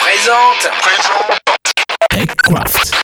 présente. TechCraft.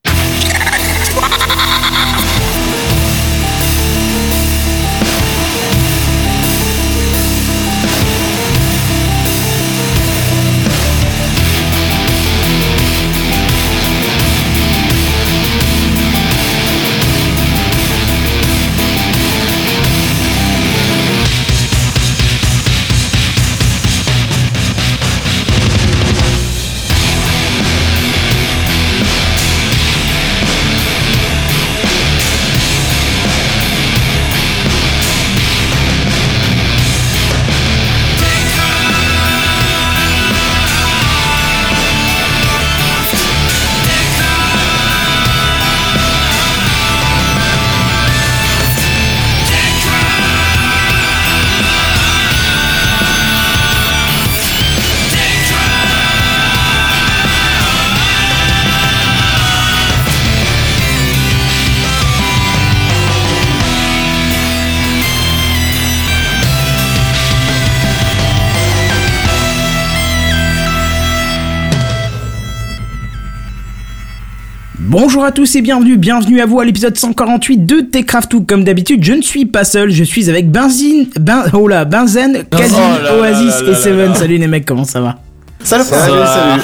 Bonjour à tous et bienvenue, bienvenue à vous à l'épisode 148 de Techcraft Tout. Comme d'habitude, je ne suis pas seul, je suis avec Benzine, ben, oh là, Benzen, Kazi, Oh Oasis là là et Seven. Salut les mecs, comment ça va? Salut, salut, salut.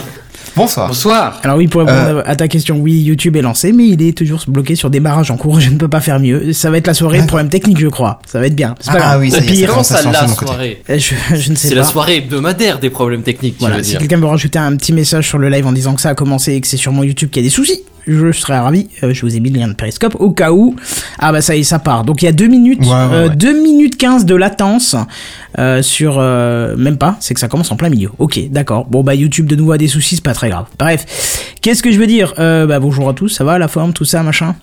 Bonsoir. Bonsoir. Alors oui, pour répondre Euh. à ta question, oui, YouTube est lancé, mais il est toujours bloqué sur démarrage en cours, je ne peux pas faire mieux. Ça va être la soirée de problèmes techniques, je crois. Ça va être bien. C'est pas Ah grave. oui, ça pire, Comment ça, la soirée euh, je, je ne sais C'est pas. la soirée hebdomadaire des problèmes techniques, tu Voilà, veux si dire. quelqu'un veut rajouter un petit message sur le live en disant que ça a commencé et que c'est sur mon YouTube qu'il y a des soucis, je serais ravi. Euh, je vous ai mis le lien de Periscope au cas où. Ah bah ça y est, ça part. Donc il y a 2 minutes, Ouais, ouais, euh, ouais. 2 minutes 15 de latence euh, sur... euh, même pas, c'est que ça commence en plein milieu. Ok, d'accord. Bon bah YouTube de nouveau a des soucis, c'est pas très grave. Bref, qu'est-ce que je veux dire? Euh, Bah bonjour à tous, ça va la forme, tout ça, machin?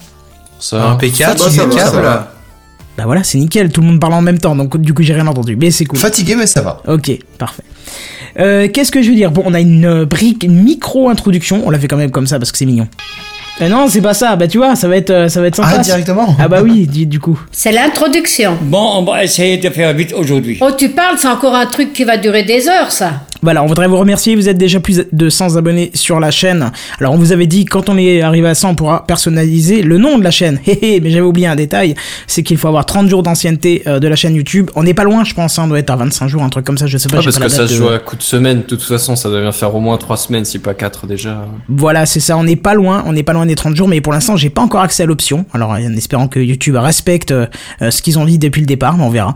Ça, Impeccable, ça va, impeccable. ça va. Bah voilà, c'est nickel, tout le monde parle en même temps, donc du coup j'ai rien entendu. Mais c'est cool. Fatigué, mais ça va. Ok, parfait. Euh, Qu'est-ce que je veux dire? Bon, on a une brique, une micro-introduction. On l'a fait quand même comme ça parce que c'est mignon. Euh, non, c'est pas ça. Bah tu vois, ça va être, euh, ça va être sympa. Ah, directement Ah bah oui, du, du coup. C'est l'introduction. Bon, on va essayer de faire vite aujourd'hui. Oh, tu parles, c'est encore un truc qui va durer des heures, ça. Voilà, on voudrait vous remercier. Vous êtes déjà plus de 100 abonnés sur la chaîne. Alors on vous avait dit quand on est arrivé à 100, on pourra personnaliser le nom de la chaîne. Hé hé, mais j'avais oublié un détail, c'est qu'il faut avoir 30 jours d'ancienneté euh, de la chaîne YouTube. On n'est pas loin, je pense. hein, on doit être à 25 jours, un truc comme ça. Je sais pas. Ah, parce pas que ça se de- joue à coup de semaine, de toute façon, ça devait faire au moins 3 semaines, si pas 4 déjà. Voilà, c'est ça, on n'est pas loin, on n'est pas loin des 30 jours, mais pour l'instant, j'ai pas encore accès à l'option. Alors, en espérant que YouTube respecte euh, euh, ce qu'ils ont dit depuis le départ, mais on verra.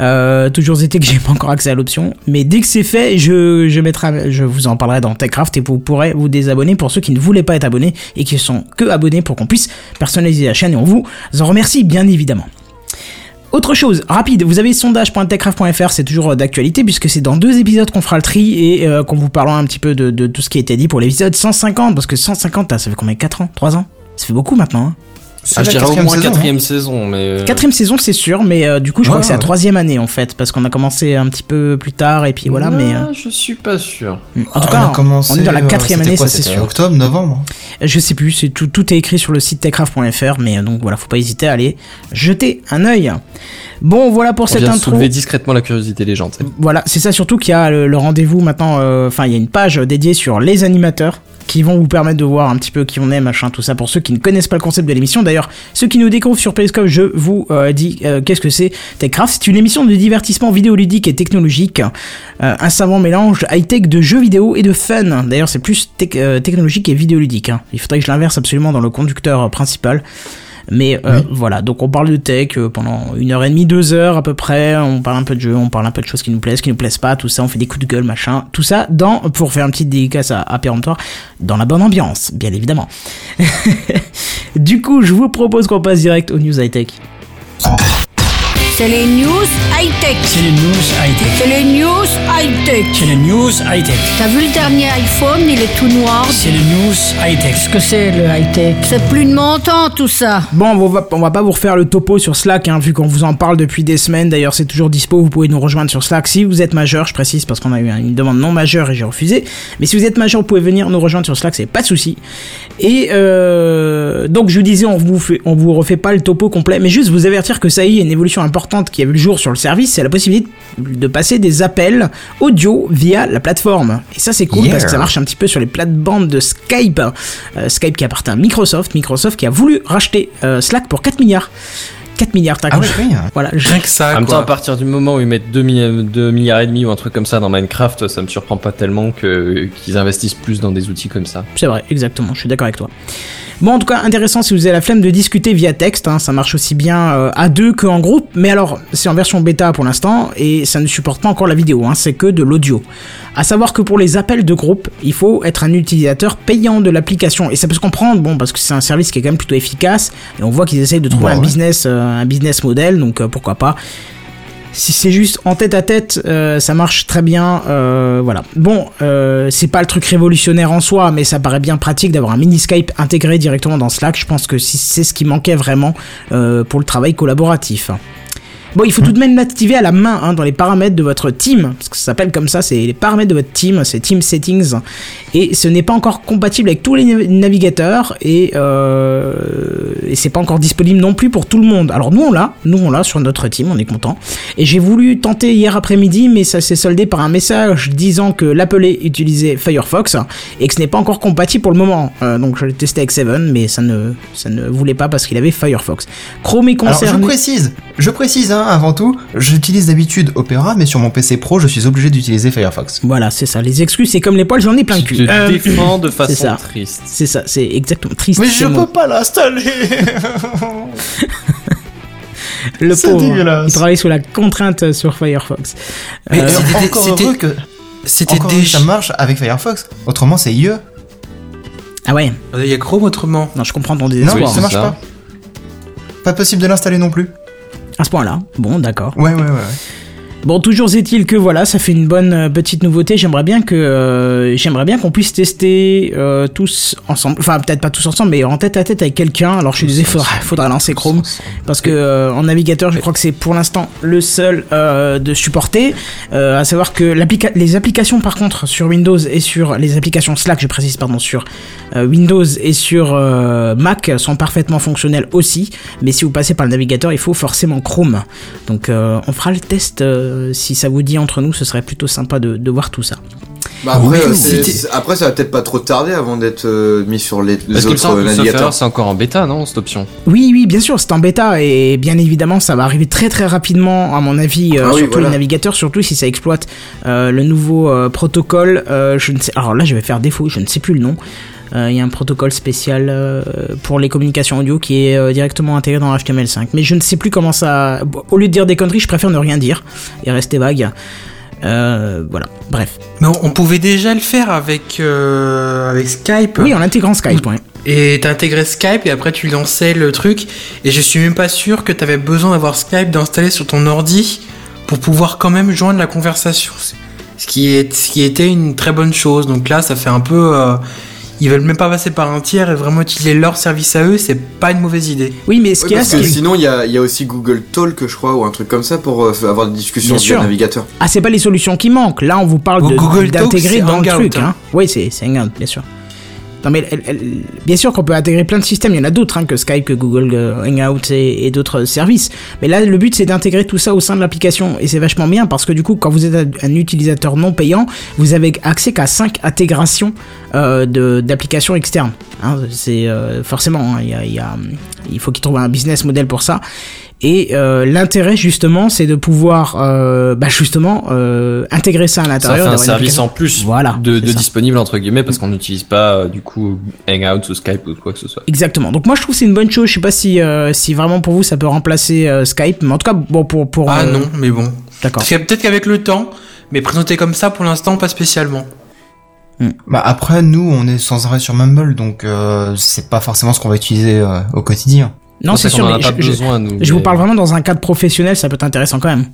Euh, toujours été que j'ai pas encore accès à l'option, mais dès que c'est fait, je, je vous en parlerai dans TechCraft et vous pourrez vous désabonner pour ceux qui ne voulaient pas être abonnés et qui sont que abonnés pour qu'on puisse personnaliser la chaîne et on vous en remercie bien évidemment. Autre chose, rapide, vous avez sondage.techcraft.fr, c'est toujours euh, d'actualité puisque c'est dans deux épisodes qu'on fera le tri et euh, qu'on vous parlera un petit peu de, tout ce qui a été dit pour l'épisode 150, parce que 150, ah, ça fait combien 4 ans 3 ans? Ça fait beaucoup maintenant. Hein Ah, je dirais au quatrième moins saison, hein. quatrième saison, mais. euh, Quatrième saison, c'est sûr, mais euh, du coup, je crois que c'est la troisième année en fait, parce qu'on a commencé un petit peu plus tard et puis voilà, mais euh, Je suis pas sûr. en tout On cas, a commencé, on est dans la quatrième année, quoi, ça c'est sûr. octobre, novembre. Je sais plus, c'est tout, tout est écrit sur le site techcraft.fr, mais donc voilà, faut pas hésiter à aller jeter un œil. Bon, voilà pour On cette vient intro. soulever discrètement la curiosité des gens. Voilà, c'est ça surtout qu'il y a le, le rendez-vous maintenant. euh, Enfin, il y a une page dédiée sur les animateurs qui vont vous permettre de voir un petit peu qui on est, machin, tout ça. Pour ceux qui ne connaissent pas le concept de l'émission, d'ailleurs, ceux qui nous découvrent sur Periscope, je vous euh, dis euh, qu'est-ce que c'est Techcraft. C'est une émission de divertissement vidéoludique et technologique, euh, un savant mélange high-tech de jeux vidéo et de fun. D'ailleurs, c'est plus tec- technologique et vidéoludique. hein. Il faudrait que je l'inverse absolument dans le conducteur principal. Mais euh, voilà, donc on parle de tech euh, pendant une heure et demie, deux heures à peu près. On parle un peu de jeux, on parle un peu de choses qui nous plaisent, qui nous plaisent pas, tout ça. On fait des coups de gueule, machin. Tout ça dans, pour faire un petit dédicace à, à Péremptoire, dans la bonne ambiance, bien évidemment. du coup, je vous propose qu'on passe direct aux news high tech. C'est les news high-tech. C'est les news high-tech. C'est les news high-tech. C'est les news high-tech. T'as vu le dernier iPhone, il est tout noir. C'est les news high-tech. Qu'est-ce que c'est le high-tech? C'est plus de montant tout ça. Bon, on va, on va pas vous refaire le topo sur Slack, hein, vu qu'on vous en parle depuis des semaines. D'ailleurs, c'est toujours dispo. Vous pouvez nous rejoindre sur Slack si vous êtes majeur. Je précise parce qu'on a eu une demande non majeure et j'ai refusé. Mais si vous êtes majeur, vous pouvez venir nous rejoindre sur Slack, c'est pas de souci. Et euh, donc, je vous disais, on vous fait, on vous refait pas le topo complet, mais juste vous avertir que ça y est, une évolution importante qui a vu le jour sur le service, c'est la possibilité de passer des appels audio via la plateforme. Et ça c'est cool Yeah. parce que ça marche un petit peu sur les plates-bandes de Skype. Euh, Skype qui appartient à Microsoft, Microsoft qui a voulu racheter euh, Slack pour 4 milliards. 4 milliards, t'as Ah oui, compris oui. Voilà, je- Rien que ça, En même temps, à partir du moment où ils mettent 2, milliards et demi ou un truc comme ça dans Minecraft, ça me surprend pas tellement que qu'ils investissent plus dans des outils comme ça. C'est vrai, exactement, je suis d'accord avec toi. Bon, en tout cas, intéressant si vous avez la flemme de discuter via texte, hein, ça marche aussi bien euh, à deux qu'en groupe, mais alors, c'est en version bêta pour l'instant, et ça ne supporte pas encore la vidéo, hein, c'est que de l'audio. À savoir que pour les appels de groupe, il faut être un utilisateur payant de l'application, et ça peut se comprendre, bon, parce que c'est un service qui est quand même plutôt efficace, et on voit qu'ils essayent de trouver Ouais, un, ouais. business, euh, un business model, donc euh, pourquoi pas. Si c'est juste en tête à tête, euh, ça marche très bien. euh, voilà. Bon, euh, c'est pas le truc révolutionnaire en soi, mais ça paraît bien pratique d'avoir un mini Skype intégré directement dans Slack. Je pense que c'est ce qui manquait vraiment pour le travail collaboratif. Bon, il faut tout de même l'activer à la main hein, dans les paramètres de votre team, parce que ça s'appelle comme ça, c'est les paramètres de votre team, c'est Team Settings, et ce n'est pas encore compatible avec tous les nav- navigateurs, et, euh, et c'est pas encore disponible non plus pour tout le monde. Alors nous on l'a, nous on l'a sur notre team, on est content. Et j'ai voulu tenter hier après-midi, mais ça s'est soldé par un message disant que l'appelé utilisait Firefox et que ce n'est pas encore compatible pour le moment. Euh, donc je l'ai testé avec Seven, mais ça ne, ça ne voulait pas parce qu'il avait Firefox. Chrome est Alors, je concerné. précise, je précise, hein, avant tout, j'utilise d'habitude Opera, mais sur mon PC Pro, je suis obligé d'utiliser Firefox. Voilà, c'est ça. Les excuses, c'est comme les poils, j'en ai plein le cul. te Euh, défends de c'est façon ça. triste. C'est ça, c'est exactement triste. Mais je peux pas l'installer Le c'est pauvre, dégueulasse. il travaille sous la contrainte sur Firefox. Mais Euh, c'était- encore c'était- heureux que, C'était encore heureux que ça marche avec Firefox. Autrement, c'est IE. Ah ouais, Il y a Chrome autrement. non, je comprends ton Non, désespoir. ça marche ça. pas. Pas possible de l'installer non plus. À ce point-là, bon, d'accord. Ouais, ouais, ouais. Bon, toujours est-il que voilà, ça fait une bonne euh, petite nouveauté. J'aimerais bien que euh, j'aimerais bien qu'on puisse tester euh, tous ensemble. Enfin, peut-être pas tous ensemble, mais en tête à tête avec quelqu'un. Alors, je suis désolé, faudra, faudra lancer Chrome parce que euh, en navigateur, je crois que c'est pour l'instant le seul de supporter. À savoir que l'applica- les applications, par contre, sur Windows et sur les applications Slack, je précise, pardon, sur Windows et sur Mac sont parfaitement fonctionnelles aussi. Mais si vous passez par le navigateur, il faut forcément Chrome. Donc, on fera le test. Euh, si ça vous dit entre nous, ce serait plutôt sympa de, de voir tout ça. Bah après, Oui, euh, après, ça va peut-être pas trop tarder avant d'être euh, mis sur les, les Parce autres euh, c'est encore en bêta, non, cette option? Oui, oui, bien sûr, c'est en bêta et bien évidemment, ça va arriver très très rapidement, à mon avis, euh, Ah oui, sur tous voilà. les navigateurs, surtout si ça exploite euh, le nouveau euh, protocole. euh, je ne sais, alors là, je vais faire défaut, je ne sais plus le nom. Euh, Il y a un protocole spécial euh, pour les communications audio qui est euh, directement intégré dans HTML5. Mais je ne sais plus comment ça. Au lieu de dire des conneries, je préfère ne rien dire et rester vague. Euh, voilà, bref. Mais on, on pouvait déjà le faire avec, euh, avec Skype. Oui, en intégrant Skype, ouais. Et t'intégrais Skype et après tu lançais le truc. Et je suis même pas sûr que t'avais besoin d'avoir Skype d'installer sur ton ordi pour pouvoir quand même joindre la conversation. Ce qui, est, ce qui était une très bonne chose. Donc là, ça fait un peu. euh, ils veulent même pas passer par un tiers et vraiment utiliser leur service à eux, c'est pas une mauvaise idée. Oui, mais ce Ouais, qu'il y a, parce c'est que sinon, il y a, il y a aussi Google Talk, je crois, ou un truc comme ça pour euh, avoir des discussions via sûr. navigateur. Ah, c'est pas les solutions qui manquent. Là, on vous parle de- d'intégrer dans le truc. hein. Hein. Oui, c'est c'est Hangout, bien sûr. Non, mais bien sûr qu'on peut intégrer plein de systèmes. Il y en a d'autres hein, que Skype, que Google euh, Hangout et, d'autres services. Mais là, le but, c'est d'intégrer tout ça au sein de l'application. Et c'est vachement bien parce que du coup, quand vous êtes un utilisateur non payant, vous avez accès qu'à 5 intégrations euh, d'applications externes. Hein, c'est euh, forcément, hein, il faut qu'ils trouvent un business model pour ça. Et euh, l'intérêt justement, c'est de pouvoir euh, bah, justement euh, intégrer ça à Ça l'intérieur. fait un service en plus Voilà, de, de ça. disponible entre guillemets parce qu'on n'utilise pas du coup Hangout ou Skype ou quoi que ce soit. Exactement. Donc moi je trouve que c'est une bonne chose. Je sais pas si euh, si vraiment pour vous ça peut remplacer euh, Skype, mais en tout cas bon pour pour. Ah euh, non, mais bon. D'accord. Peut-être qu'avec le temps, mais présenté comme ça pour l'instant, pas spécialement. Bah après, nous, on est sans arrêt sur Mumble, donc euh, c'est pas forcément ce qu'on va utiliser euh, au quotidien. Non c'est sûr, mais pas je, besoin nous. je vous parle vraiment dans un cadre professionnel, ça peut être intéressant quand même.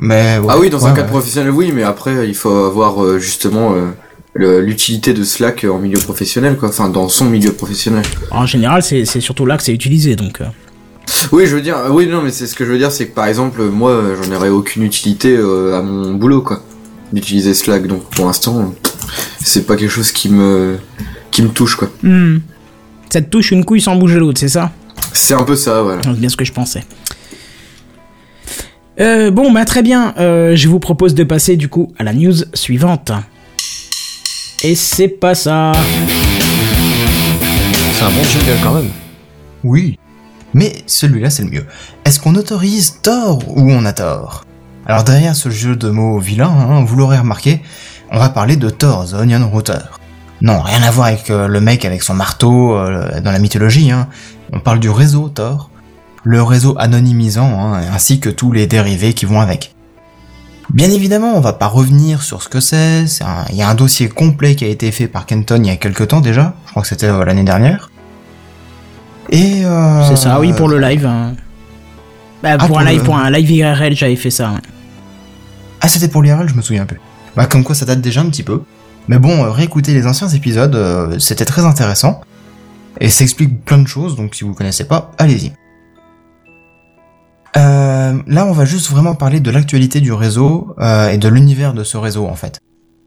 Mais ouais, ah oui, dans un cadre ouais. professionnel, oui, mais après, il faut avoir euh, justement euh, l'utilité de Slack en milieu professionnel, quoi. Enfin, dans son milieu professionnel. En général, c'est c'est surtout là que c'est utilisé, donc. euh, Oui, je veux dire, oui, non, mais c'est ce que je veux dire, c'est que par exemple, moi, j'en aurais aucune utilité euh, à mon boulot, quoi, d'utiliser Slack. Donc, pour l'instant, c'est pas quelque chose qui me qui me touche, quoi. hmm. Ça te touche une couille sans bouger l'autre, c'est ça? C'est un peu ça, voilà. C'est bien ce que je pensais. Euh, bon, bah très bien. Euh, je vous propose de passer du coup à la news suivante. Et c'est pas ça. C'est un bon jingle quand même. Oui. Mais celui-là, c'est le mieux. Est-ce qu'on autorise tort ou on a tort? Alors derrière ce jeu de mots vilain, hein, vous l'aurez remarqué, on va parler de Thor, The Onion Router. Non, rien à voir avec euh, le mec avec son marteau euh, dans la mythologie. Hein. On parle du réseau Thor, le réseau anonymisant, hein, ainsi que tous les dérivés qui vont avec. Bien évidemment, on va pas revenir sur ce que c'est. un- Il y a un dossier complet qui a été fait par Kenton il y a quelques temps déjà. Je crois que c'était euh, l'année dernière. Et euh, C'est ça, oui, pour le live. hein. Bah, Ah, pour, pour un live, le- pour un live IRL, j'avais fait ça. ouais. Ah, c'était pour l'IRL, je me souviens plus. Bah, comme quoi ça date déjà un petit peu. Mais bon, euh, réécouter les anciens épisodes, euh, c'était très intéressant. Et ça explique plein de choses, donc si vous connaissez pas, allez-y. Euh, là, on va juste vraiment parler de l'actualité du réseau euh, et de l'univers de ce réseau, en fait.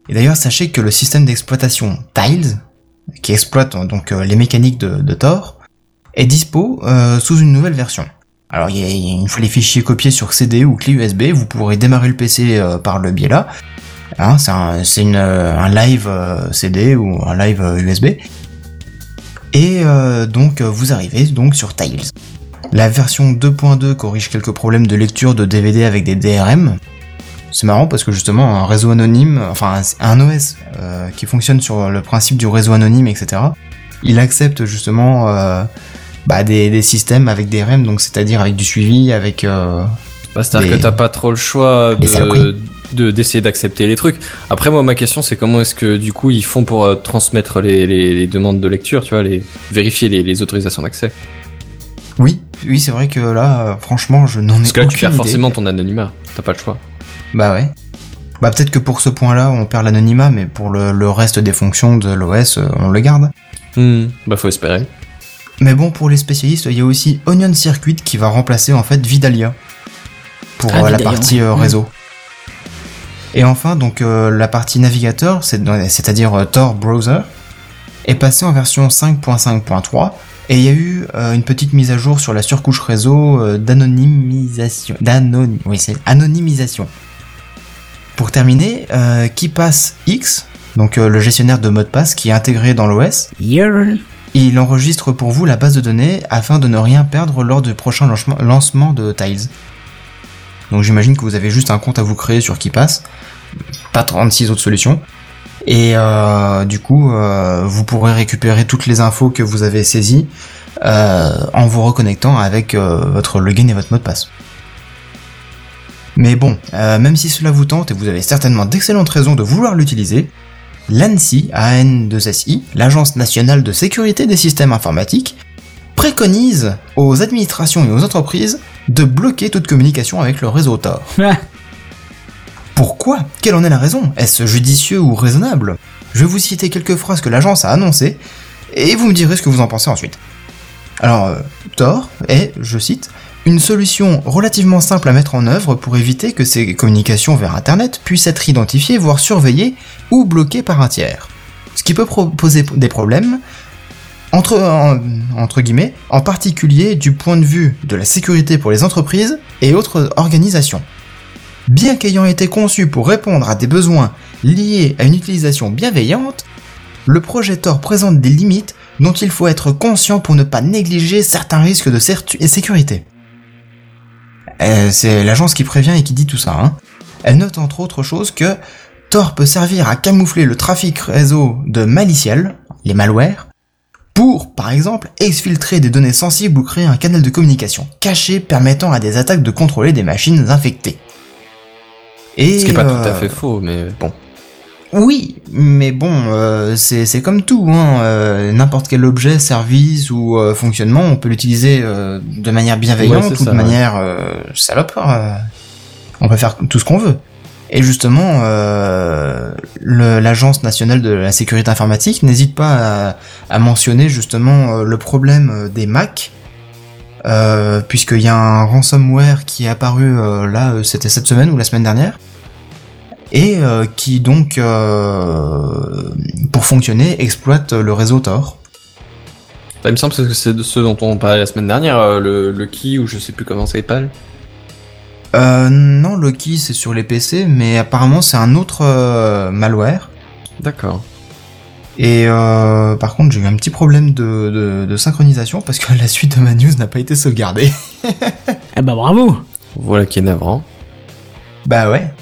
Et d'ailleurs, sachez que le système d'exploitation Tiles, qui exploite euh, donc euh, les mécaniques de, de Thor, est dispo euh, sous une nouvelle version. Alors, il y a, une fois les fichiers copiés sur CD ou clé USB, vous pourrez démarrer le PC euh, par le biais là. Hein, c'est un, un live CD ou un live USB. Et euh, donc, euh, vous arrivez donc sur Tiles. La version 2.2 corrige quelques problèmes de lecture de DVD avec des DRM. C'est marrant parce que justement, un réseau anonyme, enfin un OS euh, qui fonctionne sur le principe du réseau anonyme, etc., il accepte justement bah, des, des systèmes avec DRM, donc c'est-à-dire avec du suivi, avec... Bah, C'est-à-dire que t'as pas trop le choix de de- d'essayer d'accepter les trucs. Après, moi, ma question, c'est comment est-ce que du coup ils font pour euh, transmettre les, les, les demandes de lecture, tu vois, les vérifier les, les autorisations d'accès? Oui, oui, c'est vrai que là, franchement, je n'en ai Parce que là, tu perds idée. forcément ton anonymat. T'as pas le choix. Bah ouais. Bah peut-être que pour ce point-là, on perd l'anonymat, mais pour le, le reste des fonctions de l'OS, euh, on le garde. Hmm, Bah, faut espérer. Mais bon, pour les spécialistes, il y a aussi Onion Circuit qui va remplacer en fait Vidalia pour Ah, euh, la partie euh, réseau. Et enfin, donc euh, la partie navigateur, c'est- c'est-à-dire Tor Browser, est passée en version 5.5.3 et il y a eu euh, une petite mise à jour sur la surcouche réseau euh, d'anonymisation. D'anon... Oui, c'est anonymisation. Pour terminer, euh, KeePass X, donc le gestionnaire de mot de passe qui est intégré dans l'OS, Yeah. il enregistre pour vous la base de données afin de ne rien perdre lors du prochain lancement de Tiles. Donc j'imagine que vous avez juste un compte à vous créer sur KeePass, pas 36 autres solutions. Et euh, du coup, euh, vous pourrez récupérer toutes les infos que vous avez saisies euh, en vous reconnectant avec votre login et votre mot de passe. Mais bon, même si cela vous tente et vous avez certainement d'excellentes raisons de vouloir l'utiliser, l'ANSI, AN2SI, l'Agence nationale de sécurité des systèmes informatiques, préconise aux administrations et aux entreprises de bloquer toute communication avec le réseau Tor. Pourquoi? Quelle en est la raison? Est-ce judicieux ou raisonnable? Je vais vous citer quelques phrases que l'agence a annoncées, et vous me direz ce que vous en pensez ensuite. Alors, euh, Tor est, je cite, une solution relativement simple à mettre en œuvre pour éviter que ces communications vers Internet puissent être identifiées, voire surveillées ou bloquées par un tiers. Ce qui peut poser des problèmes, entre, en- entre guillemets, en particulier du point de vue de la sécurité pour les entreprises et autres organisations. Bien qu'ayant été conçu pour répondre à des besoins liés à une utilisation bienveillante, le projet Tor présente des limites dont il faut être conscient pour ne pas négliger certains risques de sécurité. Euh, c'est l'agence qui prévient et qui dit tout ça. Hein. Elle note entre autres choses que Tor peut servir à camoufler le trafic réseau de maliciels, les malwares, pour, par exemple, exfiltrer des données sensibles ou créer un canal de communication caché permettant à des attaques de contrôler des machines infectées. Et, Ce qui est pas euh, tout à fait faux, mais bon. oui, mais bon, euh, c'est comme tout, hein. euh, n'importe quel objet, service ou euh, fonctionnement, on peut l'utiliser euh, de manière bienveillante Ouais, ou ça, de ouais. manière euh, salope. euh, on peut faire tout ce qu'on veut. Et justement, euh, l'Agence nationale de la sécurité informatique n'hésite pas à, mentionner justement euh, le problème euh, des Mac, puisqu'il y a un ransomware qui est apparu là, c'était cette semaine ou la semaine dernière, et qui donc, pour fonctionner, exploite le réseau Tor. Bah, il me semble que c'est de ce dont on parlait la semaine dernière, le, le ou je sais plus comment ça s'appelle. Euh, non, Loki c'est sur les PC, mais apparemment c'est un autre euh, malware. D'accord. Et euh, par contre, j'ai eu un petit problème de, de, de synchronisation parce que la suite de ma news n'a pas été sauvegardée. Eh bah bravo Voilà qui est navrant. Bah ouais.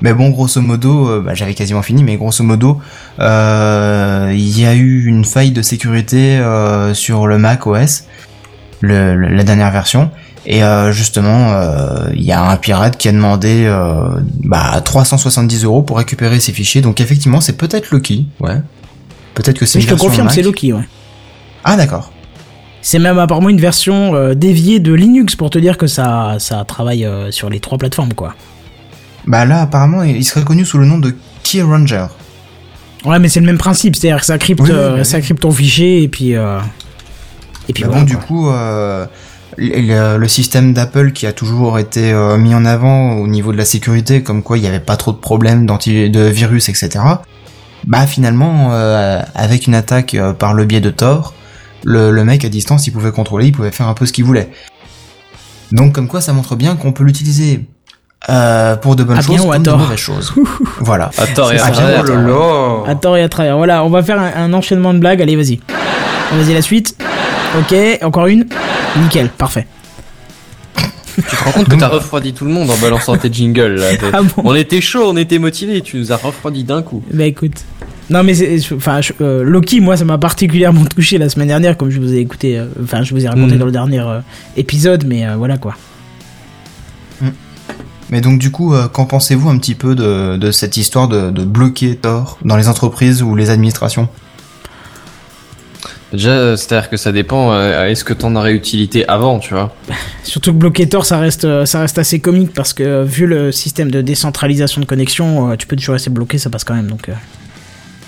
Mais bon, grosso modo, euh, bah, j'avais quasiment fini, mais grosso modo, euh, il y a eu une faille de sécurité euh, sur le Mac OS, le, le- la dernière version, et euh, justement, euh, il y a un pirate qui a demandé euh, bah, 370 euros pour récupérer ses fichiers. Donc effectivement, c'est peut-être Loki, ouais. Peut-être que c'est je te confirme, c'est Loki, ouais. Ah d'accord. C'est même apparemment une version euh, déviée de Linux pour te dire que ça, ça travaille euh, sur les trois plateformes, quoi. Bah là, apparemment, il serait connu sous le nom de Key Ranger. Ouais, mais c'est le même principe, c'est-à-dire que ça crypte, Oui, oui, bah ça oui. crypte ton fichier et puis. euh, et puis voilà, bon, du coup, euh, le, le système d'Apple qui a toujours été euh, mis en avant au niveau de la sécurité, comme quoi il n'y avait pas trop de problèmes de virus, etc. Bah finalement, euh, avec une attaque euh, par le biais de Tor, le, le mec à distance, il pouvait contrôler, il pouvait faire un peu ce qu'il voulait. Donc comme quoi, ça montre bien qu'on peut l'utiliser euh, pour de bonnes À bien choses ou à comme de tort. mauvaises choses. voilà. À tort et à travers. Oh là là. À tort et à travers. Voilà, on va faire un, un enchaînement de blagues. Allez, vas-y. Vas-y, la suite. Ok, encore une. Nickel, parfait. Tu te rends compte que t'as refroidi tout le monde en balançant tes jingles là. Ah bon On était chaud, on était motivé, tu nous as refroidi d'un coup. Bah écoute. Non mais c'est, enfin, je- euh, Loki, moi, ça m'a particulièrement touché la semaine dernière, comme je vous ai écouté, euh, enfin, je vous ai raconté Mhm. dans le dernier euh, épisode, mais euh, voilà quoi. Mais donc du coup, euh, qu'en pensez-vous un petit peu de, de cette histoire de, de bloquer Tor dans les entreprises ou les administrations? Déjà, c'est-à-dire que ça dépend, euh, est-ce que t'en aurais utilité avant, tu vois Surtout que bloquer Tor, ça reste, euh, ça reste assez comique parce que euh, vu le système de décentralisation de connexion, euh, tu peux toujours rester bloqué, ça passe quand même. Donc, euh,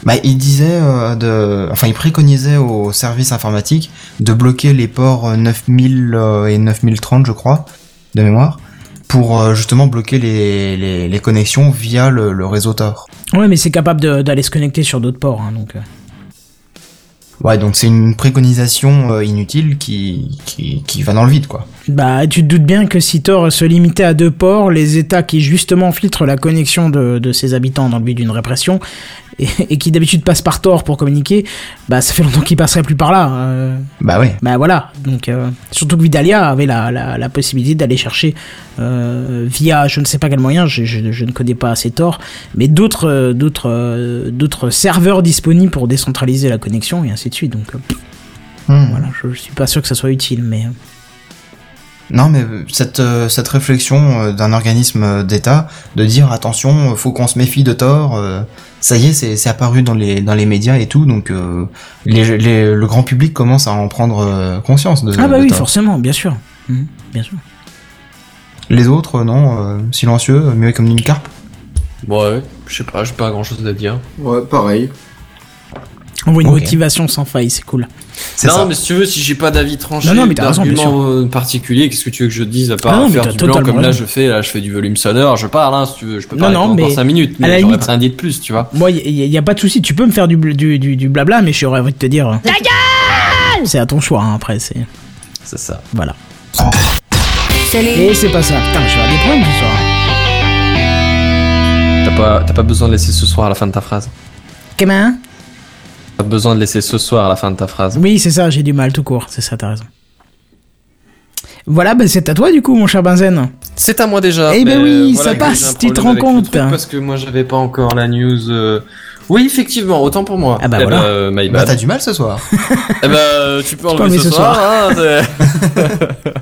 Bah, il disait euh, de, enfin, il préconisait aux services informatiques de bloquer les ports euh, 9000 euh, et 9030, je crois, de mémoire, pour justement bloquer les, les, les connexions via le, le réseau Tor. ouais, mais c'est capable d'aller se connecter sur d'autres ports, hein, donc. Ouais, donc c'est une préconisation euh, inutile qui, qui, qui va dans le vide, quoi. Bah, tu te doutes bien que si Tor se limitait à deux ports, les États qui justement filtrent la connexion de, de ses habitants dans le but d'une répression, et, et qui d'habitude passent par Tor pour communiquer, bah ça fait longtemps qu'ils passeraient plus par là. euh. Bah ouais. bah voilà, donc euh, surtout que Vidalia avait la, la, la possibilité d'aller chercher euh, via je ne sais pas quel moyen, je, je, je ne connais pas assez Tor, mais d'autres euh, d'autres d'autres serveurs disponibles pour décentraliser la connexion et ainsi de suite. Donc Hmm. voilà, je, je suis pas sûr que ça soit utile, mais Non, mais cette, cette réflexion d'un organisme d'État de dire attention, faut qu'on se méfie de Tor, euh, ça y est, c'est apparu dans les, dans les médias et tout, donc euh, les, les- le grand public commence à en prendre euh, conscience de, ah bah de oui, forcément, bien sûr, Mhm, bien sûr. Les autres, non, euh, silencieux, muet comme une carpe. Ouais, je sais pas, j'ai pas grand chose à dire. Ouais, pareil. On voit une motivation sans faille, c'est cool. C'est Non, ça. mais si tu veux, si j'ai pas d'avis tranché, Non, non, mais t'as raison, bien d'argument euh, particulier, qu'est-ce que tu veux que je dise à part Ah non, faire du blanc comme là je fais, là je fais du volume sonore, je parle, hein, si tu veux, je peux Non, pas non, encore mais 5 minutes, à la mais j'aurais limite- rien dit de plus, tu vois. Moi, il y, a pas de souci, tu peux me faire du, du, du, du blabla, mais j'aurais envie de te dire. Ta gueule C'est à ton choix, hein, après, c'est. C'est ça. Voilà. Les Et c'est pas ça. Putain, je vais avoir des problèmes ce soir. T'as pas, t'as pas besoin de laisser ce soir à la fin de ta phrase. Comment T'as besoin de laisser ce soir à la fin de ta phrase. Oui, c'est ça, j'ai du mal tout court, c'est ça, t'as raison. Voilà, bah c'est à toi du coup, mon cher Benzen. C'est à moi déjà. Eh ben oui, voilà ça passe, tu te rends compte. Parce que moi j'avais pas encore la news. euh, Oui, effectivement, autant pour moi. Ah bah Eh voilà. ben, euh, Bah t'as du mal ce soir. Eh ben, tu peux enlever enlever ce ce soir. hein,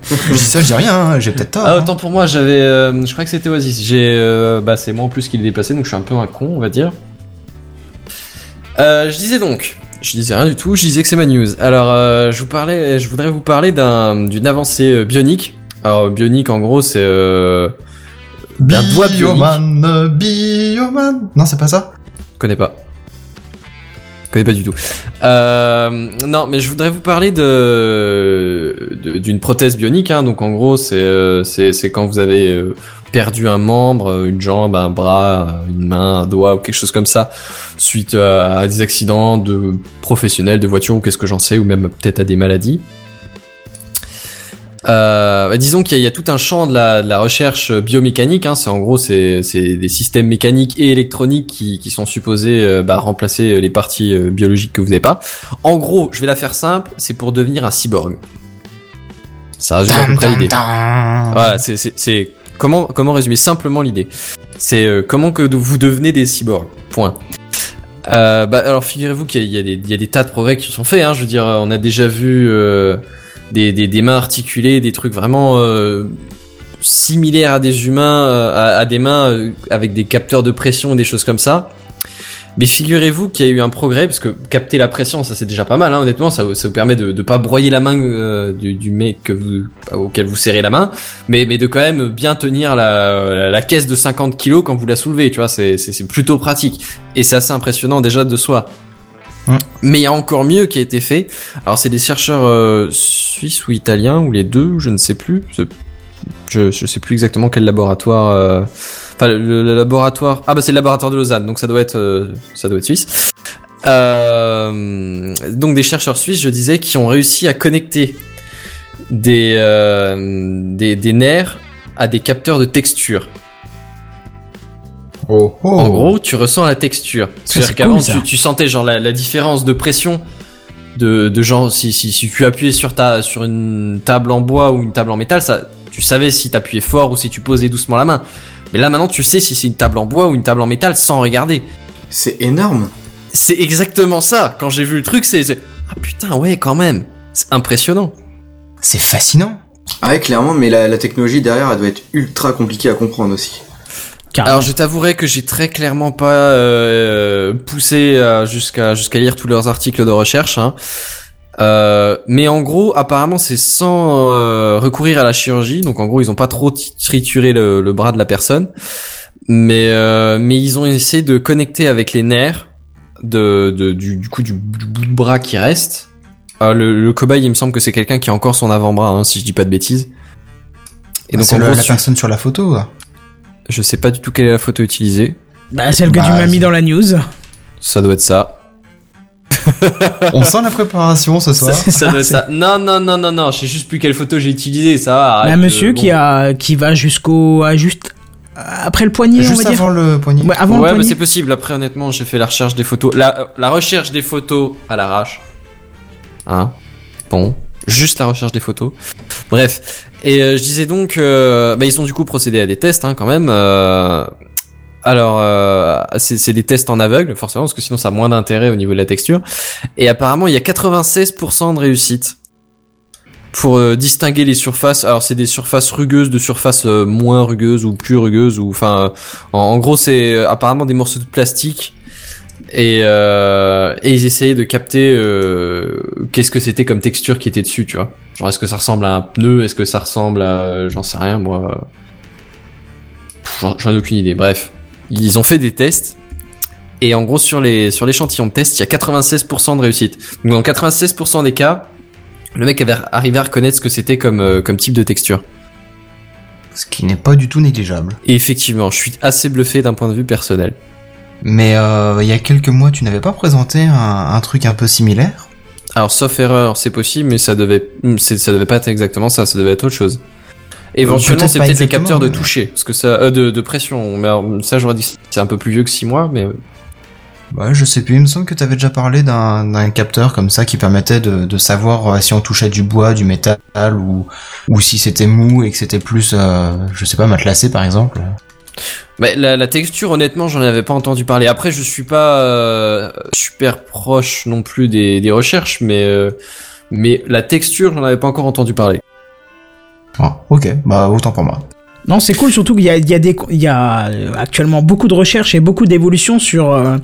je dis ça, je dis rien, hein, j'ai peut-être tort. ah, hein. autant pour moi, j'avais. euh, je crois que c'était Oasis. J'ai. euh, bah, c'est moi en plus qui l'ai déplacé, donc je suis un peu un con, on va dire. Euh, je disais donc. Je disais rien du tout, je disais que c'est ma news. Alors, euh, je vous parlais, je voudrais vous parler d'un, d'une avancée euh, bionique. Alors, bionique, en gros, c'est euh, d'un doigt bionique. Bioman, Bioman. Non, c'est pas ça? Je connais pas. Je connais pas du tout. Euh, non, mais je voudrais vous parler de de- d'une prothèse bionique. Hein. Donc en gros, c'est euh, c'est c'est quand vous avez euh, perdu un membre, euh, une jambe, un bras, une main, un doigt ou quelque chose comme ça, suite à, à des accidents de professionnels, de voiture ou qu'est-ce que j'en sais, ou même peut-être à des maladies. Euh, bah, disons qu'il y, a- il y a tout un champ de la, de la recherche biomécanique. Hein, c'est en gros c'est des systèmes mécaniques et électroniques qui, qui sont supposés euh, bah, remplacer les parties euh, biologiques que vous n'avez pas. En gros, je vais la faire simple, c'est pour devenir un cyborg. Ça résume à peu près l'idée. Voilà, c'est comment résumer simplement l'idée. C'est euh, comment que vous devenez des cyborgs. Point. Euh, bah, alors figurez-vous qu'il y, a- des tas de progrès qui sont faits. Hein, je veux dire, on a déjà vu euh, des, mains articulées, des trucs vraiment similaires à des humains, à, des mains avec des capteurs de pression, des choses comme ça. Mais figurez-vous qu'il y a eu un progrès, parce que capter la pression, ça c'est déjà pas mal, hein, honnêtement, ça, vous- ça vous permet de ne pas broyer la main euh, du, du mec que vous, auquel vous serrez la main, mais, mais de quand même bien tenir la, la, la caisse de 50 kilos quand vous la soulevez, tu vois, c'est plutôt pratique. Et c'est assez impressionnant déjà de soi. Mais il y a encore mieux qui a été fait. Alors c'est des chercheurs euh, suisses ou italiens, ou les deux, je ne sais plus. Je, je, je sais plus exactement quel laboratoire... euh, Enfin, le, le laboratoire. Ah bah c'est le laboratoire de Lausanne, donc ça doit être, euh, ça doit être suisse. Euh, donc des chercheurs suisses, je disais, qui ont réussi à connecter des, euh, des des nerfs à des capteurs de texture. Oh, oh. En gros, tu ressens la texture. C'est-à-dire c'est qu'avant, cool, tu, tu sentais genre la, la différence de pression de, de genre si, si, si tu appuyais sur ta sur une table en bois ou une table en métal, ça tu savais si t'appuyais fort ou si tu posais doucement la main. Mais là maintenant, tu sais si c'est une table en bois ou une table en métal sans regarder. C'est énorme. C'est exactement ça. Quand j'ai vu le truc, c'est c'est- ah putain ouais quand même. C'est impressionnant. C'est fascinant. Ah ouais, clairement, mais la, la technologie derrière, elle doit être ultra compliquée à comprendre aussi. Carrément. Alors je t'avouerai que j'ai très clairement pas euh, poussé euh, jusqu'à jusqu'à lire tous leurs articles de recherche. Hein. Euh, mais en gros, apparemment, c'est sans euh, recourir à la chirurgie. Donc en gros, ils ont pas trop trituré le, le bras de la personne, mais euh, mais ils ont essayé de connecter avec les nerfs de, de du, du coup du, du bout de bras qui reste. Euh, le, le cobaye, il me semble que c'est quelqu'un qui a encore son avant-bras, hein, si je dis pas de bêtises. Et donc c'est en le- gros, la personne sur la photo. là. je sais pas du tout quelle est la photo utilisée. Bah, celle que tu Bah, m'as mis dans la news. Ça doit être ça. On sent la préparation ce soir. ça. Non, non, non, non, non. Je sais juste plus quelle photo j'ai utilisée. Ça va. arrête, monsieur euh, qui a qui va jusqu'au juste après le poignet, on va dire. avant le poignet. Ouais, avant le Ouais, mais c'est possible. Après, honnêtement, j'ai fait la recherche des photos. La, la recherche des photos à l'arrache. Hein? Bon. Juste la recherche des photos. Bref. Et euh, je disais donc, euh, bah, ils ont du coup procédé à des tests, hein, quand même. euh, alors, euh, c'est des tests en aveugle, forcément, parce que sinon ça a moins d'intérêt au niveau de la texture. Et apparemment, il y a 96% de réussite pour euh, distinguer les surfaces. Alors, c'est des surfaces rugueuses de surfaces euh, moins rugueuses ou plus rugueuses, ou enfin, euh, en, en gros, c'est euh, apparemment des morceaux de plastique. Et, euh, et ils essayaient de capter qu'est-ce que c'était comme texture qui était dessus, tu vois. Genre, est-ce que ça ressemble à un pneu? Est-ce que ça ressemble à... J'en sais rien, moi. J'en ai aucune idée. Bref, ils ont fait des tests. Et en gros, sur les sur l'échantillon de test, il y a 96% de réussite. Donc, dans 96% des cas, le mec avait arrivé à reconnaître ce que c'était comme, euh, comme type de texture. Ce qui n'est pas du tout négligeable. Et effectivement, je suis assez bluffé d'un point de vue personnel. Mais euh, il y a quelques mois, tu n'avais pas présenté un, un truc un peu similaire? Alors, sauf erreur, c'est possible, mais ça devait, ça devait pas être exactement ça, ça devait être autre chose. Éventuellement, c'est peut-être les capteurs de toucher, parce que ça, euh, de, de pression. Mais alors, ça, j'aurais dit c'est un peu plus vieux que 6 mois, mais Ouais, je sais plus. Il me semble que tu avais déjà parlé d'un d'un capteur comme ça qui permettait de, de savoir euh, si on touchait du bois, du métal ou, ou si c'était mou et que c'était plus, euh, je sais pas, matelassé par exemple. Mais la, la texture, honnêtement, j'en avais pas entendu parler. Après, je suis pas euh, super proche non plus des, des recherches, mais euh, mais la texture, j'en avais pas encore entendu parler. Ah, ok, bah autant pour moi. Non, c'est cool, surtout qu'il y a, il y a, des, il y a euh, actuellement beaucoup de recherches et beaucoup d'évolutions sur euh,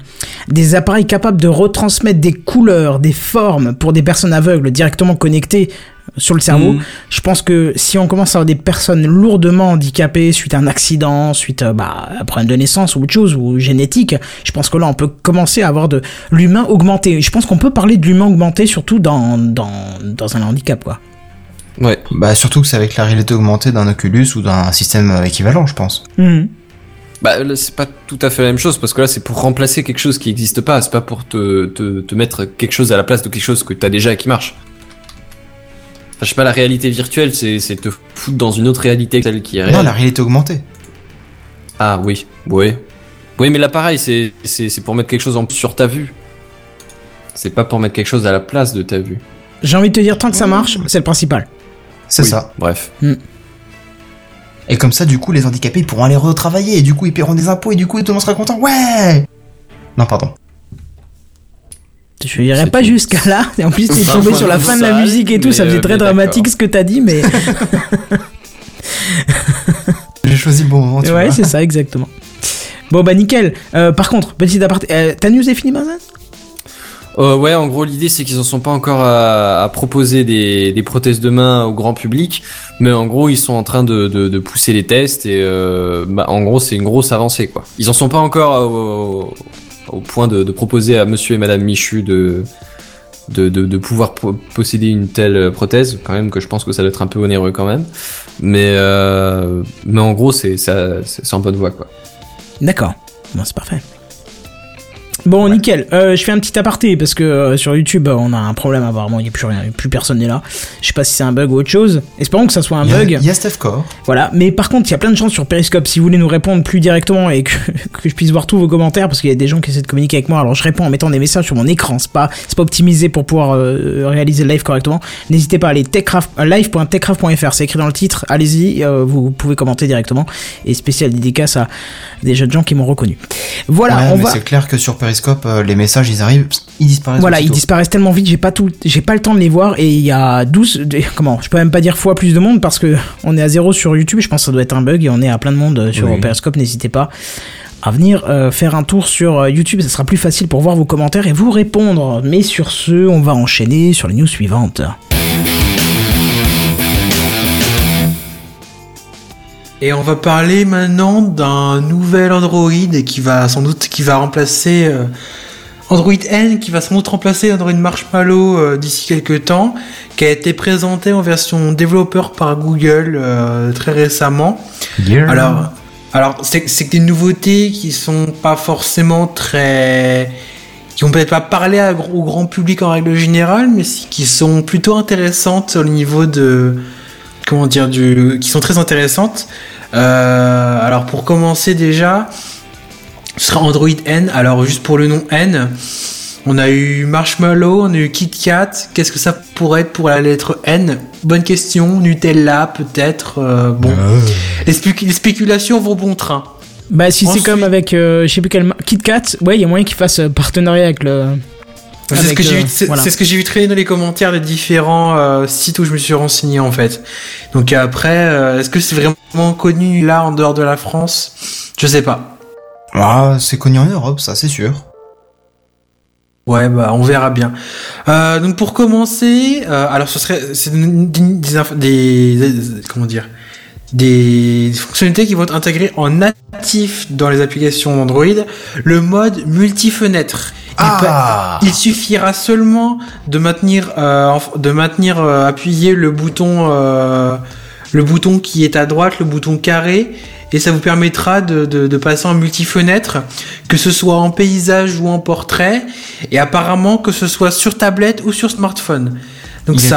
des appareils capables de retransmettre des couleurs, des formes pour des personnes aveugles directement connectées sur le cerveau. Mm. Je pense que si on commence à avoir des personnes lourdement handicapées suite à un accident, suite à, bah, à un problème de naissance ou autre chose, ou génétique, je pense que là on peut commencer à avoir de l'humain augmenté. Je pense qu'on peut parler de l'humain augmenté surtout dans, dans, dans un handicap, quoi. Ouais. Bah surtout que c'est avec la réalité augmentée d'un Oculus ou d'un système euh, équivalent, je pense. Mhm. Bah là, c'est pas tout à fait la même chose parce que là c'est pour remplacer quelque chose qui n'existe pas, c'est pas pour te, te, te mettre quelque chose à la place de quelque chose que t'as déjà et qui marche. je sais pas, la réalité virtuelle, c'est c'est te foutre dans une autre réalité que celle qui est réelle. Non, la réalité augmentée. Ah oui, oui. Oui, mais là pareil, c'est c'est c'est pour mettre quelque chose en plus sur ta vue. C'est pas pour mettre quelque chose à la place de ta vue. J'ai envie de te dire, tant que ça marche, c'est le principal. C'est Oui, ça. Bref. Et comme ça, du coup, les handicapés ils pourront aller retravailler, et du coup, ils paieront des impôts, et du coup, tout le monde sera content. Ouais Non, pardon. Je C'est pas jusqu'à là. Et en plus, t'es tombé sur la fin de la musique et tout. Ça faisait euh, très dramatique ce que t'as dit, mais J'ai choisi le bon moment, tu ouais, c'est ça, exactement. Bon, bah nickel. Euh, par contre, petit aparté, euh, ta news est finie, Benzen Euh, ouais, en gros, l'idée c'est qu'ils en sont pas encore à, proposer des, prothèses de main au grand public, mais en gros, ils sont en train de, pousser les tests et euh, bah, en gros, c'est une grosse avancée quoi. Ils en sont pas encore au, point de, proposer à Monsieur et Madame Michu de pouvoir po- posséder une telle prothèse, quand même que je pense que ça doit être un peu onéreux quand même, mais euh, en gros, c'est en bonne voie quoi. D'accord. C'est parfait. Bon, nickel. Euh, je fais un petit aparté parce que euh, sur YouTube, euh, on a un problème apparemment. Il n'y a plus rien, plus personne n'est là. Je sais pas si c'est un bug ou autre chose. Espérons que ça soit un Il y a- bug. Il y a Steph Core. Voilà, mais par contre, il y a plein de gens sur Periscope. Si vous voulez nous répondre plus directement et que, que je puisse voir tous vos commentaires, parce qu'il y a des gens qui essaient de communiquer avec moi, alors je réponds en mettant des messages sur mon écran. C'est pas, c'est pas optimisé pour pouvoir réaliser le live correctement. N'hésitez pas à aller techcraft- live.techcraft.fr. C'est écrit dans le titre. Allez-y, vous pouvez commenter directement. Et spécial dédicace à des jeunes gens qui m'ont reconnu. Voilà, ouais, on mais va. c'est clair que sur Periscope, euh, les messages, ils arrivent, ils disparaissent. Voilà, ils disparaissent tellement vite, j'ai pas tout, j'ai pas le temps de les voir et il y a 12, de- comment, je peux même pas dire fois plus de monde parce que on est à zéro sur YouTube, je pense que ça doit être un bug et on est à plein de monde euh, sur Oui. Periscope, n'hésitez pas à venir euh, faire un tour sur YouTube, ça sera plus facile pour voir vos commentaires et vous répondre. Mais sur ce, on va enchaîner sur les news suivantes. Et on va parler maintenant d'un nouvel Android qui va sans doute qui va remplacer euh, Android N, qui va sans doute remplacer Android Marshmallow euh, d'ici quelques temps, qui a été présenté en version développeur par Google euh, très récemment. Yeah. Alors, alors c'est des nouveautés qui sont pas forcément très, qui ont peut-être pas parlé à- au grand public en règle générale, mais qui sont plutôt intéressantes au niveau de, comment dire, du, qui sont très intéressantes. Euh, alors pour commencer déjà, ce sera Android N. Alors juste pour le nom N. On a eu Marshmallow, on a eu KitKat. Qu'est-ce que ça pourrait être pour la lettre N? Bonne question. Nutella, peut-être. euh, bon, les, spécu- les spéculations vont bon train. Bah si c'est comme avec, euh, je sais plus quel, KitKat, ouais, il y a moyen qu'ils fassent partenariat avec le. C'est ce que j'ai vu, c'est voilà. ce que j'ai vu traîner dans les commentaires des différents euh, sites où je me suis renseigné en fait. Donc après, euh, est-ce que c'est vraiment connu là en dehors de la France? Je sais pas. Ah, c'est connu en Europe, ça, c'est sûr. Ouais, bah on verra bien. Euh, donc pour commencer, euh, alors ce serait c'est des, des, des- des- comment dire des fonctionnalités qui vont être intégrées en natif dans les applications d'Android, le mode multi-fenêtre. Il peut- Ah Il suffira seulement de maintenir, euh, de maintenir euh, appuyé le bouton, euh, le bouton qui est à droite, le bouton carré, et ça vous permettra de, de, de passer en multi-fenêtre, que ce soit en paysage ou en portrait, et apparemment que ce soit sur tablette ou sur smartphone. Donc Il ça,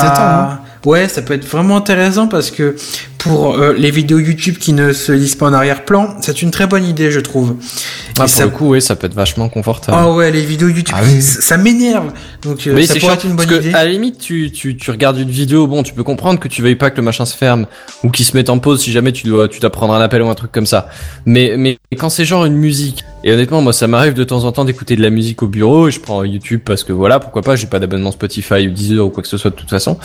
hein. Ouais, ça peut être vraiment intéressant parce que pour euh, les vidéos YouTube qui ne se lisent pas en arrière-plan, c'est une très bonne idée, je trouve. Ah, Et pour ça- le coup, oui, ça peut être vachement confortable. Ah ouais, les vidéos YouTube, Ah oui, ça, ça m'énerve. Donc euh, Oui, ça c'est pourrait être une bonne parce que, idée. à la limite, tu, tu, tu regardes une vidéo, bon, tu peux comprendre que tu veuilles pas que le machin se ferme ou qu'il se mette en pause si jamais tu dois, tu dois prendre un appel ou un truc comme ça. Mais, mais quand c'est genre une musique, et honnêtement, moi, ça m'arrive de temps en temps d'écouter de la musique au bureau et je prends YouTube parce que voilà, pourquoi pas, j'ai pas d'abonnement Spotify ou Deezer ou quoi que ce soit de toute façon.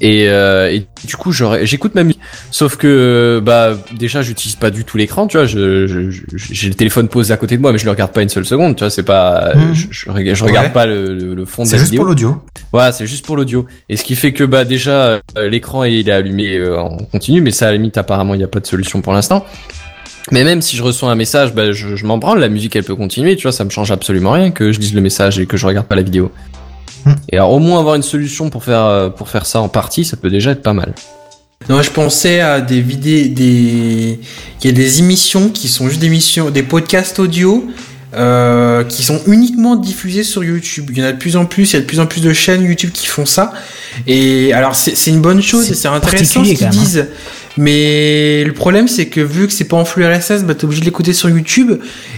Et, euh, et du coup, j'écoute ma musique. Sauf que, bah, déjà, j'utilise pas du tout l'écran, tu vois. J'ai le téléphone posé à côté de moi, mais je le regarde pas une seule seconde, tu vois. C'est pas, Mhm. je, je regarde, Ouais. pas le, le, le fond de C'est la juste vidéo. pour l'audio. Voilà, c'est juste pour l'audio. Et ce qui fait que bah déjà euh, l'écran il est allumé euh, en continu, mais ça à la limite apparemment il n'y a pas de solution pour l'instant. Mais même si je reçois un message, bah, je, je m'en branle, la musique elle peut continuer, tu vois, ça me change absolument rien que je lise le message et que je regarde pas la vidéo. Et alors au moins avoir une solution pour faire euh, pour faire ça en partie, ça peut déjà être pas mal. Non, je pensais à des vidéos, des, il y a des émissions qui sont juste des émissions, des podcasts audio euh, qui sont uniquement diffusées sur YouTube. Il y en a de plus en plus, il y a de plus en plus de chaînes YouTube qui font ça. Et alors c'est c'est une bonne chose C'est intéressant ce qu'ils hein. Mais le problème c'est que vu que c'est pas en flux RSS, bah t'es obligé de l'écouter sur YouTube.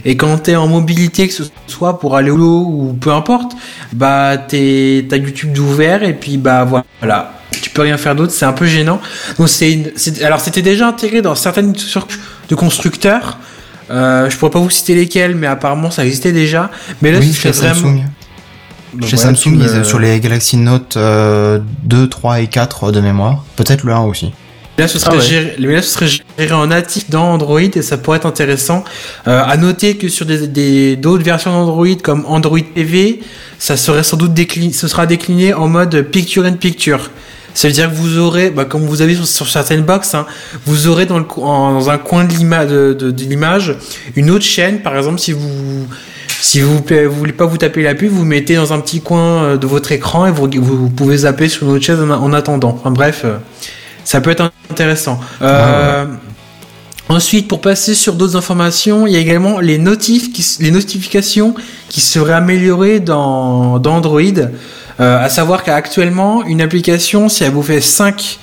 Et quand t'es en mobilité, que ce soit pour aller au boulot ou peu importe, bah t'es t'as YouTube d'ouvert et puis bah voilà. Tu peux rien faire d'autre, c'est un peu gênant. Donc c'est une- c'est- alors c'était déjà intégré dans certaines surcouches de constructeurs. Euh, je pourrais pas vous citer lesquels, mais apparemment ça existait déjà. Mais là, oui, ce chez serait vraiment. Samsung. Bah Chez voilà, tu Samsung, me- ils- sur les Galaxy Note euh, 2, 3 et 4 de mémoire. Peut-être le 1 aussi. Là, ce serait Ah ouais. géré, mais là, ce serait géré en natif dans Android et ça pourrait être intéressant. Euh, à noter que sur des- d'autres versions d'Android comme Android TV, ça serait sans doute décliné, ce sera décliné en mode picture in picture. Ça veut dire que vous aurez, bah, comme vous avez sur, sur certaines box, hein, vous aurez dans, le, co- en- dans un coin de l'ima- de, de- de l'image une autre chaîne. Par exemple, si vous si vous, vous voulez pas vous taper la pub, vous mettez dans un petit coin euh, de votre écran et vous, vous pouvez zapper sur une autre chaise en, en attendant. Enfin bref, euh, ça peut être intéressant. Euh, Ensuite, pour passer sur d'autres informations, il y a également les notifs, qui, les notifications qui seraient améliorées dans, dans Android. Euh, à savoir qu'actuellement, une application, si elle vous fait 5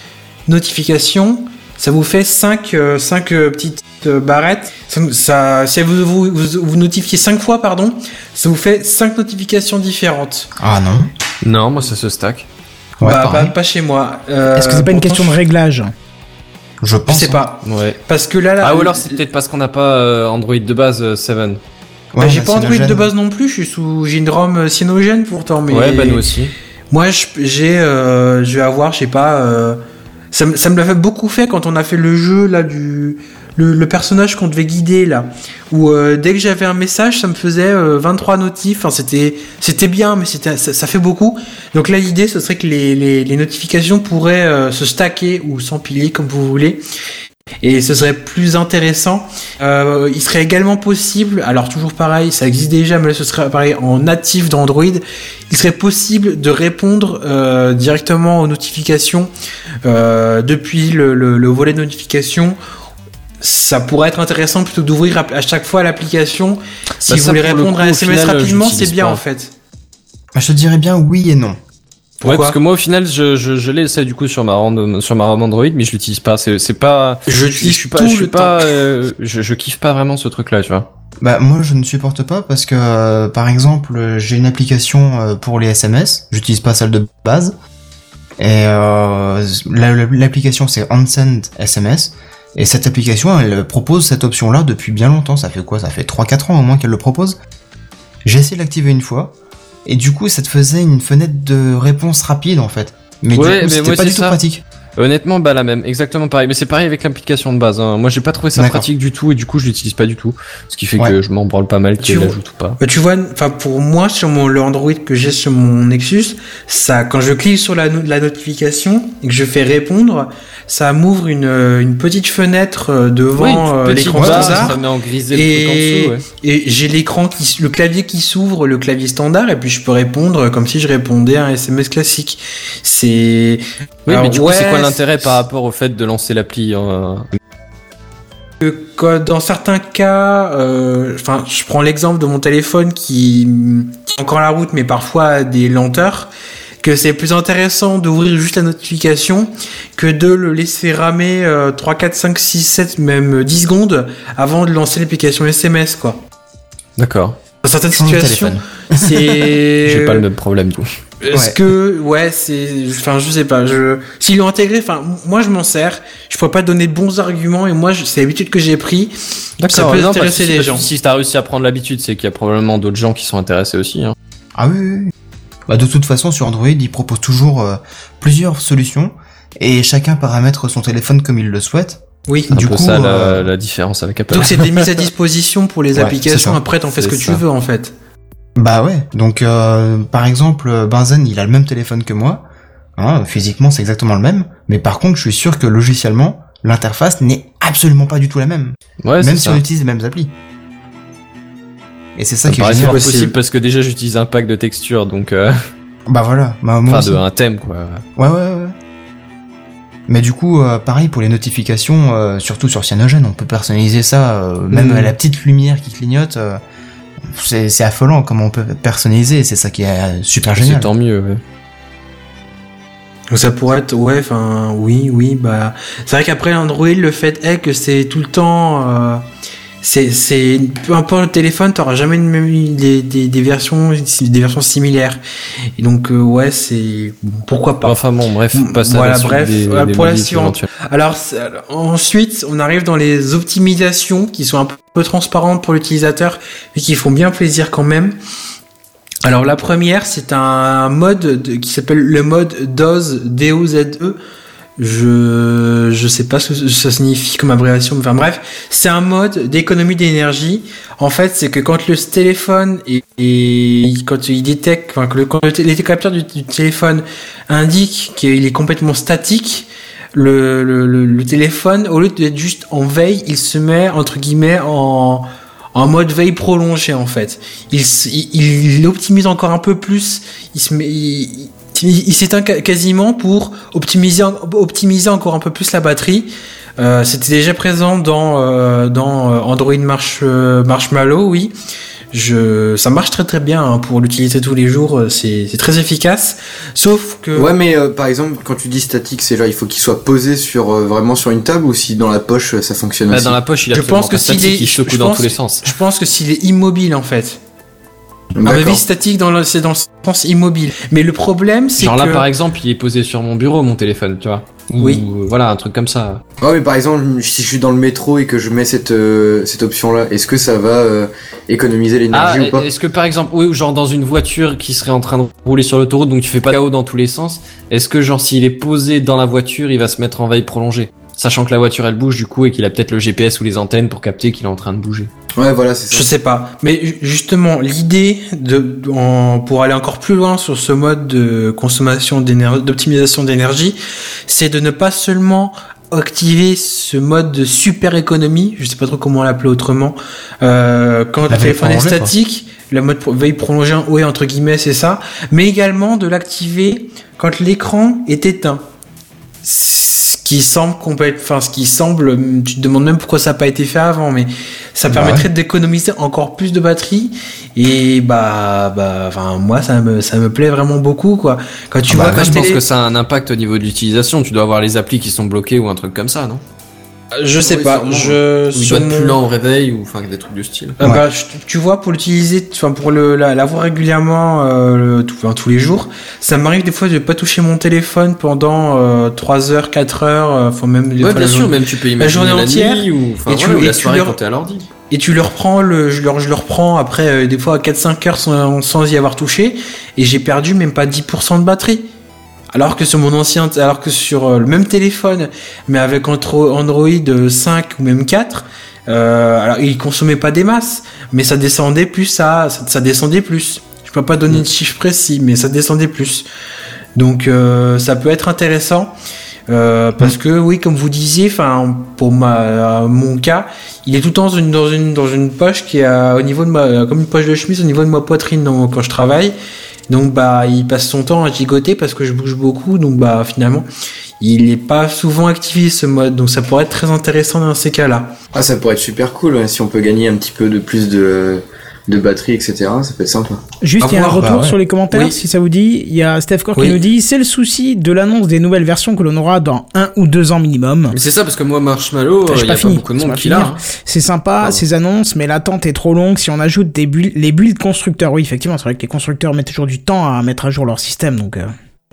notifications, ça vous fait 5, euh, cinq, euh, petites euh, barrettes. Ça, ça- si elle vous, vous, vous, vous notifiez 5 fois, pardon, ça vous fait 5 notifications différentes. Ah non. Non, moi ça se stack. Ouais, bah, pas, chez moi. Euh, Est-ce que c'est pas une question de réglage Je Je pense. sais pas. Ouais. Parce que là, là Ah ou alors c'est peut-être parce qu'on n'a pas euh, Android de base euh, 7. Ouais, Bah, j'ai pas Android de base non plus, je suis sous, j'ai une ROM euh, cyanogène pourtant, mais. Ouais, bah nous aussi. Moi, je- j'ai, euh, je vais avoir, je sais pas, euh, ça, me- ça me l'a fait beaucoup fait quand on a fait le jeu là du, le, le personnage qu'on devait guider là, où euh, dès que j'avais un message, ça me faisait euh, 23 notifs. Enfin, c'était, c'était bien, mais ça, fait beaucoup. Donc là, l'idée, ce serait que les, notifications pourraient euh, se stacker ou s'empiler comme vous voulez. Et ce serait plus intéressant. Euh, il serait également possible, alors toujours pareil, ça existe déjà, mais là ce serait pareil en natif d'Android. Il serait possible de répondre euh, directement aux notifications euh, depuis le, le- le volet de notification. Ça pourrait être intéressant plutôt que d'ouvrir à, à chaque fois l'application. Si Bah, vous ça, voulez répondre à coup, un SMS final, rapidement, c'est bien pas. en fait. Bah, je te dirais bien oui et non. ouais, parce que moi au final je, je, je l'ai ça du coup sur ma ROM sur ma Android, mais je l'utilise pas. C'est c'est pas. Je je l'utilise suis pas. tout Je suis pas. euh, je, je kiffe pas vraiment ce truc là, tu vois. Bah moi je ne supporte pas parce que euh, par exemple euh, j'ai une application euh, pour les SMS, j'utilise pas celle de base et euh, la- la- l'application c'est OnSend SMS et cette application elle propose cette option là depuis bien longtemps, ça fait quoi? Ça fait 3-4 ans au moins qu'elle le propose. J'ai essayé de l'activer une fois et du coup ça te faisait une fenêtre de réponse rapide en fait. Mais Ouais, du coup c'était pas du tout pratique. Honnêtement, bah la même, exactement pareil. Mais c'est pareil avec l'application de base. Hein. Moi, j'ai pas trouvé ça pratique du tout et du coup, je l'utilise pas du tout. Ce qui fait Ouais. que je m'en branle pas mal qu'il l'ajoute ou pas. Bah, tu vois, enfin pour moi sur mon le Android que j'ai sur mon Nexus, ça quand je clique sur la, no- la notification et que je fais répondre, ça m'ouvre une, une petite fenêtre euh, devant euh, l'écran standard. ça met en grisé Et, le truc en dessous. Ouais. et j'ai l'écran qui, le clavier qui s'ouvre, le clavier standard, et puis je peux répondre comme si je répondais à un SMS classique. C'est. Oui, mais du coup, c'est quoi l'intérêt par rapport au fait de lancer l'appli hein dans certains cas, euh, enfin, je prends l'exemple de mon téléphone qui qui est encore la route, mais parfois a des lenteurs, que c'est plus intéressant d'ouvrir juste la notification que de le laisser ramer euh, 3, 4, 5, 6, 7, même 10 secondes avant de lancer l'application SMS, quoi. D'accord. Dans certaines situations, téléphone. c'est. J'ai pas le même problème, tout. Est-ce Ouais. que ouais c'est enfin je sais pas je s'ils l'ont intégré enfin moi je m'en sers je pourrais pas donner de bons arguments et moi je- c'est l'habitude que j'ai pris ça peut non, intéresser parce que les gens Si t'as réussi à prendre l'habitude, c'est qu'il y a probablement d'autres gens qui sont intéressés aussi. Hein. Ah oui, oui, oui. Bah, de toute façon, sur Android, ils proposent toujours euh, plusieurs solutions et chacun paramètre son téléphone comme il le souhaite. oui un Du peu coup, ça la, euh, la différence avec Apple. donc c'est des mises à disposition pour les Ouais, applications après t'en fais ce que tu veux en fait Bah ouais. Donc, euh, par exemple, Benzen, il a le même téléphone que moi. Hein, physiquement, c'est exactement le même. Mais par contre, je suis sûr que logiciellement, l'interface n'est absolument pas du tout la même. Ouais, c'est même si ça. on utilise les mêmes applis. Et c'est ça, qui est possible. possible parce que déjà j'utilise un pack de textures, donc euh, Bah voilà. Bah, moi enfin de un thème quoi. Ouais, ouais, ouais. Mais du coup, euh, pareil pour les notifications, euh, surtout sur Cyanogen, on peut personnaliser ça, euh, même à la petite lumière qui clignote. C'est c'est affolant comment on peut personnaliser. C'est ça qui est euh, super C'est génial. tant mieux. ouais. Ça pourrait être, ouais, enfin, oui, oui, bah. C'est vrai qu'après Android, le fait est que c'est tout le temps. euh, c'est, c'est, peu importe le téléphone, t'auras jamais même- des, des, des versions, des versions similaires. Et donc, euh, ouais, c'est, pourquoi pas. Enfin bon, bref, passe à voilà, bref, des, voilà, des pour la suivante. Alors, ensuite, on arrive dans les optimisations qui sont un peu transparentes pour l'utilisateur, mais qui font bien plaisir quand même. Alors, la première, c'est un mode de- qui s'appelle le mode DOZE, D-O-Z-E. Je, je sais pas ce que ça signifie comme abréviation, mais enfin bref, c'est un mode d'économie d'énergie. En fait, c'est que quand le téléphone et, quand il détecte, enfin, que le, quand les capteurs du, téléphone indiquent qu'il est complètement statique, le, le, le, téléphone, au lieu d'être juste en veille, il se met entre guillemets en, en mode veille prolongée en fait. Il, il, il optimise encore un peu plus. Il se met, il, il, s'éteint quasiment pour optimiser, optimiser encore un peu plus la batterie. Euh, C'était déjà présent dans, euh, dans euh, Android Marsh, euh, Marshmallow, oui. Je, ça marche très très bien hein, pour l'utiliser tous les jours. C'est très efficace. Sauf que Ouais, mais euh, par exemple, quand tu dis statique, c'est genre il faut qu'il soit posé sur euh, vraiment sur une table ou si dans la poche ça fonctionne Bah, aussi. dans la poche, il a Je pense que pas s'il statique, est- il je dans pense tous les sens. je pense que s'il est immobile en fait. Un D'accord. avis statique dans le, c'est dans le sens immobile. Mais le problème, c'est Genre là, que par exemple, il est posé sur mon bureau, mon téléphone, tu vois. Ou, Oui. euh, Voilà, un truc comme ça. Ouais, mais par exemple, si je suis dans le métro et que je mets cette euh, cette option là, est-ce que ça va euh, économiser l'énergie Ah, ou pas est-ce que par exemple, oui, ou genre dans une voiture qui serait en train de rouler sur l'autoroute, donc tu fais pas de chaos dans tous les sens, est-ce que genre s'il est posé dans la voiture, il va se mettre en veille prolongée Sachant que la voiture elle bouge du coup et qu'il a peut-être le GPS ou les antennes pour capter qu'il est en train de bouger. Ouais, voilà, c'est Je ça. sais pas. Mais ju- justement, l'idée de, en- pour aller encore plus loin sur ce mode de consommation d'énergie, d'optimisation d'énergie, c'est de ne pas seulement activer ce mode de super économie, je sais pas trop comment l'appeler autrement, euh, quand La le téléphone est prolongée, quoi. statique, le mode veille prolongée, oui, entre guillemets, c'est ça, mais également de l'activer quand l'écran est éteint. Qui semble complète, enfin, ce qui semble, tu te demandes même pourquoi ça n'a pas été fait avant, mais ça Bah permettrait d'économiser encore plus de batterie. Et bah, bah, enfin, moi, ça me, ça me plaît vraiment beaucoup, quoi. Quand tu Ah bah, vois Après, quand je pense que ça a un impact au niveau de l'utilisation. Tu dois avoir les applis qui sont bloquées ou un truc comme ça, non? Je sais Oui, pas, je, Ou il mon- plus lent au réveil ou enfin des trucs du style. Ah Ouais. bah, je- tu vois, pour l'utiliser, enfin pour le la- l'avoir régulièrement euh, le- tout- enfin, tous les jours, ça m'arrive des fois de pas toucher mon téléphone pendant euh, 3 heures, 4 heures, euh, enfin même des Ouais, fois bien la sûr, journée. même tu peux imaginer journée la entière, nuit ou, et tu- voilà, ou et la tu soirée leur- quand t'es à l'ordi. Et tu le reprends, le, je, le, je le reprends après euh, des fois à 4-5 heures sans, sans y avoir touché, et j'ai perdu même pas 10% de batterie. Alors que sur mon ancien, alors que sur euh, le même téléphone, mais avec Andro- Android 5 ou même 4, euh, alors il consommait pas des masses, mais ça descendait plus à, ça, ça descendait plus. Je peux pas donner de chiffre précis, mais ça descendait plus. Donc euh, ça peut être intéressant. euh, parce que oui, comme vous disiez, enfin pour ma mon cas, il est tout le temps dans une dans une dans une poche qui est à- au niveau de ma comme une poche de chemise au niveau de ma poitrine quand je travaille. Donc bah il passe son temps à gigoter parce que je bouge beaucoup donc bah finalement il n'est pas souvent activé ce mode donc ça pourrait être très intéressant dans ces cas-là. Ah, ça pourrait être super cool si on peut gagner un petit peu de plus de de batterie, etc. Ça peut être sympa. Juste, il y a un retour bah ouais. sur les commentaires, Oui. si ça vous dit. Il y a Steph Core Oui. qui nous dit c'est le souci de l'annonce des nouvelles versions que l'on aura dans un ou deux ans minimum. Mais c'est ça parce que moi Marshmallow, Enfin, il j'ai y a pas pas fini, beaucoup de monde qui l'a. finir. hein. C'est sympa, Pardon. ces annonces, mais l'attente est trop longue si on ajoute des bulles, les builds constructeurs. Oui, effectivement, c'est vrai que les constructeurs mettent toujours du temps à mettre à jour leur système, donc. euh,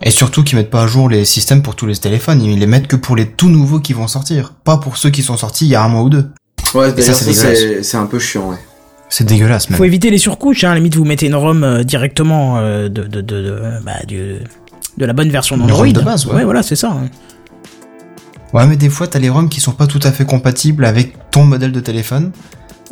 Et surtout qu'ils mettent pas à jour les systèmes pour tous les téléphones, ils les mettent que pour les tout nouveaux qui vont sortir, pas pour ceux qui sont sortis il y a un mois ou deux. Ouais, d'ailleurs, c'est un peu chiant, ouais. C'est dégueulasse même. Faut éviter les surcouches, hein. À la limite, vous mettez une ROM euh, directement euh, de, de, de, de, bah, du- de la bonne version d'Android. ROM de base, ouais. voilà, c'est ça. hein. Ouais, mais des fois t'as les ROM qui sont pas tout à fait compatibles avec ton modèle de téléphone.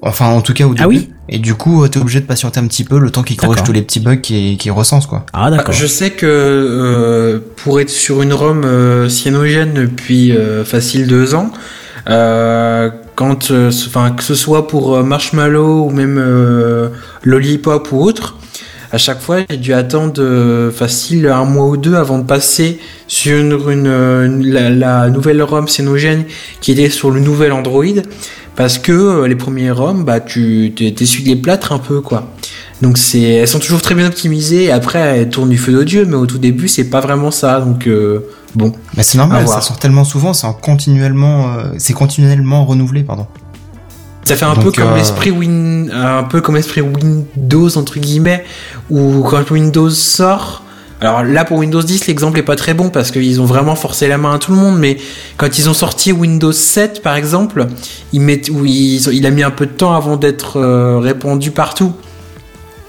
Enfin, en tout cas au début. Ah oui Et du coup, euh, t'es obligé de patienter un petit peu le temps qu'il corrige D'accord. tous les petits bugs qui, qui recense quoi. Ah, d'accord. Je sais que euh, pour être sur une ROM euh, cyanogène depuis euh, facile deux ans, euh, quand, euh, enfin que ce soit pour euh, Marshmallow ou même euh, Lollipop ou autre, à chaque fois j'ai dû attendre euh, facile un mois ou deux avant de passer sur une, euh, la, nouvelle ROM cyanogène qui était sur le nouvel Android. parce que euh, les premiers ROM, bah tu t'es- t'essuies les plâtres un peu quoi. Donc elles sont toujours très bien optimisées. Après, elles tournent du feu de Dieu, mais au tout début, c'est pas vraiment ça. Donc euh, bon. Mais c'est À normal, ça sort tellement souvent, c'est en continuellement, euh, c'est continuellement renouvelé, pardon. Ça fait un Donc, peu comme euh, l'esprit Win, un peu comme l'esprit Windows entre guillemets, où quand Windows sort. Alors là pour Windows 10 l'exemple est pas très bon parce qu'ils ont vraiment forcé la main à tout le monde, mais quand ils ont sorti Windows 7 par exemple, ils mettent, où ils, il a mis un peu de temps avant d'être euh, répandu partout.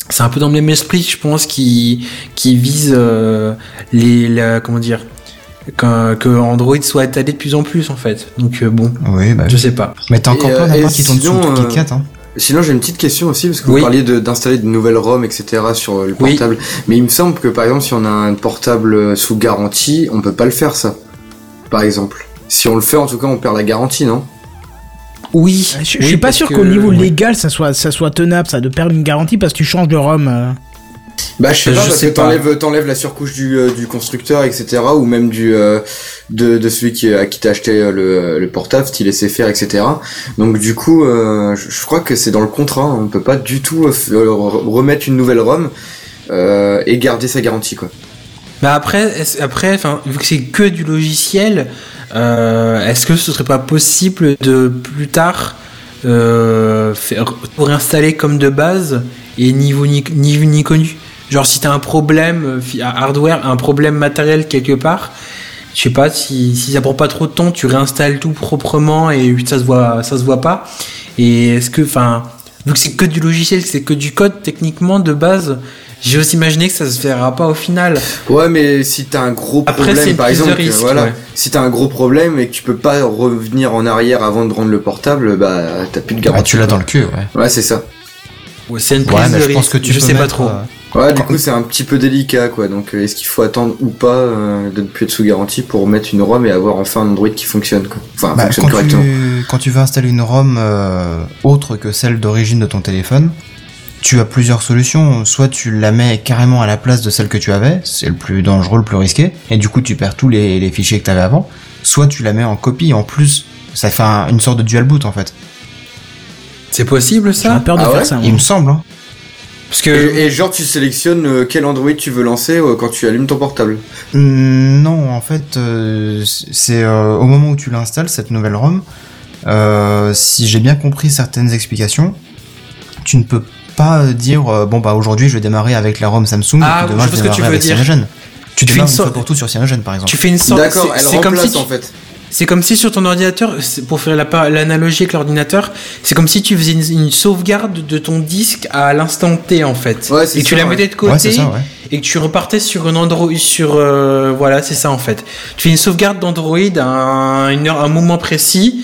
C'est un peu dans le même esprit, je pense, qui qui vise euh, les, la- comment dire, que, que Android soit étalé de plus en plus en fait. Donc euh, bon, Oui, bah. je sais pas. Mais t'as encore plein euh, d'appart et qui tournent sous sinon, le euh, KitKat, hein. Sinon, j'ai une petite question aussi, parce que Oui. vous parliez d'installer de, nouvelles ROM, etc. sur le Oui. portable. Mais il me semble que, par exemple, si on a un portable sous garantie, on peut pas le faire, ça. Par exemple. Si on le fait, en tout cas, on perd la garantie, non? Oui, Je, je oui, suis pas sûr qu'au niveau légal ça soit ça soit tenable ça de perdre une garantie parce que tu changes de ROM. Euh. Bah, je sais Je pas, parce sais que pas. t'enlèves, t'enlèves la surcouche du, euh, du constructeur, etc. Ou même du, euh, de, de celui qui, à qui t'a acheté euh, le, le portable, style SFR, etc. Donc, du coup, euh, je, je crois que c'est dans le contrat. On peut pas du tout euh, euh, remettre une nouvelle ROM, euh, et garder sa garantie, quoi. Bah après, après, enfin, vu que c'est que du logiciel, euh, est-ce que ce serait pas possible de plus tard euh, faire réinstaller comme de base et niveau ni, ni ni connu? Genre si t'as un problème euh, hardware, un problème matériel quelque part, je sais pas si, si ça prend pas trop de temps, tu réinstalles tout proprement et ça se voit, ça se voit pas. Et est-ce que, enfin, vu que c'est que du logiciel, c'est que du code techniquement de base, j'ai aussi imaginé que ça se verra pas au final. Ouais, mais si t'as un gros Après, problème, c'est une par prise de exemple, risque, voilà, ouais. si t'as un gros problème et que tu peux pas revenir en arrière avant de rendre le portable, bah t'as plus de garantie. tu l'as dans le cul, ouais. Ouais, c'est ça. Ouais, c'est une Ouais, prise mais de je pense que tu je peux sais pas trop. euh, Ouais, du coup, c'est un petit peu délicat, quoi. Donc, euh, est-ce qu'il faut attendre ou pas euh, de ne plus être sous garantie pour mettre une ROM et avoir enfin un Android qui fonctionne, quoi. Enfin, Bah, fonctionne quand, correctement. tu, quand tu veux installer une ROM euh, autre que celle d'origine de ton téléphone, tu as plusieurs solutions. Soit tu la mets carrément à la place de celle que tu avais, c'est le plus dangereux, le plus risqué, et du coup tu perds tous les, les fichiers que tu avais avant. Soit tu la mets en copie en plus, ça fait un- une sorte de dual boot en fait. C'est possible ça? Peur de Ah faire ouais? ça. moi. Il me semble. Hein. Parce que Et, et genre, tu sélectionnes euh, quel Android tu veux lancer euh, quand tu allumes ton portable. Non, en fait, euh, c'est euh, au moment où tu l'installes cette nouvelle ROM. euh, si j'ai bien compris certaines explications, tu ne peux pas dire euh, bon bah aujourd'hui je vais démarrer avec la ROM Samsung Ah, et puis demain je je vois ce que tu démarrerai veux avec dire. Cyanogen. Tu Tu démarres une une sorte- fois pour tout sur Cyanogen par exemple. tu fais une sorte. D'accord, c'est- elle C'est comme remplace si tu- en fait. C'est comme si sur ton ordinateur, c'est- pour faire l'analogie avec l'ordinateur, c'est comme si tu faisais une, une sauvegarde de ton disque à l'instant T en fait. Ouais, c'est et que tu ça, la ouais. mettais de côté ça, et que tu repartais sur un Android, sur euh, voilà, c'est ça en fait. Tu fais une sauvegarde d'Android à un, une heure, un moment précis,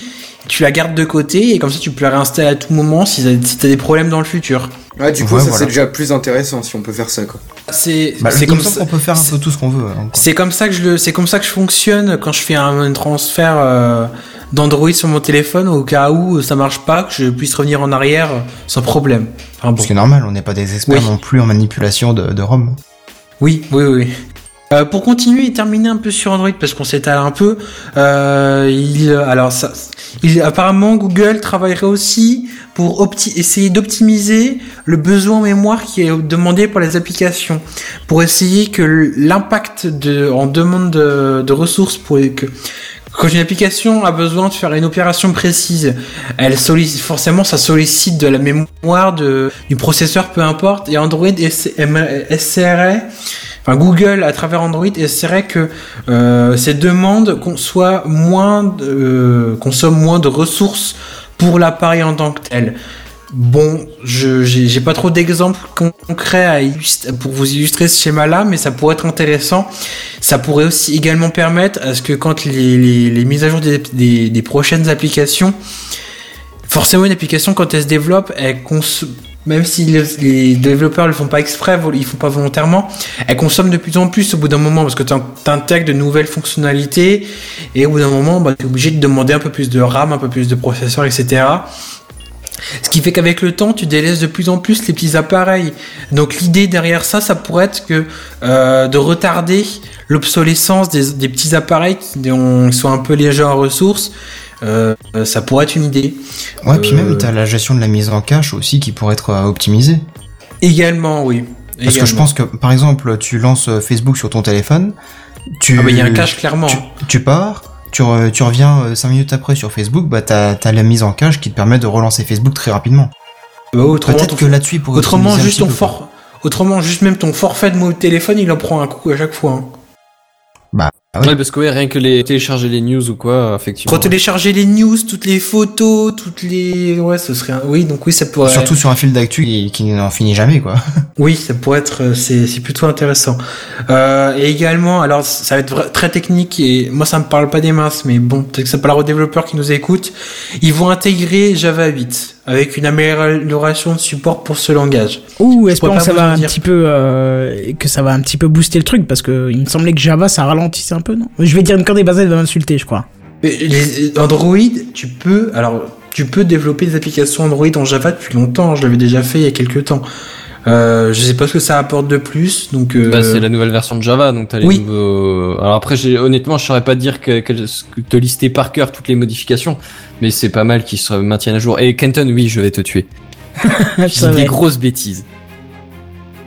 tu la gardes de côté et comme ça tu peux la réinstaller à tout moment si t'as si des problèmes dans le futur. Ouais, du coup, Ouais, ça voilà. c'est déjà plus intéressant si on peut faire ça, quoi. C'est Bah, comme ça. qu'on peut faire un peu tout ce qu'on veut. hein. C'est comme ça que je le, c'est comme ça que je fonctionne quand je fais un, un transfert euh, d'Android sur mon téléphone au cas où ça marche pas, que je puisse revenir en arrière sans problème. Enfin bon. Ce qui est normal, on n'est pas des experts Oui. non plus en manipulation de, de ROM. Oui, oui, oui. Euh, pour continuer et terminer un peu sur Android parce qu'on s'étale un peu, euh, alors apparemment Google travaillerait aussi pour essayer d'optimiser le besoin en mémoire qui est demandé pour les applications, pour essayer que l'impact en demande de, ressources pour que quand une application a besoin de faire une opération précise, elle sollicite, forcément, ça sollicite de la mémoire du processeur, peu importe, et Android essa- essaierait, Google à travers Android essaierait que euh, ces demandes qu'on moins, euh, consomment moins de ressources pour l'appareil en tant que tel. Bon, je j'ai pas trop d'exemples concrets pour vous illustrer ce schéma-là, mais ça pourrait être intéressant. Ça pourrait aussi également permettre à ce que quand les, mises à jour des, prochaines applications, forcément une application quand elle se développe, elle cons- même si les, développeurs le font pas exprès, ils font pas volontairement, elle consomme de plus en plus au bout d'un moment parce que tu intègres de nouvelles fonctionnalités et au bout d'un moment, bah, tu es obligé de demander un peu plus de RAM, un peu plus de processeur, etc. Ce qui fait qu'avec le temps, tu délaisses de plus en plus les petits appareils. Donc l'idée derrière ça, ça pourrait être euh, de retarder l'obsolescence des, petits appareils qui ont- sont un peu légers en ressources. Euh, ça pourrait être une idée. Ouais, puis Euh, même t'as la gestion de la mise en cache aussi qui pourrait être euh, optimisée. Également, oui. Parce que je pense que, par exemple, tu lances Facebook sur ton téléphone, tu, Ah bah, il y a un cache clairement. tu, tu pars, tu, re- tu reviens 5 minutes après sur Facebook, bah t'as as la mise en cache qui te permet de relancer Facebook très rapidement. Bah, Peut-être que là-dessus, pourrait autrement juste ton peu, autrement juste même ton forfait de de téléphone, il en prend un coup à chaque fois. hein. Ah ouais. Ouais, parce que ouais, rien que les télécharger les news ou quoi, effectivement. Retélécharger les news, toutes les photos, toutes les ouais, ce serait un... oui, donc oui, ça pourrait Surtout sur un fil d'actu qui, qui n'en finit jamais, quoi. Oui, ça pourrait être, euh, c'est, c'est plutôt intéressant. Euh, et également, alors ça va être très technique et moi ça me parle pas des masses, mais bon, peut-être que ça parlera aux développeurs qui nous écoutent. Ils vont intégrer Java 8 avec une amélioration de support pour ce langage. Ouh, espérons que ça va un dire. petit peu euh, que ça va un petit peu booster le truc parce que il me semblait que Java ça ralentissait un peu, non Je vais dire une des bases, elle va m'insulter, je crois. Mais les Android, tu peux, alors tu peux développer des applications Android en Java depuis longtemps. Je l'avais déjà fait il y a quelques temps. Euh, je sais pas ce que ça apporte de plus, donc. euh, Bah, c'est la nouvelle version de Java, donc t'as les Oui. nouveaux. Alors après, j'ai honnêtement, je saurais pas te dire que, te lister par cœur toutes les modifications, mais c'est pas mal qu'ils se maintiennent à jour. Et Kenton, oui, je vais te tuer. Je dis des grosses bêtises.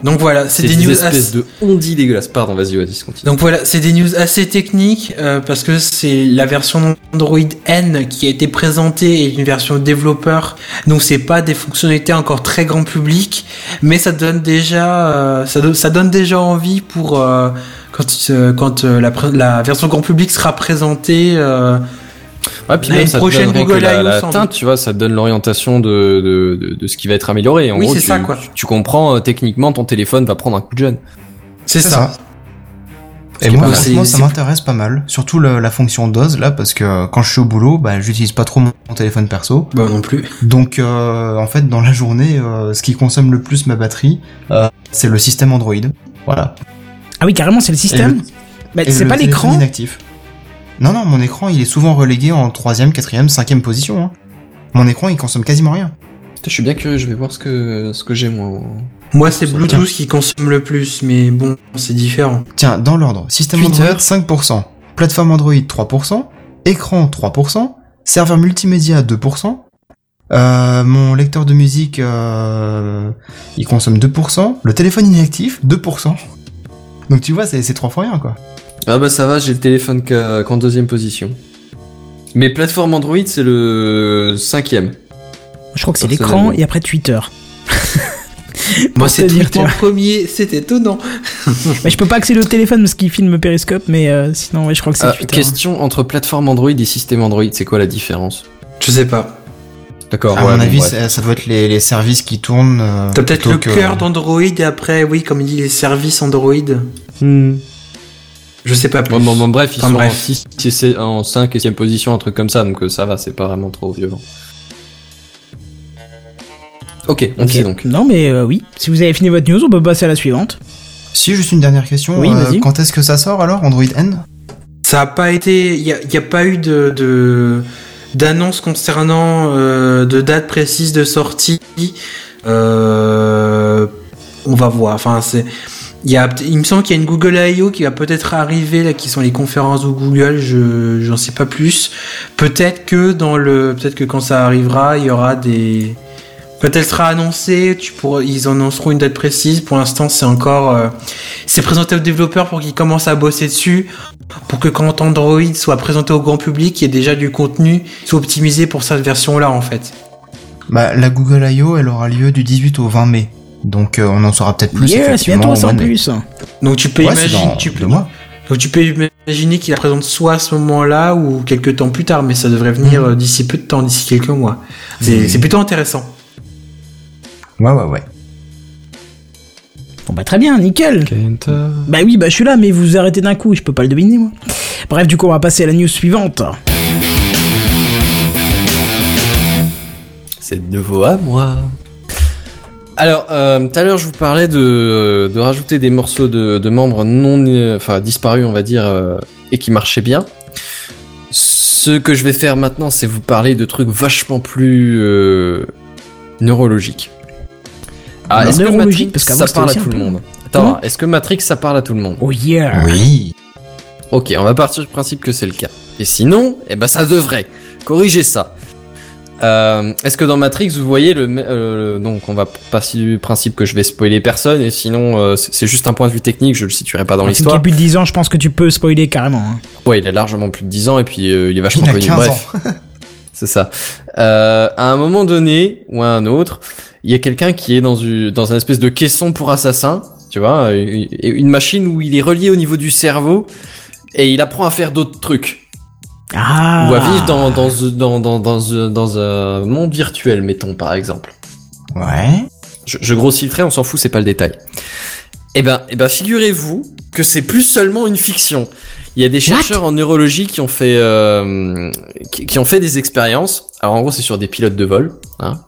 Donc voilà, c'est des des, news espèces assez- de ondis dégueulasses. Pardon, vas-y, vas-y, continue. Donc voilà, c'est des news assez techniques euh, parce que c'est la version Android N qui a été présentée et une version développeur. Donc c'est pas des fonctionnalités encore très grand public, mais ça donne déjà euh, ça, do- ça donne déjà envie pour euh, quand euh, quand euh, la, la version grand public sera présentée. Ouais, puis même ça te prochaine, donne Google la, teinte, doute. tu vois, ça te donne l'orientation de, de, de, de ce qui va être amélioré. En Oui, gros, c'est tu, ça, quoi. Tu, tu comprends euh, techniquement ton téléphone va prendre un coup de jeune. c'est ça. Et moi, ça m'intéresse pas mal. Surtout le- la fonction DOS, là, parce que euh, quand je suis au boulot, bah, j'utilise pas trop mon mon téléphone perso. Bah non plus. Donc, euh, en fait, dans la journée, euh, ce qui consomme le plus ma batterie, euh, c'est le système Android. Voilà. Ah oui, carrément, c'est le Et système. le- Bah, et c'est le pas l'écran. inactif. Non, non, mon écran, il est souvent relégué en troisième, quatrième, cinquième position. hein. Mon écran, il consomme quasiment rien. Putain, Je suis bien curieux, je vais voir ce que, ce que j'ai moi. Moi c'est Bluetooth qui consomme le plus, mais bon, c'est différent. Tiens, dans l'ordre, système Twitter. Android 5%, plateforme Android 3%, écran 3%, serveur multimédia 2%, euh, mon lecteur de musique euh, il consomme 2%, le téléphone inactif 2%. Donc tu vois, c'est c'est trois fois rien quoi. Ah bah ça va, j'ai le téléphone qu'en deuxième position. Mais plateforme Android, c'est le cinquième. Je crois que c'est l'écran et après Twitter. Moi c'est Twitter en premier, c'est étonnant. Bah, je peux pas accéder au téléphone parce qu'il filme Periscope, mais euh, sinon, ouais, je crois que c'est Ah, Twitter. question entre plateforme Android et système Android, c'est quoi la différence? Je sais pas. D'accord. À ouais, mon avis, ça, ça doit être les, les services qui tournent. euh, T'as peut-être le que- cœur d'Android et après, oui, comme il dit, les services Android. Hmm. Je sais pas plus. Bon, bon, bon, bref, ils Enfin, sont bref. en 6, en 5 et 6 position, un truc comme ça, donc euh, ça va, c'est pas vraiment trop violent. Ok, on Ok. disait donc. Non, mais euh, oui. Si vous avez fini votre news, on peut passer à la suivante. Si, juste une dernière question. Oui, euh, vas-y. quand est-ce que ça sort alors, Android N? Ça a pas été, il y a, pas eu de, de d'annonce concernant euh, de date précise de sortie. Euh, on va voir. Enfin, c'est, il me semble qu'il y a une Google I.O. qui va peut-être arriver là, qui sont les conférences de Google. Je, j'en sais pas plus. Peut-être que dans le, peut-être que quand ça arrivera, il y aura des Peut-être elle sera annoncée, tu pourras, ils annonceront une date précise. Pour l'instant, c'est encore, euh, c'est présenté aux développeurs pour qu'ils commencent à bosser dessus, pour que quand Android soit présenté au grand public, il y ait déjà du contenu, soit optimisé pour cette version-là en fait. Bah, la Google I.O. elle aura lieu du 18 au 20 mai. Donc euh, on en saura peut-être plus. yes, bientôt ça en plus. Donc tu peux Ouais, imaginer, dans tu peux, deux mois. donc tu peux imaginer qu'il la présente soit à ce moment-là ou quelques temps plus tard, mais ça devrait venir Mhm. euh, d'ici peu de temps, d'ici quelques mois. C'est, c'est plutôt intéressant. Ouais, ouais, ouais. Bon bah très bien, nickel. Bah oui, bah je suis là, mais vous arrêtez d'un coup, je peux pas le deviner moi. Bref, du coup, on va passer à la news suivante. C'est de nouveau à moi. Alors, euh, tout à l'heure, je vous parlais de, de rajouter des morceaux de, de membres non, euh, enfin disparus, on va dire, euh, et qui marchaient bien. Ce que je vais faire maintenant, c'est vous parler de trucs vachement plus euh, neurologiques. Ah, est-ce que neurologique, Matrix, parce ça parle à tout le monde Attends, est-ce que Matrix, ça parle à tout le monde? Oh yeah. Oui. Ok, on va partir du principe que c'est le cas. Et sinon, eh ben ça devrait. Corriger ça. Euh, Est-ce que dans Matrix, vous voyez le, euh, donc on va passer du principe que je vais spoiler personne et sinon euh, c'est juste un point de vue technique, je le situerai pas dans Un film qui a l'histoire. plus de 10 ans, je pense que tu peux spoiler carrément. hein. Ouais, il a largement plus de 10 ans et puis euh, il est vachement Il a connu. 15 Bref, c'est ça. Euh, à un moment donné ou à un autre, il y a quelqu'un qui est dans une dans un espèce de caisson pour assassin, tu vois, une une machine où il est relié au niveau du cerveau et il apprend à faire d'autres trucs. Ah. Ou à vivre dans, dans, dans, dans, dans, dans un monde virtuel, mettons, par exemple. Ouais. Je, je grossis le trait, on s'en fout, c'est pas le détail. Eh ben, eh ben, figurez-vous que c'est plus seulement une fiction. Il y a des chercheurs en neurologie qui ont fait, euh, qui, qui ont fait des expériences. Alors en gros, c'est sur des pilotes de vol. Hein.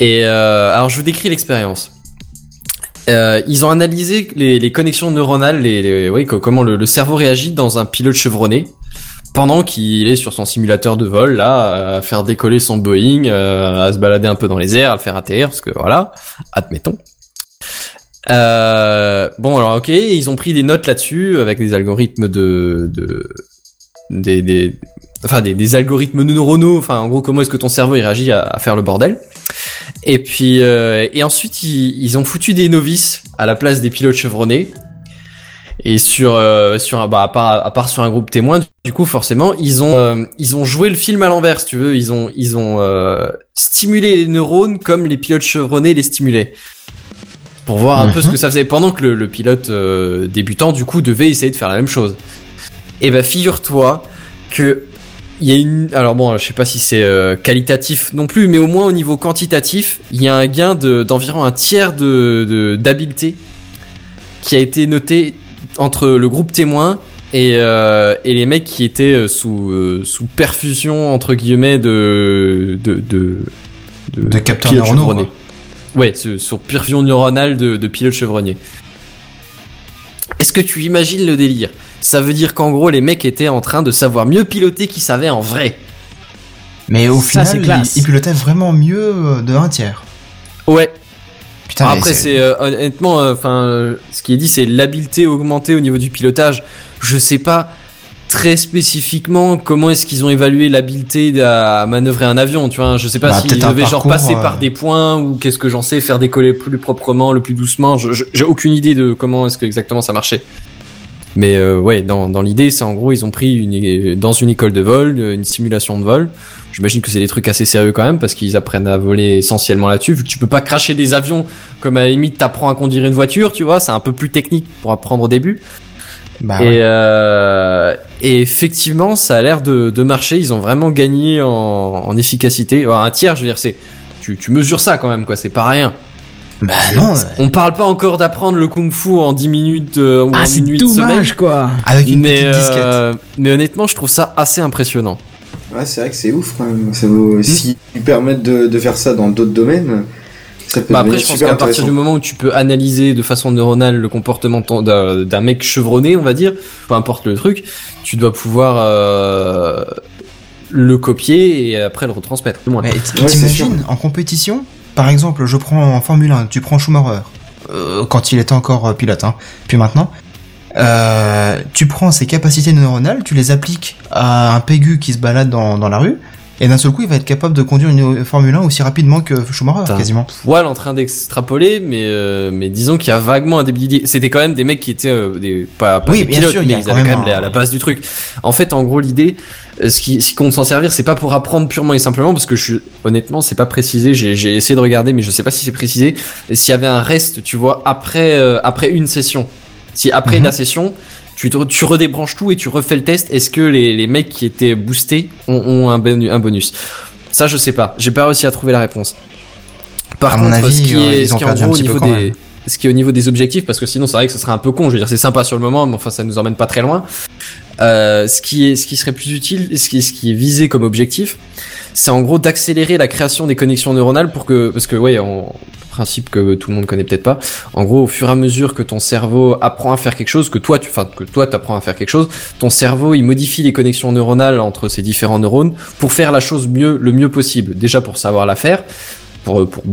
Et euh, alors, je vous décris l'expérience. Euh, ils ont analysé les, les connexions neuronales, les, les- comment le, le cerveau réagit dans un pilote chevronné pendant qu'il est sur son simulateur de vol là, à faire décoller son Boeing, euh, à se balader un peu dans les airs, à le faire atterrir, parce que voilà, admettons. Euh, bon alors ok, ils ont pris des notes là-dessus avec des algorithmes de, de des, des enfin des, algorithmes neuronaux, enfin en gros comment est-ce que ton cerveau réagit à, faire le bordel. Et puis euh, et ensuite ils ont foutu des novices à la place des pilotes chevronnés. Et sur euh, sur bah à part à part sur un groupe témoin, du coup forcément ils ont euh, ils ont joué le film à l'envers, si tu veux, ils ont ils ont euh, stimulé les neurones comme les pilotes chevronnés les stimulaient. Pour voir un peu ce que ça faisait. Pendant que le, le pilote euh, débutant du coup devait essayer de faire la même chose. Et ben figure-toi que il y a une alors bon je sais pas si c'est euh, qualitatif non plus mais au moins au niveau quantitatif il y a un gain de d'environ un tiers de de- d'habileté qui a été noté entre le groupe témoin et euh, et les mecs qui étaient euh, sous euh, sous perfusion entre guillemets de de de De capteurs pilotes neuronaux, chevronnés. Ouais, sur, perfusion neuronale de, de pilote chevronnier. Est-ce que tu imagines le délire? Ça veut dire qu'en gros, les mecs étaient en train de savoir mieux piloter qu'ils savaient en vrai. Mais au Ça, final, classe. il, il pilotait vraiment mieux de un tiers. Ouais. Putain, mais Après, c'est euh, honnêtement, enfin, euh, ce qui est dit, c'est l'habileté augmentée au niveau du pilotage. Je sais pas très spécifiquement comment est-ce qu'ils ont évalué l'habileté à manœuvrer un avion. Tu vois, je sais pas Bah, s'ils devaient genre passer euh, par des points ou qu'est-ce que j'en sais, faire décoller plus proprement, le plus doucement. J'ai aucune idée de comment est-ce que exactement ça marchait. Mais euh, ouais, dans, dans l'idée, c'est en gros, ils ont pris une, dans une école de vol, euh, une simulation de vol. J'imagine que c'est des trucs assez sérieux quand même parce qu'ils apprennent à voler essentiellement là-dessus. Vu que tu peux pas cracher des avions comme à la limite t'apprends à conduire une voiture, tu vois, c'est un peu plus technique pour apprendre au début. Bah, et, ouais. euh, et effectivement, ça a l'air de, de marcher. Ils ont vraiment gagné en, en efficacité. Alors, un tiers, je veux dire, c'est tu, tu mesures ça quand même, quoi. C'est pas rien. Bah non, On parle pas encore d'apprendre le kung-fu en 10 minutes euh, ou Ah, en une nuit de semaine. dommage, quoi. avec une mais, petite disquette. euh, mais honnêtement, je trouve ça assez impressionnant. Ouais, c'est vrai que c'est ouf quand même. Ça vaut... S'ils permettent de, de faire ça dans d'autres domaines, ça peut Bah après, je pense qu'à partir du moment où tu peux analyser de façon neuronale le comportement d'un mec chevronné, on va dire, peu importe le truc, tu dois pouvoir euh, le copier et après le retransmettre. Moins. Mais Ouais, t'imagines, en compétition, par exemple, je prends en Formule 1, tu prends Schumacher, euh, quand il était encore euh, pilote, hein, puis maintenant, euh, tu prends ses capacités neuronales, tu les appliques à un Pégu qui se balade dans, dans la rue, et d'un seul coup, il va être capable de conduire une Formule 1 aussi rapidement que Schumacher, quasiment. poil en train d'extrapoler, mais euh, mais disons qu'il y a vaguement un débit. C'était quand même des mecs qui étaient euh, des pas, pas Oui, des bien pilotes, sûr, il y mais a ils avaient quand même un- à la base du truc. En fait, en gros, l'idée, euh, ce qui, ce qu'on s'en servir, c'est pas pour apprendre purement et simplement, parce que je suis honnêtement, c'est pas précisé. J'ai essayé de regarder, mais je sais pas si c'est précisé. Et S'il y avait un reste, tu vois, après euh, après une session, si après Mhm. la session. Tu, te- tu redébranches tout et tu refais le test. Est-ce que les, les mecs qui étaient boostés ont, ont un, bonu- un bonus? Ça, je sais pas. J'ai pas réussi à trouver la réponse. Par À contre, mon avis, ce qui est, ils ce ont qui est en un au peu niveau quand des, même. ce qui est au niveau des objectifs, parce que sinon, c'est vrai que ce serait un peu con. Je veux dire, c'est sympa sur le moment, mais enfin, ça nous emmène pas très loin. Euh, ce qui est, ce qui serait plus utile, ce qui, ce qui est visé comme objectif, c'est en gros d'accélérer la création des connexions neuronales pour que, parce que ouais, en principe que tout le monde connaît peut-être pas. En gros, au fur et à mesure que ton cerveau apprend à faire quelque chose, que toi, tu, enfin, que toi, t'apprends à faire quelque chose, ton cerveau, il modifie les connexions neuronales entre ces différents neurones pour faire la chose mieux, le mieux possible. Déjà pour savoir la faire, pour, pour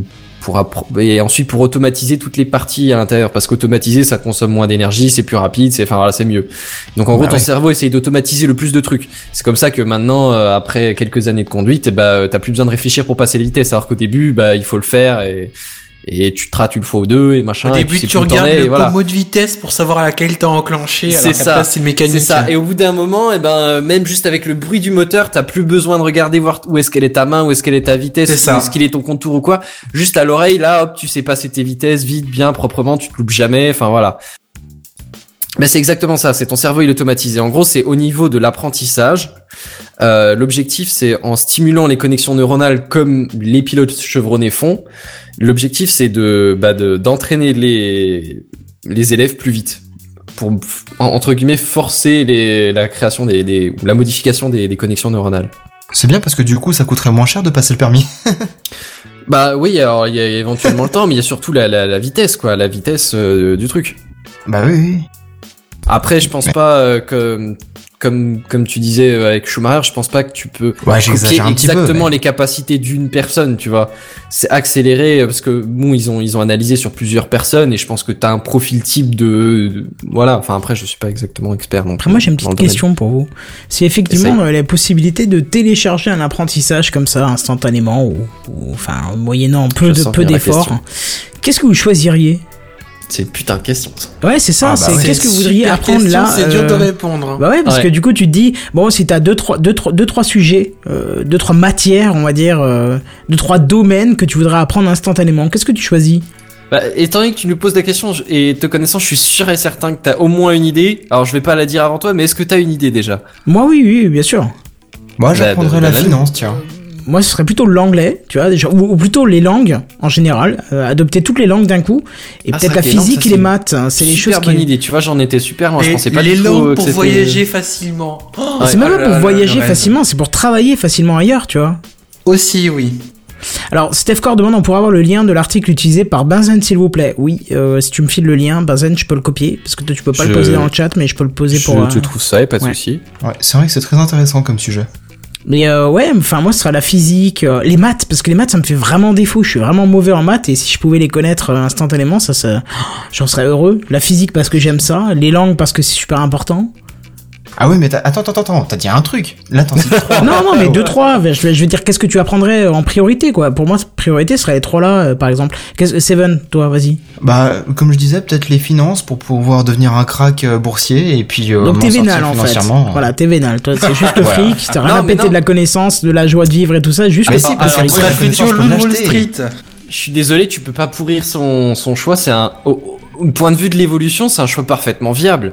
pour appro- et ensuite pour automatiser toutes les parties à l'intérieur parce qu'automatiser ça consomme moins d'énergie c'est plus rapide c'est enfin voilà c'est mieux donc en gros Bah ton cerveau essaye d'automatiser le plus de trucs c'est comme ça que maintenant euh, après quelques années de conduite eh bah t'as plus besoin de réfléchir pour passer les vitesses alors qu'au début bah il faut le faire et et tu te rates une fois ou deux et machin Au et début, sais tu t'en regardes es, et le voilà. pommeau de vitesse pour savoir à laquelle t'as enclenché. C'est ça. c'est mécanique. C'est ça. Et au bout d'un moment, eh ben, même juste avec le bruit du moteur, t'as plus besoin de regarder voir où est-ce qu'elle est ta main, où est-ce qu'elle est ta vitesse, C'est ça. où est-ce qu'il est ton contour ou quoi. Juste à l'oreille, là, hop, tu sais passer tes vitesses vite, bien, proprement, tu te loupes jamais. Enfin voilà. Mais c'est exactement ça. C'est ton cerveau il est automatisé. En gros, c'est au niveau de l'apprentissage. Euh, L'objectif, c'est en stimulant les connexions neuronales comme les pilotes chevronnés font. L'objectif, c'est de bah, de- d'entraîner les les élèves plus vite pour en- entre guillemets forcer les, la création des, des ou la modification des, des connexions neuronales. C'est bien parce que du coup, ça coûterait moins cher de passer le permis. Bah oui, alors il y a éventuellement le temps, mais il y a surtout la, la, la vitesse quoi, la vitesse euh, du truc. Bah oui, oui. Après, je pense Ouais. pas euh, que comme comme tu disais euh, avec Schumacher, je pense pas que tu peux Ouais, copier j'exagère un petit peu. exactement mais- les capacités d'une personne, tu vois. C'est accéléré euh, parce que bon, ils ont ils ont analysé sur plusieurs personnes et je pense que t'as un profil type de, de- voilà. Enfin après, je suis pas exactement expert non Après, plus moi, j'ai une petite question pour vous. C'est effectivement euh, la possibilité de télécharger un apprentissage comme ça instantanément ou, ou, enfin moyennant peu Je de peu d'efforts. Qu'est-ce que vous choisiriez? C'est une putain de question. Ça. Ouais, c'est ça. Ah bah c'est ouais. qu'est-ce que vous voudriez apprendre question, là C'est dur de euh, répondre. hein. Bah ouais, parce Ouais. que du coup, tu te dis, bon, si t'as deux trois, deux, trois, deux, trois sujets, euh, deux, trois matières, on va dire, euh, deux, trois domaines que tu voudrais apprendre instantanément, qu'est-ce que tu choisis? Bah, étant donné que tu nous poses la question je- et te connaissant, je suis sûr et certain que t'as au moins une idée. Alors je vais pas la dire avant toi, mais est-ce que t'as une idée déjà? Moi, oui, oui, bien sûr. Moi, Bah, j'apprendrais de- la de la- finance, tiens. Moi, ce serait plutôt l'anglais, tu vois, déjà, ou, ou plutôt les langues en général, euh, adopter toutes les langues d'un coup, et Ah, peut-être la physique et les maths, hein, c'est les Super choses bonne qui. idée. Tu vois, j'en étais super. Moi, je Et pensais pas les du euh, langues que pour voyager facilement. Oh, Ouais. C'est même ah pas là pour là, voyager facilement, c'est pour travailler facilement ailleurs, tu vois. Aussi, oui. Alors, Steph Core demande, on pourrait avoir le lien de l'article utilisé par Benzen, s'il vous plaît. Oui, euh, si tu me files le lien, Benzen, je peux le copier, parce que toi, tu peux pas le Je- poser dans le chat, mais je peux le poser Je pour... te euh, trouve ça, a pas de ouais. souci. Ouais, c'est vrai que c'est très intéressant comme sujet. Mais euh, ouais, enfin moi ce sera la physique, euh, les maths, parce que les maths ça me fait vraiment défaut. Je suis vraiment mauvais en maths et si je pouvais les connaître euh, instantanément, ça, ça, j'en serais heureux. La physique parce que j'aime ça, les langues parce que c'est super important. Ah oui, mais attends, attends, attends, t'as dit un truc. Là, t'en cites trois. non non mais deux trois. Je, vais- dire qu'est-ce que tu apprendrais en priorité quoi? Pour moi priorité serait les trois là euh, par exemple. Qu'est-ce Seven, toi vas-y. Bah, comme je disais, peut-être les finances pour pouvoir devenir un crack euh, boursier et puis euh, Donc t'es vénal en fait. financièrement. Voilà t'es vénal. Toi c'est juste le Voilà. fric. T'as rien à péter non. de la connaissance, de la joie de vivre et tout ça. Juste Ah, le mais si, fric. parce le que Wall. Street. Je suis désolé, tu peux pas pourrir son, son choix. C'est un, au, au point de vue de l'évolution, c'est un choix parfaitement viable.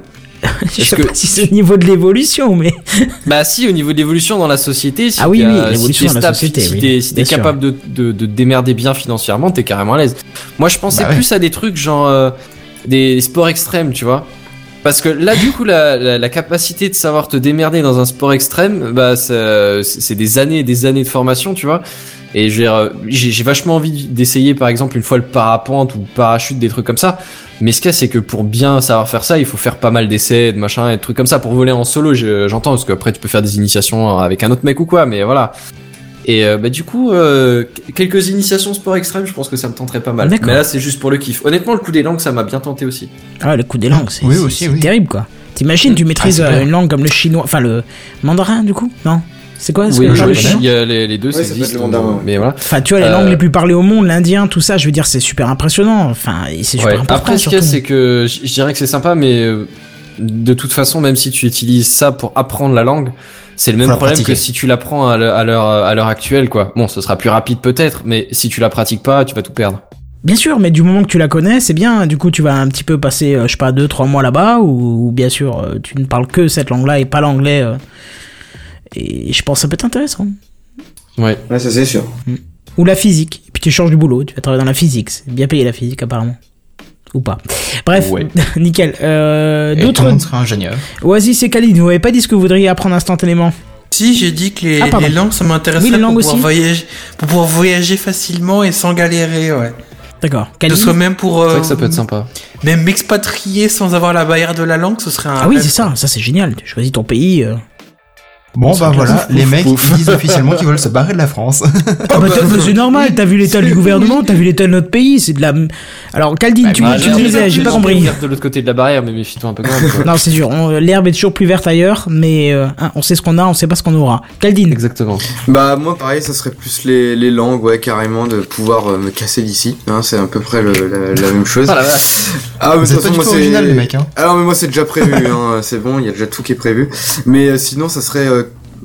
Je sais que- pas si c'est au niveau de l'évolution mais. Bah si, au niveau de l'évolution dans la société, si Ah oui, t'es, oui, l'évolution si t'es dans la stable, société, si oui, t'es, si t'es bien sûr. capable de, de, démerder bien financièrement, t'es carrément à l'aise. Moi, je pensais Bah ouais. plus à des trucs genre euh, des sports extrêmes, tu vois. Parce que là, du coup, la, la, la capacité de savoir te démerder dans un sport extrême, bah, c'est des années et des années de formation, tu vois. Et j'ai vachement envie d'essayer, par exemple, une fois le parapente ou le parachute, des trucs comme ça. Mais ce qu'il y a, c'est que pour bien savoir faire ça, il faut faire pas mal d'essais, de machin, et de trucs comme ça. Pour voler en solo, je- j'entends, parce qu'après, tu peux faire des initiations avec un autre mec ou quoi, mais voilà. Et euh, bah, du coup, euh, quelques initiations sport extrême, je pense que ça me tenterait pas mal. Mais là, c'est juste pour le kiff. Honnêtement, le coup des langues, ça m'a bien tenté aussi. Ah, le coup des langues, c'est Oui, oui. terrible quoi. T'imagines, tu maîtrises c'est euh, clair. une langue comme le chinois, enfin le mandarin du coup Non? C'est quoi est-ce Oui, que il y a les, les deux, ça existe. le mandarin, ouais. Mais voilà. Enfin, tu vois, les Euh, langues les plus parlées au monde, l'indien, tout ça, je veux dire, c'est super impressionnant. Enfin, c'est super Ouais. important. Après, ce qu'il y a, c'est que je dirais que c'est sympa, mais euh, de toute façon, même si tu utilises ça pour apprendre la langue, c'est le même problème pratiquer. que si tu l'apprends à l'heure à l'heure actuelle, quoi. Bon, ce sera plus rapide peut-être, mais si tu la pratiques pas, tu vas tout perdre. Bien sûr, mais du moment que tu la connais, c'est bien. Du coup, tu vas un petit peu passer, euh, je sais pas, deux, trois mois là-bas, ou, ou bien sûr, euh, tu ne parles que cette langue-là et pas l'anglais. euh, et je pense que ça peut être intéressant. Ouais. Ouais, ça c'est sûr. Ou la physique. Et puis tu changes du boulot, tu vas travailler dans la physique. C'est bien payé la physique apparemment. Ou pas. Bref, Ouais. nickel. Euh, Et tout le D'autres. monde serait ingénieur. Oasis et Khalid, vous m'avez pas dit ce que vous voudriez apprendre instantanément. Si, j'ai dit que les, Ah, les langues, ça m'intéresserait Oui, les langues pour, pouvoir aussi. voyager, pour pouvoir voyager facilement et sans galérer, ouais. D'accord. Que ce soit même pour... C'est vrai euh, que ça peut être sympa. Même m'expatrier sans avoir la barrière de la langue, ce serait un... Ah oui, c'est ça. Ça, c'est génial. Tu choisis ton pays. euh. Bon, bah voilà, les mecs, ils disent officiellement qu'ils veulent se barrer de la France. Ah bah, t'as- bah, c'est normal, t'as vu l'état du gouvernement, t'as vu l'état de notre pays, c'est de la... Alors Caldine, tu, Bah, tu me disais, j'ai pas compris. De l'autre côté de la barrière, mais méfie-toi un peu quand même. quoi. Non, c'est sûr, l'herbe est toujours plus verte ailleurs, mais euh, hein, on sait ce qu'on a, on sait pas ce qu'on aura. Caldine, Exactement. Bah moi pareil, ça serait plus les, les langues, ouais carrément, de pouvoir euh, me casser d'ici. Hein, c'est à peu près le- la, la même chose. Ah. Ah mais de C'est toute pas façon moi c'est original, les mecs, hein. Alors mais moi c'est déjà prévu, hein, c'est bon, il y a déjà tout qui est prévu. Mais euh, sinon ça serait,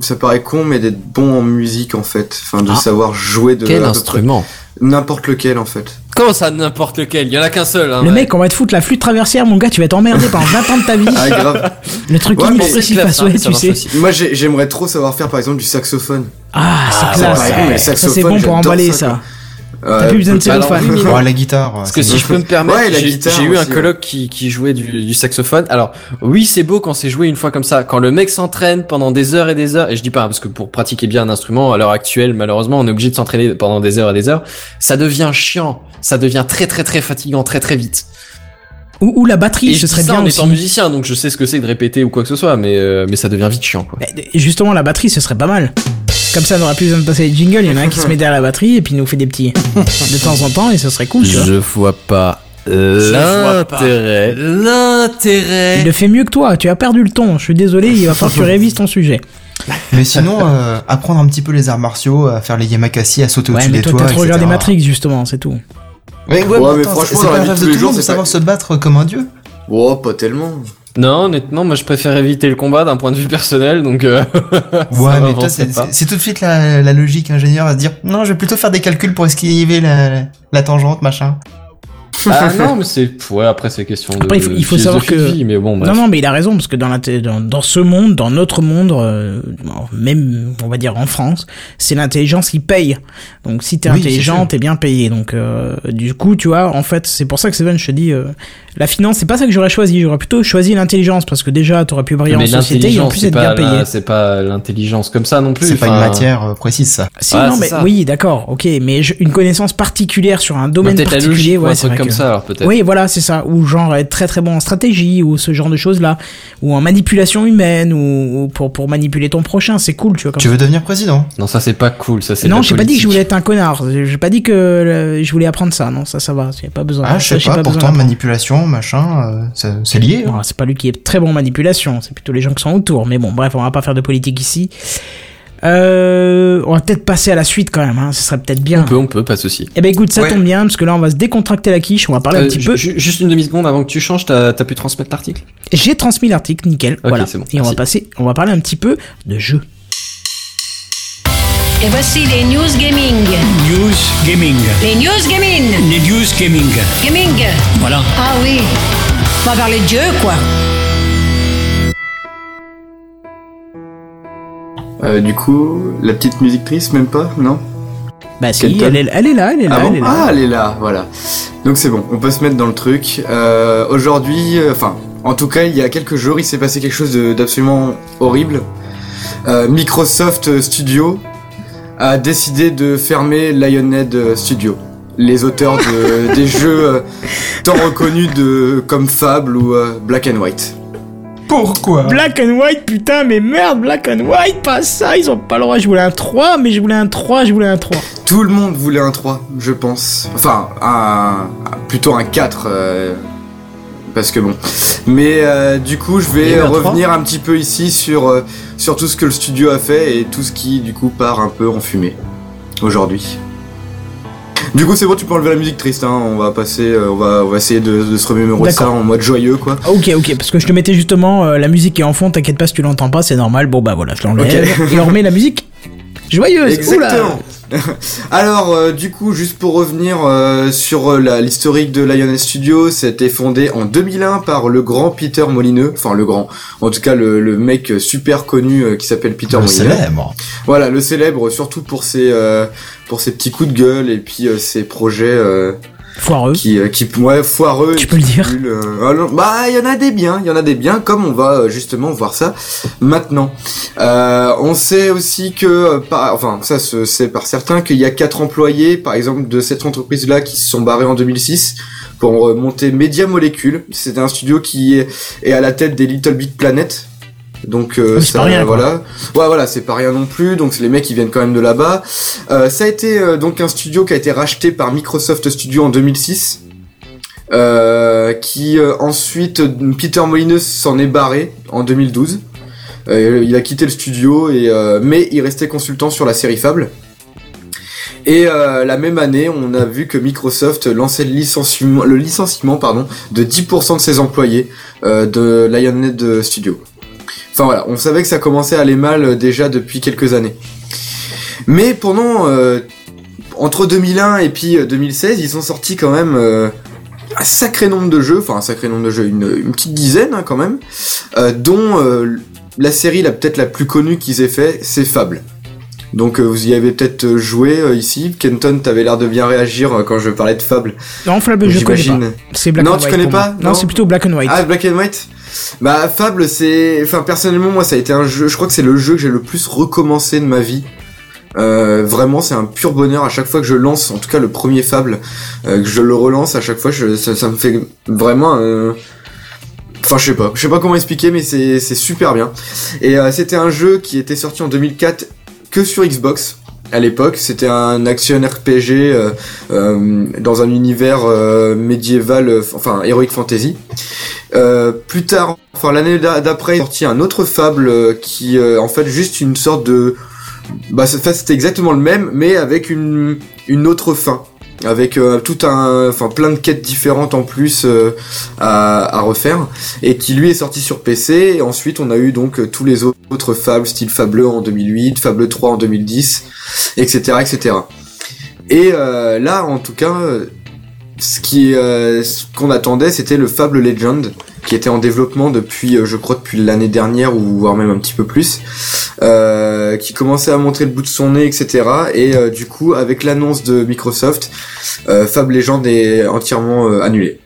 ça paraît con, mais d'être bon en musique en fait, enfin de Ah. savoir jouer de Quel instrument n'importe lequel en fait. Comment ça, n'importe lequel? Il y en a qu'un seul. Hein, le ouais. mec, on va te foutre la flûte traversière, mon gars, tu vas t'emmerder pendant 20 ans de ta vie. Ah grave. Le truc Ouais, inexpressif à souhait, tu sais. aussi. moi j'ai- j'aimerais trop savoir faire par exemple du saxophone. Ah, c'est Ah, classe. c'est pareil, mais le ça, c'est bon pour emballer ça, ça. T'as Euh, plus besoin de cellophane. Oh, la guitare. Parce que si je peux me permettre, Ouais, j'ai eu un ouais. coloc qui, qui jouait du, du saxophone. Alors oui, c'est beau quand c'est joué une fois comme ça. Quand le mec s'entraîne pendant des heures et des heures, et je dis pas hein, parce que pour pratiquer bien un instrument à l'heure actuelle, malheureusement, on est obligé de s'entraîner pendant des heures et des heures. Ça devient chiant, ça devient très très très fatigant très très vite. Ou, ou la batterie, Et ce je serait dis ça bien en aussi. étant musicien, donc je sais ce que c'est que de répéter ou quoi que ce soit, mais euh, mais ça devient vite chiant quoi. Justement, la batterie, ce serait pas mal. Comme ça, on n'aurait plus besoin de passer les jingles. Il y en a un qui se met derrière la batterie et puis il nous fait des petits de temps en temps et ce serait cool, tu vois. Je vois pas vois pas. l'intérêt. L'intérêt. Il le fait mieux que toi. Tu as perdu le ton. Je suis désolé. Il va falloir que tu révises ton sujet. Mais sinon, euh, apprendre un petit peu les arts martiaux, à faire les yamakasi, à sauter Ouais, au-dessus mais des toi, toits, t'as trop regardé Matrix, justement. C'est tout. Ouais, ouais, Ouais, mais mais attends, franchement, c'est pas la un vie de rêve tous de les tout le jours, monde de c'est savoir pas- se battre comme un dieu. Oh pas tellement. Non, honnêtement, moi je préfère éviter le combat d'un point de vue personnel, donc. euh, Ouais, mais toi, c'est tout de suite la, la logique ingénieur à se dire non, je vais plutôt faire des calculs pour esquiver la, la tangente, machin. Ah non, mais c'est ouais. Après, c'est question de. Après, il faut- il faut savoir que- vie, mais bon, bref. Non, non, mais il a raison, parce que dans, la dans, dans ce monde, dans notre monde, euh, même, on va dire en France, c'est l'intelligence qui paye. Donc, si t'es Oui, intelligent, t'es bien payé. Donc, euh, du coup, tu vois, en fait, c'est pour ça que Seven, je te dis, euh, la finance, c'est pas ça que j'aurais choisi. J'aurais plutôt choisi l'intelligence, parce que déjà, t'aurais pu briller en mais société et en plus être bien payé. c'est pas l'intelligence comme ça non plus. C'est pas une matière euh, précise, ça. Si, Ouais, non, mais ça. oui, d'accord, ok, mais je- une connaissance particulière sur un domaine particulier, logique ouais, c'est comme ça, alors peut-être. Oui, voilà, c'est ça. Ou genre être très très bon en stratégie, ou ce genre de choses-là. Ou en manipulation humaine, ou, ou pour, pour manipuler ton prochain, c'est cool, tu vois. Comme Tu veux devenir président? Non, ça c'est pas cool. Ça c'est. non, j'ai pas dit que je voulais être un connard. J'ai pas dit que euh, je voulais apprendre ça. Non, ça, ça va. J'ai pas besoin. Ah, je sais pas, besoin pourtant, manipulation, machin, euh, c'est- lié. hein. C'est pas lui qui est très bon en manipulation, c'est plutôt les gens qui sont autour. Mais bon, bref, on va pas faire de politique ici. Euh, on va peut-être passer à la suite quand même. Hein. Ce serait peut-être bien. On peut, on peut, pas de souci. Eh ben écoute, ça Ouais. tombe bien parce que là, on va se décontracter la quiche. On va parler un Euh, petit peu. ju- Juste une demi seconde avant que tu changes, t'as as pu transmettre l'article? J'ai transmis l'article, nickel. Voilà. c'est bon, Et on va passer, on va parler un petit peu de jeux. Et voici les news gaming. News Gaming. Les news gaming. Les News Gaming. Gaming. Voilà. Ah oui. On va parler de jeux, quoi. Euh, du coup, la petite musique triste, même pas, non Bah si, elle est, elle est là, elle est là, ah, bon elle est là. ah, elle est là, voilà. Donc c'est bon, on peut se mettre dans le truc. Euh, Aujourd'hui, euh, enfin, en tout cas, il y a quelques jours, il s'est passé quelque chose d'absolument horrible. Euh, Microsoft Studio a décidé de fermer Lionhead Studio. Les auteurs de, des jeux tant reconnus de, comme Fable ou Black and White. Pourquoi Black and White, putain, mais merde, Black and White, pas ça, ils ont pas le droit. Je voulais un 3, mais je voulais un 3, je voulais un 3. Tout le monde voulait un 3, je pense. Enfin, un, plutôt un 4. euh, parce que bon. Mais euh, du coup, je vais revenir un petit peu ici sur, euh, sur tout ce que le studio a fait et tout ce qui, du coup, part un peu en fumée. Aujourd'hui. Du coup, c'est bon, tu peux enlever la musique triste. Hein. On va passer, euh, on va, on va essayer de, de se remémorer ça en mode joyeux, quoi. Ok, ok, parce que je te mettais justement euh, la musique qui est en fond, t'inquiète pas si tu l'entends pas, c'est normal. Bon bah voilà, je l'enlève. Ok. Et on remet la musique joyeuse. Exactement. Alors, euh, du coup, juste pour revenir euh, sur euh, l'historique de Lioness Studio, c'était fondé en 2001 par le grand Peter Molineux, enfin le grand, en tout cas le, le mec super connu euh, qui s'appelle Peter Le Molineux. célèbre. Voilà, le célèbre surtout pour ses euh, pour ses petits coups de gueule et puis euh, ses projets euh, Foireux. qui euh, qui ouais foireux. Tu peux le dire. euh, bah il y en a des biens, il y en a des biens comme on va euh, justement voir ça maintenant. Euh, on sait aussi que par, enfin ça se sait par certains qu'il y a quatre employés par exemple de cette entreprise là qui se sont barrés en 2006 pour monter Media Molecule. C'est un studio qui est, est à la tête des Little Big Planet. Donc euh, Ah, ça, pas rien, voilà. Ouais voilà, c'est pas rien non plus. Donc les mecs ils viennent quand même de là-bas. Euh, ça a été euh, donc un studio qui a été racheté par Microsoft Studio en 2006. Euh, qui euh, ensuite Peter Molineux s'en est barré en 2012. Euh, il a quitté le studio et euh, mais il restait consultant sur la série Fable. Et euh, la même année, on a vu que Microsoft lançait le licenciement, le licenciement pardon, de 10% de ses employés euh, de Lionhead Studio. Enfin voilà, on savait que ça commençait à aller mal euh, déjà depuis quelques années. Mais pendant euh, entre 2001 et puis euh, 2016, ils ont sorti quand même euh, un sacré nombre de jeux, enfin un sacré nombre de jeux, une, petite dizaine hein, quand même, euh, dont euh, la série la peut-être la plus connue qu'ils aient fait, c'est Fable. Donc euh, vous y avez peut-être euh, joué euh, ici. Kenton, t'avais l'air de bien réagir euh, quand je parlais de Fable. Non, Fable, je connais pas. C'est Black Non, and tu White. connais pour pas moi. Non. Non, c'est plutôt Black and White. Ah, Black and White Bah, Fable, c'est. Enfin, personnellement, moi, ça a été un jeu. Je crois que c'est le jeu que j'ai le plus recommencé de ma vie. Euh, vraiment, c'est un pur bonheur à chaque fois que je lance, en tout cas le premier Fable, euh, que je le relance à chaque fois, je, ça, ça me fait vraiment. euh, Enfin, je sais pas, je sais pas comment expliquer, mais c'est c'est super bien. Et euh, c'était un jeu qui était sorti en 2004 que sur Xbox à l'époque. C'était un action RPG euh, euh, dans un univers euh, médiéval, enfin heroic fantasy. Plus tard, enfin l'année d'a- d'après, est sorti un autre Fable qui, en fait, juste une sorte de, bah, c'était exactement le même, mais avec une une autre fin, avec euh, tout un, enfin plein de quêtes différentes en plus euh, à, refaire, et qui lui est sorti sur PC. Et ensuite, on a eu donc euh, tous les autres Fables, style Fable 1 en 2008, Fable 3 en 2010, etc., etc. Et là, en tout cas, ce qui, ce qu'on attendait, c'était le Fable Legend, qui était en développement depuis, euh, je crois, depuis l'année dernière ou voire même un petit peu plus, euh, qui commençait à montrer le bout de son nez, etc. Et euh, du coup, avec l'annonce de Microsoft, euh, Fable Legend est entièrement euh, annulé.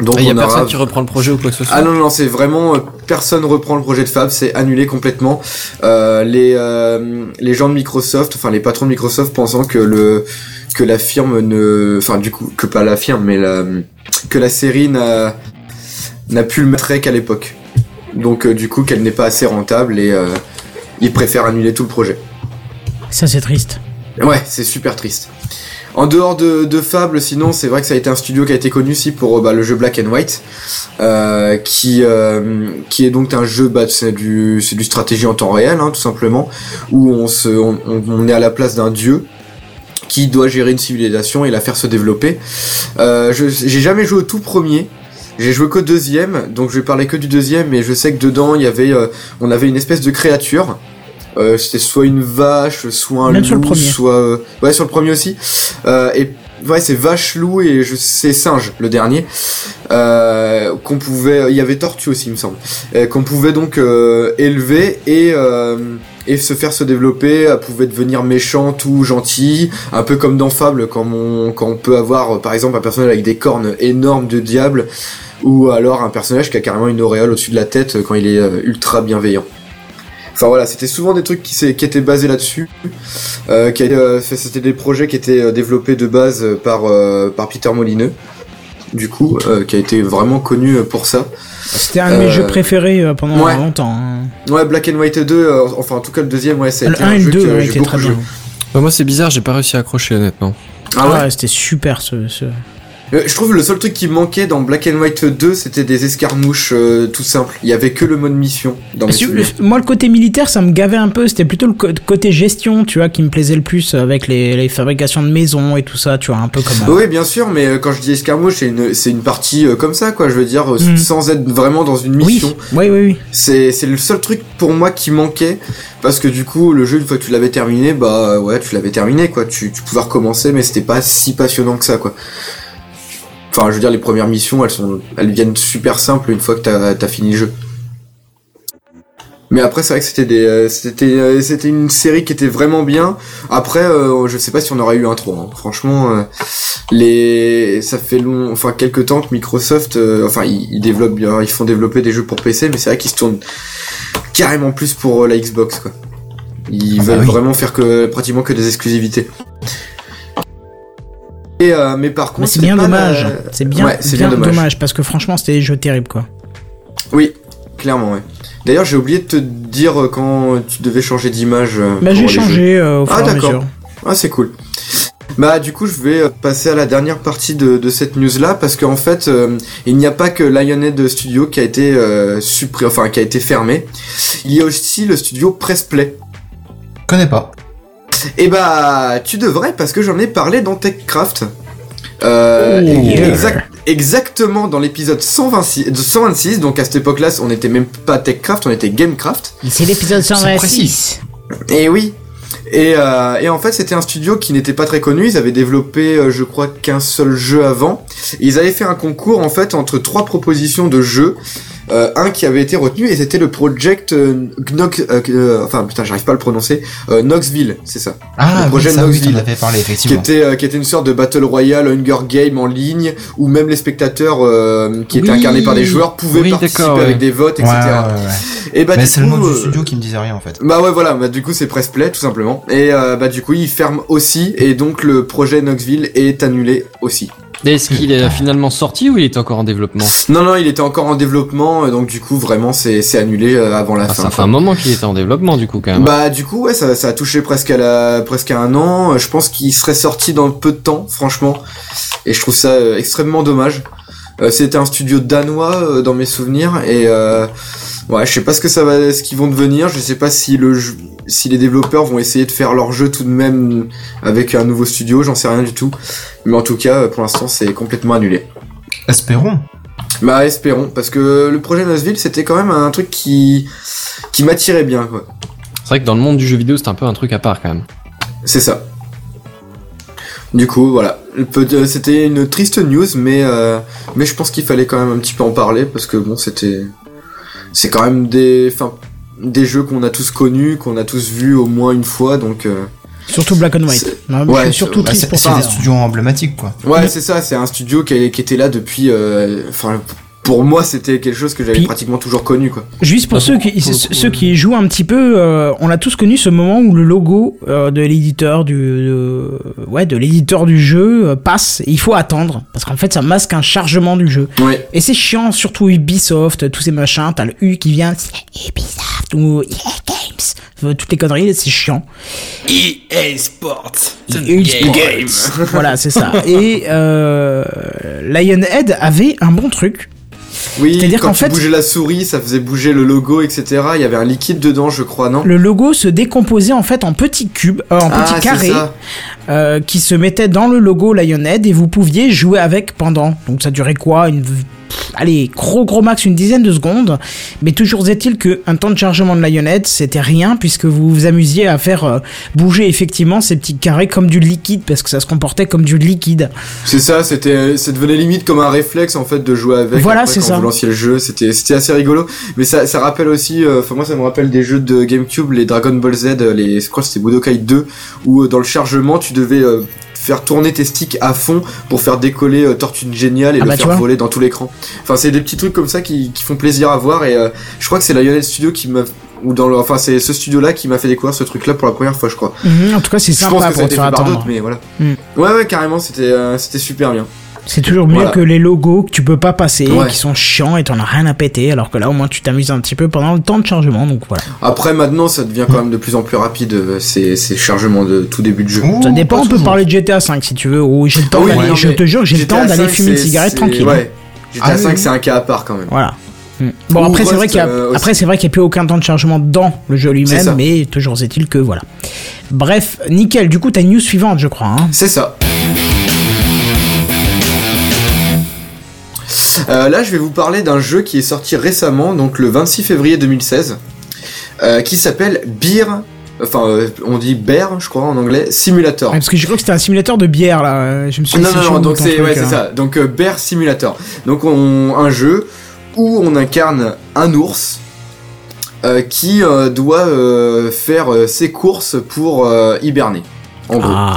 Donc Il y a on aura personne qui reprend le projet ou quoi que ce soit. ah non, non, c'est vraiment euh, personne reprend le projet de Fab, c'est annulé complètement. Euh, les euh, les gens de Microsoft, enfin les patrons de Microsoft pensant que le que la firme ne, enfin du coup que pas la firme, mais la que la série n'a n'a pu le mettre qu'à l'époque. Donc euh, du coup qu'elle n'est pas assez rentable et euh, ils préfèrent annuler tout le projet. Ça, c'est triste. Ouais, c'est super triste. En dehors de, de Fable, sinon, c'est vrai que ça a été un studio qui a été connu aussi pour euh, bah, le jeu Black and White, euh, qui euh, qui est donc un jeu, bah, c'est du c'est du stratégie en temps réel, hein, tout simplement, où on se on, on- on est à la place d'un dieu qui doit gérer une civilisation et la faire se développer. Euh, j'ai jamais joué au tout premier. J'ai joué qu'au deuxième, donc je vais parler que du deuxième, mais je sais que dedans il y avait, euh, on avait une espèce de créature. Euh, C'était soit une vache, soit un Même loup, sur le premier. soit euh, ouais sur le premier aussi. Euh, et ouais c'est vache, loup et je c'est singe le dernier. Euh, qu'on pouvait, il y avait tortue aussi il me semble, euh, qu'on pouvait donc euh, élever et euh, et se faire se développer. Elle pouvait devenir méchante ou gentille, un peu comme dans Fable quand on quand on peut avoir par exemple un personnage avec des cornes énormes de diable ou alors un personnage qui a carrément une auréole au-dessus de la tête euh, quand il est euh, ultra bienveillant. Enfin voilà, c'était souvent des trucs qui, étaient basés là-dessus. Euh, euh, c'était des projets qui étaient euh, développés de base par, euh, par Peter Molineux, du coup, euh, qui a été vraiment connu pour ça. C'était un de mes Euh, jeux préférés pendant ouais. longtemps. hein. Ouais, Black and White 2, euh, enfin en tout cas le deuxième, ouais, a Le été 1 un et le jeu 2 que été beaucoup très bien. Bah, moi, c'est bizarre, j'ai pas réussi à accrocher, honnêtement. Ah ouais ouais, c'était super ce. ce- Euh, Je trouve le seul truc qui manquait dans Black and White 2, c'était des escarmouches euh, tout simples. Il y avait que le mode mission dans mes. Moi, le côté militaire, ça me gavait un peu. C'était plutôt le côté gestion, tu vois, qui me plaisait le plus avec les, les fabrications de maisons et tout ça, tu vois, un peu comme. Oui, bien sûr, mais euh, quand je dis escarmouche, c'est une, c'est une partie euh, comme ça, quoi. Je veux dire, Mm. sans être vraiment dans une oui, mission. oui, oui, oui. C'est, c'est le seul truc pour moi qui manquait, parce que du coup, le jeu, une fois que tu l'avais terminé, bah ouais, tu l'avais terminé, quoi. Tu, tu pouvais recommencer, mais c'était pas si passionnant que ça, quoi. Enfin, je veux dire, les premières missions, elles sont, elles viennent super simples une fois que t'as, fini le jeu. Mais après, c'est vrai que c'était des, euh, c'était, euh, c'était une série qui était vraiment bien. Après, euh, je sais pas si on aurait eu un 3. hein. Franchement, euh, les, ça fait long, enfin quelques temps que Microsoft, euh, enfin ils, ils développent, bien- ils font développer des jeux pour PC, mais c'est vrai qu'ils se tournent carrément plus pour euh, la Xbox, quoi. Ils Ah bah veulent oui. vraiment faire que pratiquement que des exclusivités. Et, euh, mais par contre, c'est bien pas dommage. la- C'est bien, Ouais, c'est bien bien dommage. dommage parce que franchement, c'était des jeux terribles, quoi. Oui. clairement, ouais. D'ailleurs, j'ai oublié de te dire euh, quand tu devais changer d'image. euh, Bah, pour j'ai les jeux. changé euh, au fur Ah, et à d'accord. mesure. Ah, c'est cool. Bah, du coup, je vais passer à la dernière partie de, de cette news-là parce qu'en fait, euh, il n'y a pas que Lionhead Studio qui a été euh, suppré- enfin qui a été fermé. Il y a aussi le studio Pressplay. Connais pas. Et bah, tu devrais parce que j'en ai parlé dans TechCraft. Euh, Oh, et- yeah. exact- exactement dans l'épisode 126, de 126, donc à cette époque-là, on n'était même pas TechCraft, on était Gamecraft. C'est l'épisode C'est 126. Et oui. Et, euh, et en fait, c'était un studio qui n'était pas très connu. Ils avaient développé, euh, je crois, qu'un seul jeu avant. Ils avaient fait un concours en fait entre trois propositions de jeux. Euh, un qui avait été retenu et c'était le project euh, Gnox, euh, enfin putain, j'arrive pas à le prononcer. Knoxville, c'est ça. Ah, Le projet oui, ça, Knoxville. parlé, Qui effectivement. était, qui était une sorte de battle royale, Hunger Game en ligne, où même les spectateurs qui étaient Oui. incarnés par des joueurs pouvaient Oui, participer ouais. avec des votes, etc. ouais, ouais. Et bah Mais c'est le nom du studio qui me disait rien, en fait. bah ouais voilà, bah du coup c'est Pressplay tout simplement. Et bah du coup il ferme aussi et donc le projet Knoxville est annulé aussi. Est-ce qu'il est finalement sorti ou il est encore en développement Non non il était encore en développement euh, donc du coup vraiment c'est c'est annulé euh, avant la Ah, fin. Ça fait quoi. un moment qu'il était en développement du coup quand même. Bah du coup ouais ça, ça a touché presque à la presque à un an. Euh, Je pense qu'il serait sorti dans peu de temps franchement et je trouve ça extrêmement dommage. C'était un studio danois dans mes souvenirs et euh, ouais je sais pas ce que ça va ce qu'ils vont devenir. Je sais pas si le jeu- si les développeurs vont essayer de faire leur jeu tout de même avec un nouveau studio. J'en sais rien du tout. Mais en tout cas euh, pour l'instant c'est complètement annulé. Espérons. Bah espérons parce que le projet Nosville c'était quand même un truc qui qui m'attirait bien quoi. C'est vrai que dans le monde du jeu vidéo c'est un peu un truc à part quand même. C'est ça. Du coup, voilà. C'était une triste news, mais euh, mais je pense qu'il fallait quand même un petit peu en parler parce que bon, c'était c'est quand même des enfin des jeux qu'on a tous connus, qu'on a tous vus au moins une fois, donc euh, Surtout Black and White. C'est- Non, ouais, je suis surtout Bah, triste c'est pour c'est ça. des studios emblématiques, quoi. ouais, c'est ça. C'est un studio qui, a- qui était là depuis. euh, Enfin, pour moi, c'était quelque chose que j'avais pratiquement toujours connu, quoi. Juste pour Ah, ceux qui, pour ceux qui jouent un petit peu, euh, on a tous connu ce moment où le logo euh, de l'éditeur du, de- ouais, de l'éditeur du jeu euh, passe. Et il faut attendre parce qu'en fait, ça masque un chargement du jeu. Ouais. Et c'est chiant, surtout Ubisoft, tous ces machins. T'as le U qui vient, c'est Ubisoft ou EA Games, Euh, toutes les conneries, c'est chiant. EA Sports. EA Sports. voilà, c'est ça. Et euh, Lionhead avait un bon truc. Oui. C'est-à-dire qu'en fait- la souris, ça faisait bouger le logo, etc. Il y avait un liquide dedans, je crois, non? Le logo se décomposait en fait en petits cubes, euh, en Ah, petits carrés. euh, qui se mettait dans le logo Lionhead et vous pouviez jouer avec pendant. Donc ça durait quoi? Une... pff, Allez, gros gros max une dizaine de secondes. Mais toujours est-il que un temps de chargement de Lionhead, c'était rien puisque vous vous amusiez à faire euh, bouger effectivement ces petits carrés comme du liquide parce que ça se comportait comme du liquide. C'est ça, c'était, ça devenait limite comme un réflexe en fait de jouer avec. Voilà, c'est ça. Vous lanciez le jeu, c'était, c'était assez rigolo. Mais ça, ça rappelle aussi, euh, enfin moi ça me rappelle des jeux de GameCube, les Dragon Ball Z, euh, les, je crois que c'était Budokai 2, où euh, dans le chargement tu devais euh, faire tourner tes sticks à fond pour faire décoller euh, Tortue Géniale et Ah le bah, faire voler dans tout l'écran. Enfin c'est des petits trucs comme ça qui, qui font plaisir à voir et euh, je crois que c'est Lionel Studio qui m'a ou dans le, enfin c'est ce studio là qui m'a fait découvrir ce truc là pour la première fois je crois. Mhm, en tout cas, c'est Je pense sympa que ça a pour te été faire fait par attendre. d'autres mais voilà. Mm. Ouais ouais carrément c'était euh, c'était super bien. C'est toujours mieux Voilà. que les logos que tu peux pas passer, Ouais. qui sont chiants et t'en as rien à péter, alors que là au moins tu t'amuses un petit peu pendant le temps de chargement, donc voilà. Après maintenant ça devient quand même de plus en plus rapide euh, ces, ces chargements de tout début de jeu. Ouh, Ça dépend, on peut parler de GTA 5 si tu veux, ou j'ai le temps Ah oui, d'aller- non, je te jure, j'ai le temps d'aller 5, fumer une cigarette tranquille. Ouais. GTA Ah oui, 5 oui. c'est un cas à part quand même. Voilà. Mm. Bon Ou après c'est vrai qu'il y a euh, après c'est vrai qu'il n'y a plus aucun temps de chargement dans le jeu lui-même mais toujours est-il que voilà. Bref, nickel. Du coup, t'as une news suivante, je crois. Hein. C'est ça. Euh, là, je vais vous parler d'un jeu qui est sorti récemment, donc le 26 février 2016, euh, qui s'appelle Beer, enfin, euh, on dit Bear, je crois en anglais, Simulator. Ouais, parce que je crois que c'était un simulateur de bière là. Je me suis dit, Non, non, non, donc c'est ouais, hein. ça. Donc Bear Simulator. Donc on, un jeu où on incarne un ours qui doit faire ses courses pour hiberner. En gros. Ah.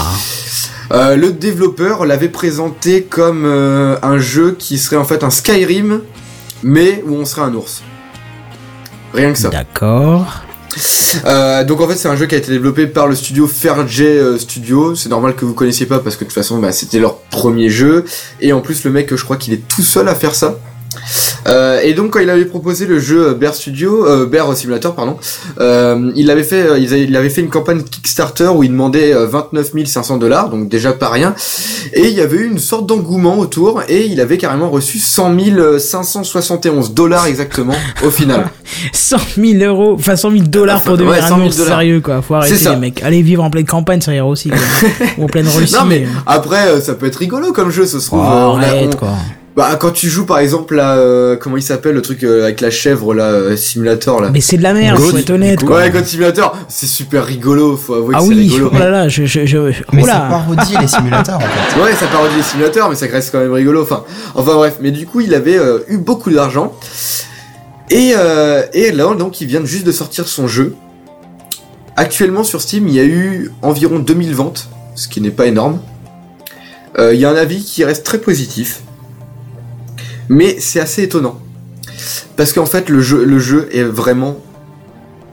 Euh, le développeur l'avait présenté comme euh, un jeu qui serait en fait un Skyrim, mais où on serait un ours. Rien que ça. D'accord. Euh, donc en fait c'est un jeu qui a été développé par le studio Fairjay Studio. C'est normal que vous connaissiez pas parce que de toute façon bah, c'était leur premier jeu. Et en plus le mec je crois qu'il est tout seul à faire ça. Euh, et donc quand il avait proposé le jeu euh, Bear Studio, euh, Bear Simulator pardon, euh, il avait fait, il avait, il avait fait une campagne Kickstarter où il demandait euh, 29 500 dollars, donc déjà pas rien. Et il y avait eu une sorte d'engouement autour et il avait carrément reçu 100 571 dollars exactement au final. 100 000 euros, enfin 100 000 dollars pour Ouais, devenir 100 000 un ours dollars. sérieux quoi. Faut arrêter C'est ça. les mecs. Allez vivre en pleine campagne, ça ira aussi. Quoi. Ou en pleine Russie. non mais après ça peut être rigolo comme jeu, ça se trouve. euh, on arrête on- quoi. Bah quand tu joues par exemple là, euh, comment il s'appelle le truc euh, avec la chèvre là, euh, simulator là. Mais c'est de la merde, God, faut être honnête Ouais, quoi. God Simulator, c'est super rigolo, faut avouer Ah que c'est oui, rigolo. oh là là, je, je, je, Mais ça parodie les simulateurs en fait. Ouais, ça parodie les simulateurs, mais ça reste quand même rigolo. Enfin, enfin bref. Mais du coup, il avait euh, eu beaucoup d'argent. Et, euh, et là, donc, il vient juste de sortir son jeu. Actuellement, sur Steam, il y a eu environ 2000 ventes, ce qui n'est pas énorme. Euh, Il y a un avis qui reste très positif. Mais c'est assez étonnant. Parce qu'en fait, le jeu, le jeu est vraiment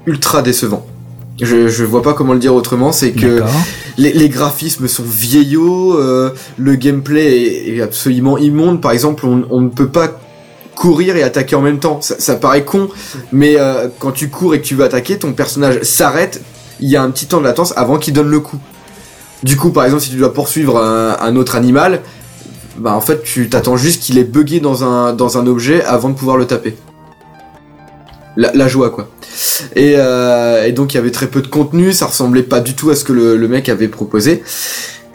ultra décevant. Je, je vois pas comment le dire autrement, c'est que les, les graphismes sont vieillots, euh, le gameplay est, est absolument immonde. Par exemple, on, on ne peut pas courir et attaquer en même temps. Ça, ça paraît con, mais euh, quand tu cours et que tu veux attaquer, ton personnage s'arrête. Il y a un petit temps de latence avant qu'il donne le coup. Du coup, par exemple, si tu dois poursuivre un, un autre animal, bah en fait, tu t'attends juste qu'il est buggé dans un dans un objet avant de pouvoir le taper. La, la joie quoi. Et, euh, et donc il y avait très peu de contenu, ça ressemblait pas du tout à ce que le, le mec avait proposé.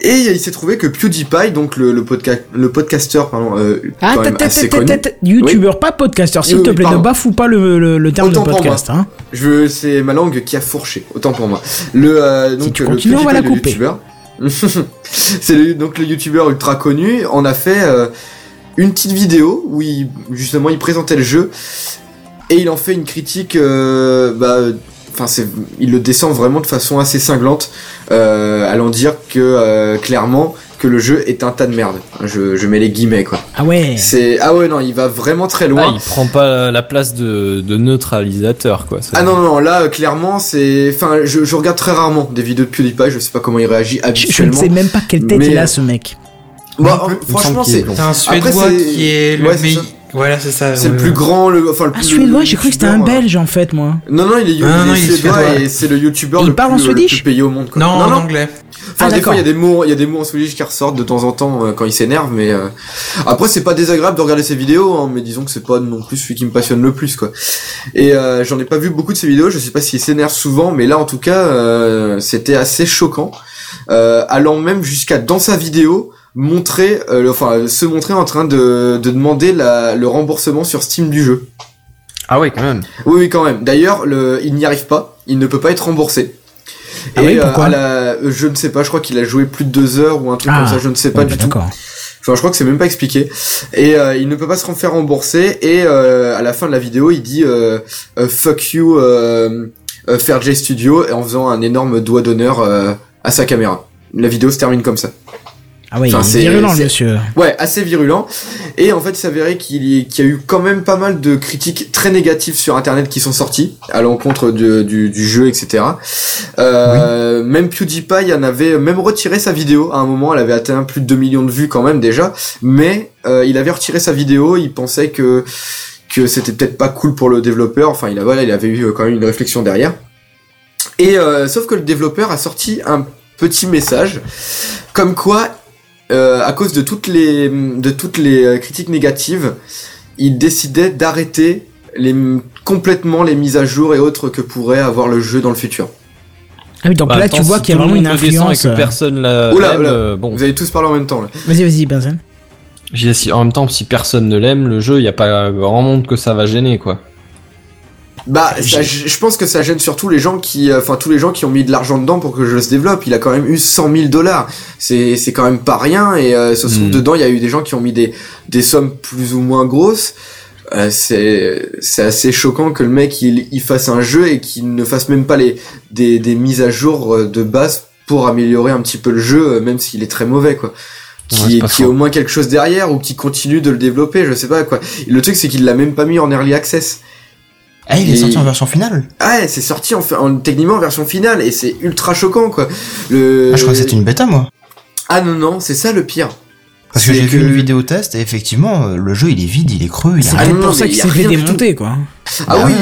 Et il s'est trouvé que PewDiePie, donc le, le, podca le podcasteur, pardon, euh, Ah, quand même assez connu. tata, youtubeur, pas podcasteur, s'il Oui, te oui, plaît, ne bafoue pas le, le, le terme Autant de podcast. Hein. Je, c'est ma langue qui a fourché, autant pour moi. Le, euh, donc, tu le continues, on va la couper. youtubeur. c'est donc le youtubeur ultra connu, on a fait euh, une petite vidéo où il, justement il présentait le jeu et il en fait une critique, euh, bah, enfin il le descend vraiment de façon assez cinglante, euh, allant dire que clairement que le jeu est un tas de merde. Je, je mets les guillemets quoi. Ah ouais. C'est ah ouais non, il va vraiment très loin. Ah, il prend pas la place de, de neutralisateur, quoi. Ah non, non, non, là, euh, clairement, c'est. Enfin, je, je regarde très rarement des vidéos de PewDiePie, je sais pas comment il réagit Je, je ne habituellement. sais même pas quelle tête Mais- il a ce mec. Me franchement, c'est. un Suédois qui est le ouais, c'est meilleur. Voilà, c'est ça. C'est le ouais. plus grand, le. Enfin, le Ah, plus. suédois, le j'ai cru que c'était un youtubeur, belge en fait, moi. euh, Non, non, il est, il Ah, non, est il est suédois suédois. et c'est le youtubeur Il le, parle en plus, euh, le plus payé au monde. Quoi. Non, en non. anglais. Enfin, Ah, des fois, il y a des mots, il y a des mots en swedish qui ressortent de temps en temps euh, quand il s'énerve, mais euh, après, c'est pas désagréable de regarder ses vidéos, hein, mais disons que c'est pas non plus celui qui me passionne le plus, quoi. Et euh, j'en ai pas vu beaucoup de ses vidéos, je sais pas s'il s'énerve souvent, mais là, en tout cas, euh, c'était assez choquant, euh, allant même jusqu'à dans sa vidéo montrer, euh, enfin, se montrer en train de, de demander la, le remboursement sur Steam du jeu. Ah ouais, quand même. Oui, oui, quand même. D'ailleurs, le, il n'y arrive pas. Il ne peut pas être remboursé. Ah oui, euh, pourquoi à la- je ne sais pas. Je crois qu'il a joué plus de deux heures ou un truc Ah, comme ça. Je ne sais pas Ouais, du bah, tout. Enfin, je crois que c'est même pas expliqué. Et euh, il ne peut pas se faire rembourser. Et euh, à la fin de la vidéo, il dit euh, euh, fuck you, euh, euh, Fairj Studio, et en faisant un énorme doigt d'honneur euh, à sa caméra. La vidéo se termine comme ça. Ah ouais, Enfin, c'est- est virulent monsieur. Ouais, assez virulent. Et en fait, il s'avérait qu'il y, qu'il y a eu quand même pas mal de critiques très négatives sur Internet qui sont sorties à l'encontre du, du, du jeu, etc. Euh, Même PewDiePie en avait même retiré sa vidéo. À un moment, elle avait atteint plus de 2 millions de vues quand même déjà. Mais euh, il avait retiré sa vidéo. Il pensait que que c'était peut-être pas cool pour le développeur. Enfin, il a, voilà, il avait eu quand même une réflexion derrière. Et euh, sauf que le développeur a sorti un petit message comme quoi euh, à cause de toutes les de toutes les euh, critiques négatives, il décidait d'arrêter les complètement les mises à jour et autres que pourrait avoir le jeu dans le futur. Ah oui, donc Bah, là attends, tu vois si qu'il y a vraiment une influence. Et euh, que personne la oula. euh, bon. Vous allez tous parler en même temps là. Vas-y, vas-y, Benzen. J'ai dit, si- en même temps, si personne ne l'aime, le jeu, il y a pas grand monde que ça va gêner, quoi. Bah, ça- je pense que ça gêne surtout les gens qui, euh, enfin tous les gens qui ont mis de l'argent dedans pour que le jeu se développe. Il a quand même eu 100 000 dollars. C'est c'est quand même pas rien. Et euh, ça se trouve Hmm. dedans, il y a eu des gens qui ont mis des des sommes plus ou moins grosses. Euh, c'est c'est assez choquant que le mec il, il fasse un jeu et qu'il ne fasse même pas les des des mises à jour euh, de base pour améliorer un petit peu le jeu, euh, même s'il est très mauvais quoi. Ouais, Qui, pas qui au moins quelque chose derrière ou qui continue de le développer, je sais pas quoi. Le truc c'est qu'il l'a même pas mis en early access. Ah, il est Et- sorti en version finale Ah ouais, c'est sorti en, en- techniquement en version finale et c'est ultra choquant quoi. Le Ah, je crois que c'était une bêta, moi. Ah non non, c'est ça le pire. Parce que C'est j'ai vu que- une vidéo test et effectivement, le jeu il est vide, il est creux, il y a C'est Ah pour ça qu'il s'est fait démonter, quoi. Ah Ah oui,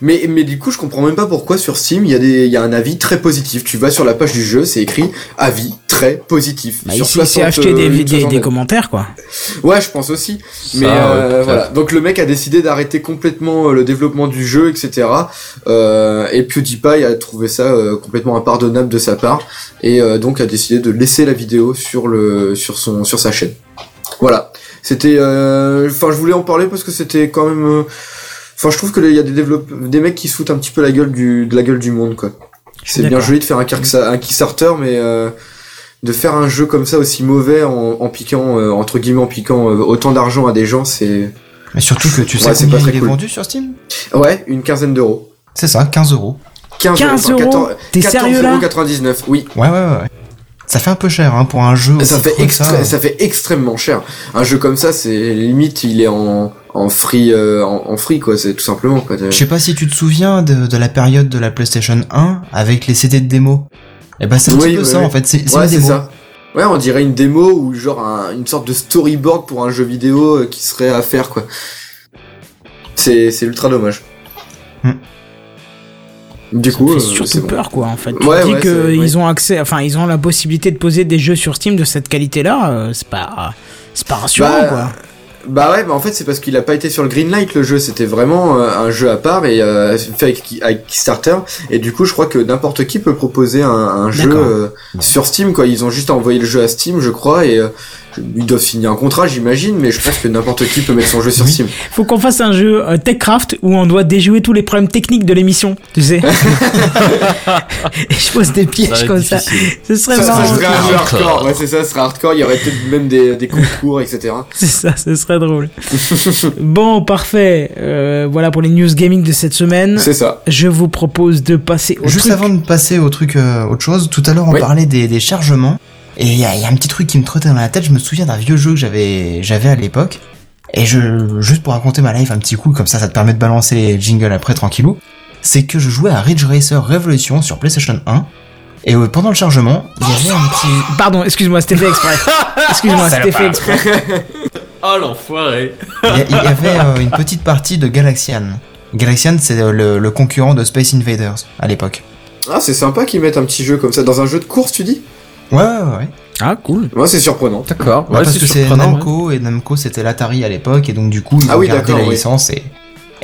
mais, mais du coup, je comprends même pas pourquoi sur Steam, il y, a des- il y a un avis très positif. Tu vas sur la page du jeu, c'est écrit avis très positif. Bah, sur il s'est- il s'est 60, acheté des, euh, des, 60. des commentaires, quoi. Ouais, je pense aussi. Mais euh, ouais, peut-être. voilà. Donc le mec a décidé d'arrêter complètement euh, le développement du jeu, etc. Euh, et PewDiePie a trouvé ça euh, complètement impardonnable de sa part et euh, donc a décidé de laisser la vidéo sur le sur son sur sa chaîne. Voilà. C'était. euh, Enfin, je voulais en parler parce que c'était quand même. Enfin, je trouve que il y a des développe des mecs qui se foutent un petit peu la gueule du de la gueule du monde, quoi. C'est bien joli de faire un, un Kickstarter, mais euh, de faire un jeu comme ça aussi mauvais en, en piquant euh, entre guillemets en piquant euh, autant d'argent à des gens, c'est Mais surtout que tu sais Ouais, c'est combien pas très il est cool. vendu sur Steam? Ouais une quinzaine d'euros. C'est ça, 15 euros. 15, 15 enfin, euros 14 T'es sérieux, là? 14,99, oui. Ouais, ouais, ouais. Ça fait un peu cher hein, pour un jeu aussi Ça fait, ça. ça fait extrêmement cher. Un jeu comme ça, c'est limite, il est en, en free, euh, en, en free quoi, c'est tout simplement quoi. Je sais pas si tu te souviens de, de la période de la PlayStation 1 avec les CD de démo. Et bah c'est un Oui, petit peu ça en fait, c'est Ouais, c'est ça. Ouais, on dirait une démo ou genre un- une sorte de storyboard pour un jeu vidéo euh, qui serait à faire quoi. C'est c'est ultra dommage. Hmm. Du Ça coup, me euh, fait surtout c'est bon. peur, quoi, en fait. Tu Ouais, dis ouais, que c'est- ils ouais. ont accès, enfin, ils ont la possibilité de poser des jeux sur Steam de cette qualité-là, euh, c'est pas, c'est pas rassurant, Bah, quoi. Bah ouais, bah en fait c'est parce qu'il a pas été sur le Greenlight le jeu, c'était vraiment euh, un jeu à part et euh, fait avec, avec Kickstarter et du coup je crois que n'importe qui peut proposer un, un jeu euh, sur Steam quoi. Ils ont juste envoyé le jeu à Steam je crois et euh, ils doivent signer un contrat j'imagine, mais je pense que n'importe qui peut mettre son jeu sur Oui. Steam. Faut qu'on fasse un jeu euh, TechCraft où on doit déjouer tous les problèmes techniques de l'émission, tu sais. Et je pose des Ça pièges être comme ça. Ce serait Ça, ça marrant. serait un jeu hardcore. hardcore, ouais c'est ça, ce serait hardcore, il y aurait peut-être même des, des concours etc. C'est ça, ce serait drôle. bon, parfait. Euh, voilà pour les news gaming de cette semaine. C'est ça. Je vous propose de passer au Juste truc. avant de passer au truc euh, autre chose, tout à l'heure on Oui. parlait des, des chargements et il y, a il y a un petit truc qui me trottait dans la tête. Je me souviens d'un vieux jeu que j'avais j'avais à l'époque et je juste pour raconter ma life un petit coup comme ça, ça te permet de balancer les jingles après tranquillou. C'est que je jouais à Ridge Racer Revolution sur PlayStation 1 et euh, pendant le chargement, il y avait un petit Pardon, excuse-moi, c'était fait exprès. Excuse-moi, c'était fait exprès. Oh l'enfoiré Il y, avait euh, une petite partie de Galaxian. Galaxian, c'est le, le concurrent de Space Invaders à l'époque. Ah c'est sympa qu'ils mettent un petit jeu comme ça dans un jeu de course tu dis? Ouais, ouais, ouais. Ah, cool. Moi c'est surprenant. D'accord, Bah, parce que c'est Namco et Namco c'était l'Atari à l'époque et donc du coup ils Ah ont oui, gardé la oui. licence et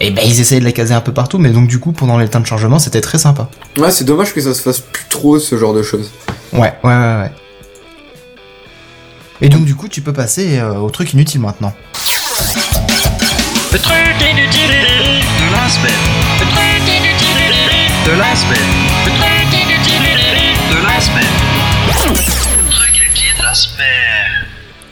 et ben ils essayaient de la caser un peu partout mais donc du coup pendant les temps de chargement c'était très sympa. Ouais c'est dommage que ça se fasse plus trop ce genre de choses. Ouais, ouais, ouais, ouais. Et donc du coup tu peux passer euh, au truc inutile maintenant. Le truc inutile de la semaine. Le truc inutile de la semaine. Le truc inutile de la semaine.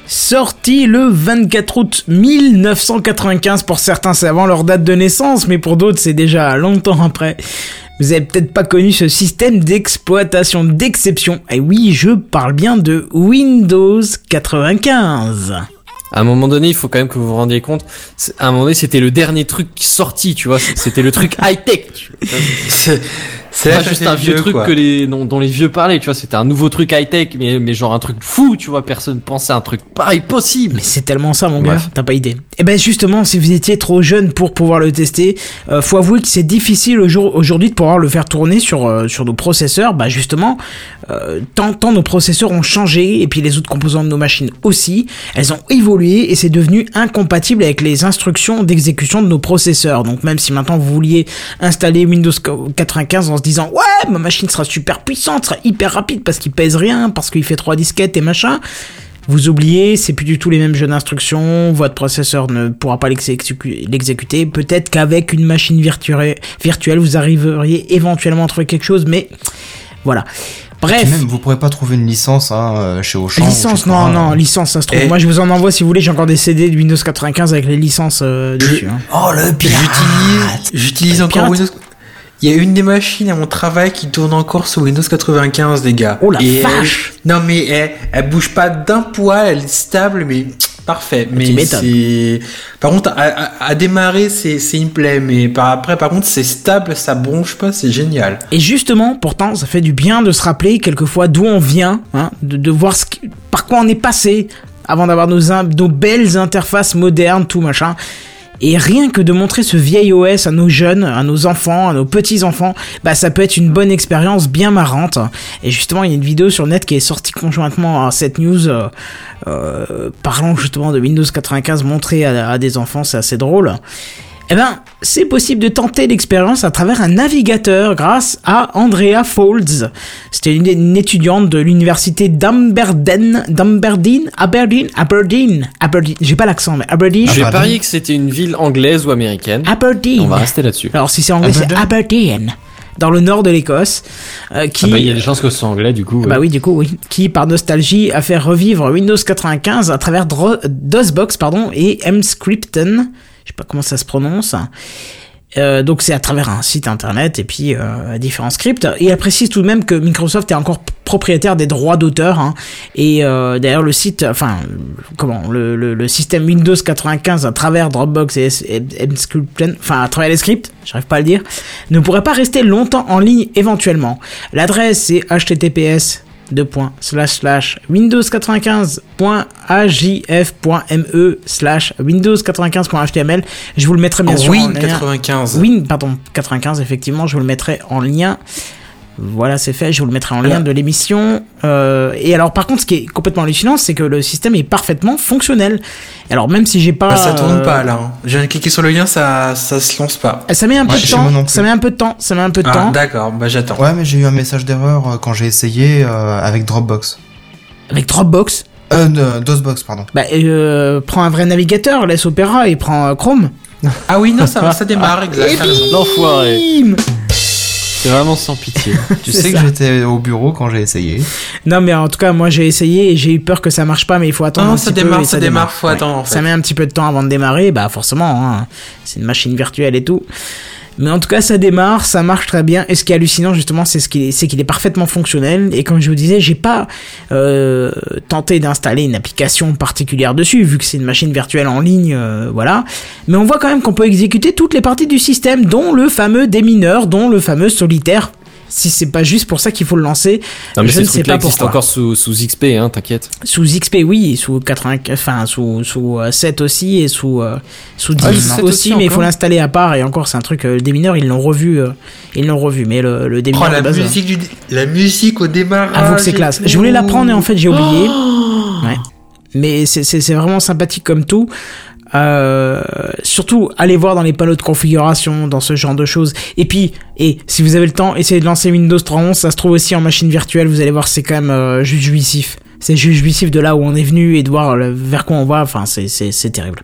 Sorti le 24 août 1995 pour certains c'est avant leur date de naissance mais pour d'autres c'est déjà longtemps après. Vous avez peut-être pas connu ce système d'exploitation d'exception. Et oui, je parle bien de Windows 95. À un moment donné, il faut quand même que vous vous rendiez compte. À un moment donné, c'était le dernier truc sorti, tu vois. C'était le truc high tech. C'est pas juste un vieux truc que les dont, dont les vieux parlaient, tu vois. C'était un nouveau truc high tech, mais mais genre un truc fou, tu vois. Personne pensait à un truc pareil possible. Mais c'est tellement ça, mon Bref. gars, t'as pas idée. Et ben justement, si vous étiez trop jeune pour pouvoir le tester, euh, faut avouer que c'est difficile au jour- aujourd'hui de pouvoir le faire tourner sur euh, sur nos processeurs. Bah justement, euh, tant tant nos processeurs ont changé et puis les autres composants de nos machines aussi, elles ont évolué et c'est devenu incompatible avec les instructions d'exécution de nos processeurs. Donc même si maintenant vous vouliez installer Windows 95 en se disant ouais ma machine sera super puissante, sera hyper rapide parce qu'il pèse rien, parce qu'il fait trois disquettes et machin. Vous oubliez, c'est plus du tout les mêmes jeux d'instructions, votre processeur ne pourra pas l'exécu- l'exécuter. Peut-être qu'avec une machine virtuelle, vous arriveriez éventuellement à trouver quelque chose, mais voilà. Et Bref, même vous pourrez pas trouver une licence hein, euh, chez Auchan. licence, chez non, Cora, non, hein. licence, ça se trouve. Et- Moi, je vous en envoie si vous voulez, j'ai encore des CD de Windows 95 avec les licences euh, dessus. hein. Oh le pirate. J'utilise, j'utilise encore Pirate. Windows. Il y a une des machines à mon travail qui tourne encore sous Windows 95, les gars. Oh la Et vache elle- Non mais elle, elle bouge pas d'un poil, elle est stable, mais parfait. Mais c'est. Par contre, à, à- à démarrer, c'est c'est une plaie, mais par après, par contre, c'est stable, ça bronche pas, c'est génial. Et justement, pourtant, ça fait du bien de se rappeler quelquefois d'où on vient, hein, de, de voir ce qui- par quoi on est passé avant d'avoir nos belles interfaces modernes, tout machin. Et rien que de montrer ce vieil OS à nos jeunes, à nos enfants, à nos petits-enfants, bah ça peut être une bonne expérience bien marrante. Et justement, il y a une vidéo sur net qui est sortie conjointement à cette news euh, euh, parlant justement de Windows 95 montré à des enfants, c'est assez drôle. Eh ben, c'est possible de tenter l'expérience à travers un navigateur grâce à Andrea Folds. C'était une, une étudiante de l'université d'Aberdeen, d'Aberdeen, Aberdeen, Aberdeen, Aberdeen. J'ai pas l'accent, mais Aberdeen. Je vais pardon. parier que c'était une ville anglaise ou américaine. Aberdeen. On va rester là-dessus. Alors si c'est anglais, c'est Aberdeen, dans le nord de l'Écosse, euh, qui. Ah bah, il y a des chances que ce soit anglais, du coup. Bah oui, du coup, oui. Qui, par nostalgie, a fait revivre Windows 95 à travers Dro- DOSBox, pardon, et Mscripton. Je sais pas comment ça se prononce. Euh, donc c'est à travers un site internet et puis euh, différents scripts. Et elle précise tout de même que Microsoft est encore propriétaire des droits d'auteur. hein. Et euh, d'ailleurs le site, enfin comment, le, le, le système Windows 95 à travers Dropbox et, enfin à travers les scripts, j'arrive pas à le dire, ne pourrait pas rester longtemps en ligne éventuellement. L'adresse c'est https deux points, slash slash windows95.ajf.me slash windows95.html je vous le mettrai bien En sûr en Win lien. 95. Win, pardon, 95, effectivement, je vous le mettrai en lien. Voilà, c'est fait, je vous le mettrai en lien de l'émission. Euh, et alors, par contre, ce qui est complètement hallucinant, c'est que le système est parfaitement fonctionnel. Alors, même si j'ai pas. Bah, ça tourne euh, pas là. hein. Je viens de cliquer sur le lien, ça, ça se lance pas. Ça met un peu Ouais, de temps. Ça met un peu de temps. Ça met un peu de Ah, temps. d'accord, bah j'attends. Ouais, mais j'ai eu un message d'erreur euh, quand j'ai essayé euh, avec Dropbox. Avec Dropbox, Euh, de- DOSBox, pardon. bah, euh, prends un vrai navigateur, laisse Opera et prends Chrome. Ah oui, non, ça, ça démarre, exact. t'as raison. L'enfoiré. C'est vraiment sans pitié. Tu sais ça. que j'étais au bureau quand j'ai essayé. Non, mais en tout cas, moi j'ai essayé et j'ai eu peur que ça marche pas, mais il faut attendre Non, un ça petit peu. démarre, et ça démarre, faut attendre, en Ça met un petit peu de temps avant de démarrer, bah forcément, hein. c'est une machine virtuelle et tout. Mais en tout cas, ça démarre, ça marche très bien. Et ce qui est hallucinant, justement, c'est ce qu'il est, qu'il est parfaitement fonctionnel. Et comme je vous disais, j'ai pas euh, tenté d'installer une application particulière dessus, vu que c'est une machine virtuelle en ligne, euh, voilà. Mais on voit quand même qu'on peut exécuter toutes les parties du système, dont le fameux démineur, dont le fameux solitaire. Si c'est pas juste pour ça qu'il faut le lancer, Non, mais je ne sais pas pourquoi. encore sous, sous XP, hein, t'inquiète. Sous XP, oui, et sous 80, enfin, sous, sous euh, 7 aussi, et sous, euh, sous 10 Ah, aussi, sous 7 aussi mais il faut l'installer à part, et encore, c'est un truc, euh, des mineurs, ils l'ont revu, euh, ils l'ont revu, mais le, le Oh, démineur de la base, euh, musique, du... la musique au démarrage. avoue que c'est classe. Je voulais l'apprendre, et en fait, j'ai oublié. Oh Ouais. Mais c'est, c'est, c'est vraiment sympathique comme tout. Euh, surtout, allez voir dans les panneaux de configuration, dans ce genre de choses. Et puis, et si vous avez le temps, essayez de lancer Windows 3.11. Ça se trouve aussi en machine virtuelle. Vous allez voir, c'est quand même euh, juste. C'est juste de là où on est venu et de voir vers quoi on va. Enfin, c'est terrible.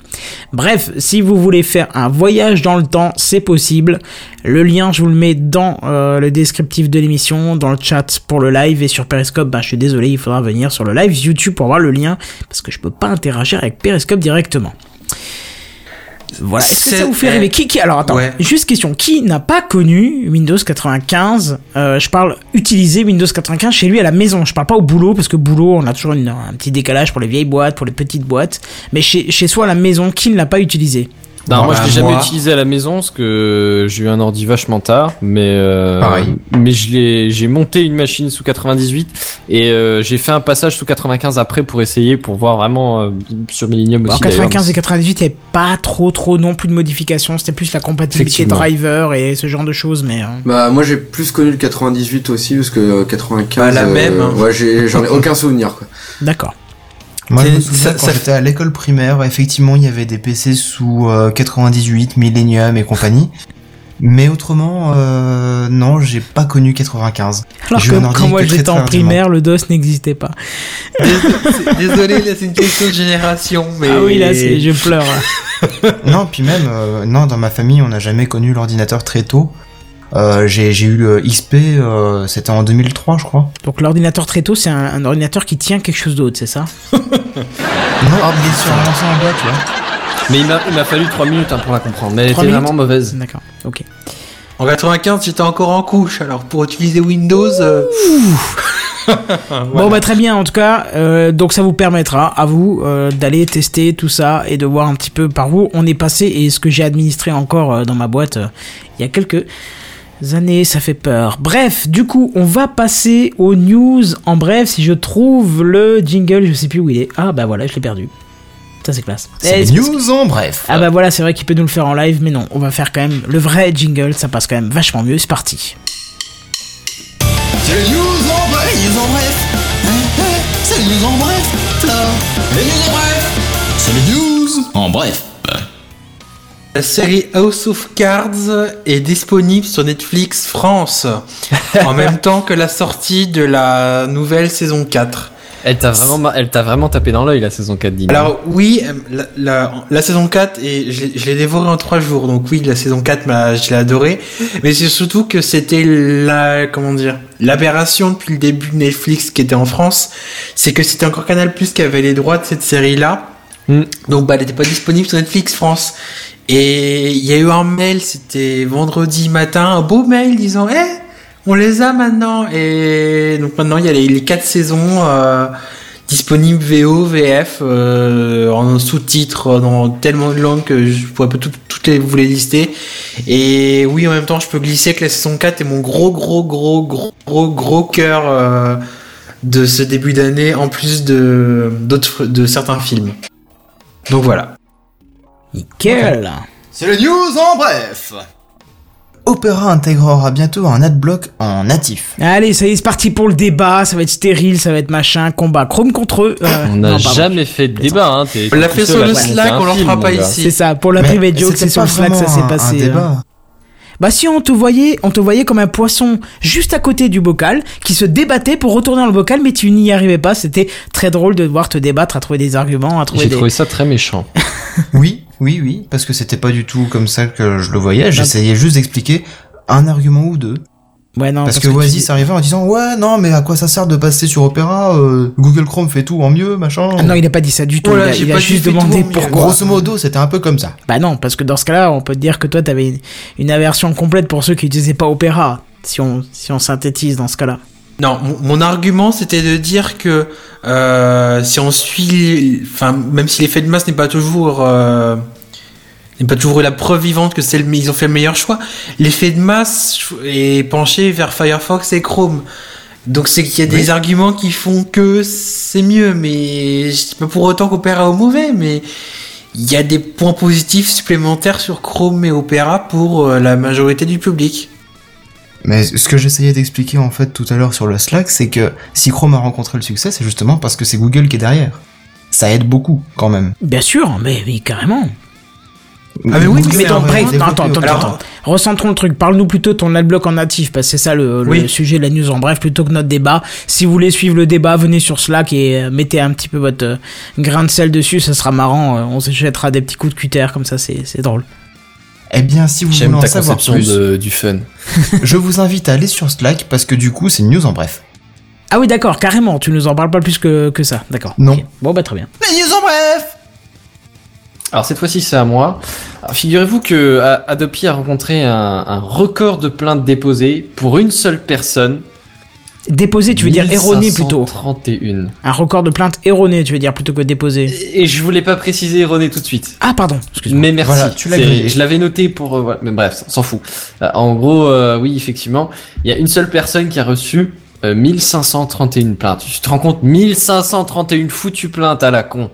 Bref, si vous voulez faire un voyage dans le temps, c'est possible. Le lien, je vous le mets dans euh, le descriptif de l'émission, dans le chat pour le live et sur Periscope. Bah, je suis désolé, il faudra venir sur le live YouTube pour voir le lien parce que je peux pas interagir avec Periscope directement. Voilà. Est-ce que ça vous fait rêver qui, qui Alors attends, ouais. juste question. Qui n'a pas connu Windows 95 Euh, Je parle utiliser Windows 95 chez lui à la maison. Je parle pas au boulot parce que boulot, on a toujours une- un petit décalage pour les vieilles boîtes, pour les petites boîtes. Mais chez, chez soi à la maison, qui ne l'a pas utilisé? Non, moi je l'ai jamais moi- utilisé à la maison parce que j'ai eu un ordi vachement tard, mais euh, Pareil. mais je l'ai, j'ai monté une machine sous 98 et euh, j'ai fait un passage sous 95 après pour essayer pour voir vraiment euh, sur Millennium En aussi. 95 et d'ailleurs. 98, il n'y avait pas trop trop non plus de modifications. C'était plus la compatibilité driver et ce genre de choses, mais. euh, Bah moi j'ai plus connu le 98 aussi parce que euh, 95 Bah, la même, hein. ouais j'ai- j'en ai aucun souvenir quoi. D'accord. Moi, je me C'est- souviens ça- quand ça- j'étais à l'école primaire, effectivement, il y avait des PC sous euh, 98, Millennium et compagnie. Mais autrement, euh, non, j'ai pas connu 95. Alors que quand moi j'étais en primaire, le DOS n'existait pas. Désolé, là, c'est une question de génération, mais. Ah oui, là, c'est- je pleure. Non, puis même, euh, non, dans ma famille, on n'a jamais connu l'ordinateur très tôt. Euh, j'ai eu le XP, euh, c'était en 2003, je crois. Donc l'ordinateur très tôt, c'est un, un ordinateur qui tient quelque chose d'autre, c'est ça? Non, il est sur un ancien en boîte, tu vois. Mais il m'a, il m'a fallu 3 minutes hein, pour la comprendre, mais elle était minutes vraiment mauvaise. D'accord, ok. En 95, j'étais encore en couche, alors pour utiliser Windows. euh, Bon bah très bien en tout cas, euh, donc ça vous permettra à vous euh, d'aller tester tout ça et de voir un petit peu par où on est passé et ce que j'ai administré encore euh, dans ma boîte euh, il y a quelques années, ça fait peur. Bref, du coup, on va passer aux news en bref. Si je trouve le jingle, je sais plus où il est. Ah bah voilà, je l'ai perdu. Ça c'est classe. C'est Eh, les news en bref. Ah bah voilà, c'est vrai qu'il peut nous le faire en live, mais non, on va faire quand même le vrai jingle, ça passe quand même vachement mieux, c'est parti. C'est les news en bref. Les news en bref. C'est les news en bref. Les news en bref. C'est les news en bref. La série House of Cards est disponible sur Netflix France en même temps que la sortie de la nouvelle saison 4. Elle t'a vraiment, elle t'a vraiment tapé dans l'œil la saison 4 d'Ina. Alors oui, la, la, la saison 4, et je l'ai- je l'ai dévoré en 3 jours, donc oui, la saison 4, m'a- je l'ai adoré, mais c'est surtout que c'était la, comment dire, l'aberration depuis le début de Netflix qui était en France, c'est que c'était encore Canal Plus qui avait les droits de cette série-là, Mm. donc bah elle n'était pas disponible sur Netflix France. Et il y a eu un mail, c'était vendredi matin, un beau mail disant, eh, on les a maintenant. Et donc maintenant il y a les, les quatre saisons euh, disponibles VO, VF, euh, en sous-titres dans tellement de langues que je pourrais pas tout- toutes les, vous les lister. Et oui, en même temps, je peux glisser que la saison 4 est mon gros, gros, gros, gros, gros, gros cœur euh, de ce début d'année, en plus de d'autres, de certains films. Donc voilà. Nickel C'est les news en bref. Opera intégrera bientôt un adblock en natif. Allez, ça y est, c'est parti pour le débat, ça va être stérile, ça va être machin, combat Chrome contre eux. euh, on n'a jamais fait de débat. Hein. On l'a fait sur le Slack, on l'en film, fera pas ici. C'est ça, pour la private joke, c'est sur pas le Slack, ça s'est passé. Un euh. débat. Bah si on te voyait, on te voyait comme un poisson juste à côté du bocal qui se débattait pour retourner dans le bocal, mais tu n'y arrivais pas. C'était très drôle de voir te débattre, à trouver des arguments, à trouver J'ai des. trouvé ça très méchant. Oui, oui, oui, parce que c'était pas du tout comme ça que je le voyais. J'essayais juste d'expliquer un argument ou deux. Ouais non. Parce, que, tu Oasis dis- arrivait en disant ouais non mais à quoi ça sert de passer sur Opera euh, Google Chrome fait tout en mieux machin. Ah non, il a pas dit ça du tout. Oh là, il a, il juste demandé pourquoi. Grosso modo c'était un peu comme ça. Bah non, parce que dans ce cas-là, on peut te dire que toi, t'avais une, une aversion complète pour ceux qui utilisaient pas Opera. Si on, si on synthétise dans ce cas-là. Non, mon, mon argument c'était de dire que euh, si on suit, enfin même si l'effet de masse n'est pas toujours euh, n'est pas toujours la preuve vivante que c'est le, ils ont fait le meilleur choix, l'effet de masse est penché vers Firefox et Chrome. Donc c'est qu'il y a des arguments qui font que c'est mieux, mais je dis pas pour autant qu'Opera est mauvais, mais il y a des points positifs supplémentaires sur Chrome et Opera pour euh, la majorité du public. Mais ce que j'essayais d'expliquer en fait tout à l'heure sur le Slack c'est que si Chrome a rencontré le succès c'est justement parce que c'est Google qui est derrière. Ça aide beaucoup quand même. Bien sûr, mais oui, carrément. Ah, mais oui, Mais vraiment bref, attends, attends, attends. Recentrons le truc. Parle-nous plutôt de ton adblock en natif, parce que c'est ça le, sujet de la news en bref, plutôt que notre débat. Si vous voulez suivre le débat, venez sur Slack et euh, mettez un petit peu votre euh, grain de sel dessus, ça sera marrant. euh, on se jettera des petits coups de cutter, comme ça, c'est c'est drôle. Eh bien si vous voulez en ta savoir conception plus, de- du fun. je vous invite à aller sur Slack parce que du coup c'est une news en bref. Ah oui, d'accord, carrément, tu nous en parles pas plus que, que ça, d'accord. Non. Bon, bah très bien. Les news en bref Alors cette fois-ci c'est à moi. Figurez-vous que A- Adopi a rencontré un, un record de plaintes déposées pour une seule personne. Déposer, tu veux dire erroné plutôt. 31. Un record de plainte erroné, tu veux dire, plutôt que déposer. Et je voulais pas préciser erroné tout de suite. Ah, pardon, excuse-moi. Mais merci. Voilà, tu l'as. Je l'avais noté pour. euh, voilà. Mais bref, s'en fout. Euh, en gros, euh, oui, effectivement, il y a une seule personne qui a reçu euh, 1531 plaintes. Tu te rends compte 1531 foutues plaintes à la con.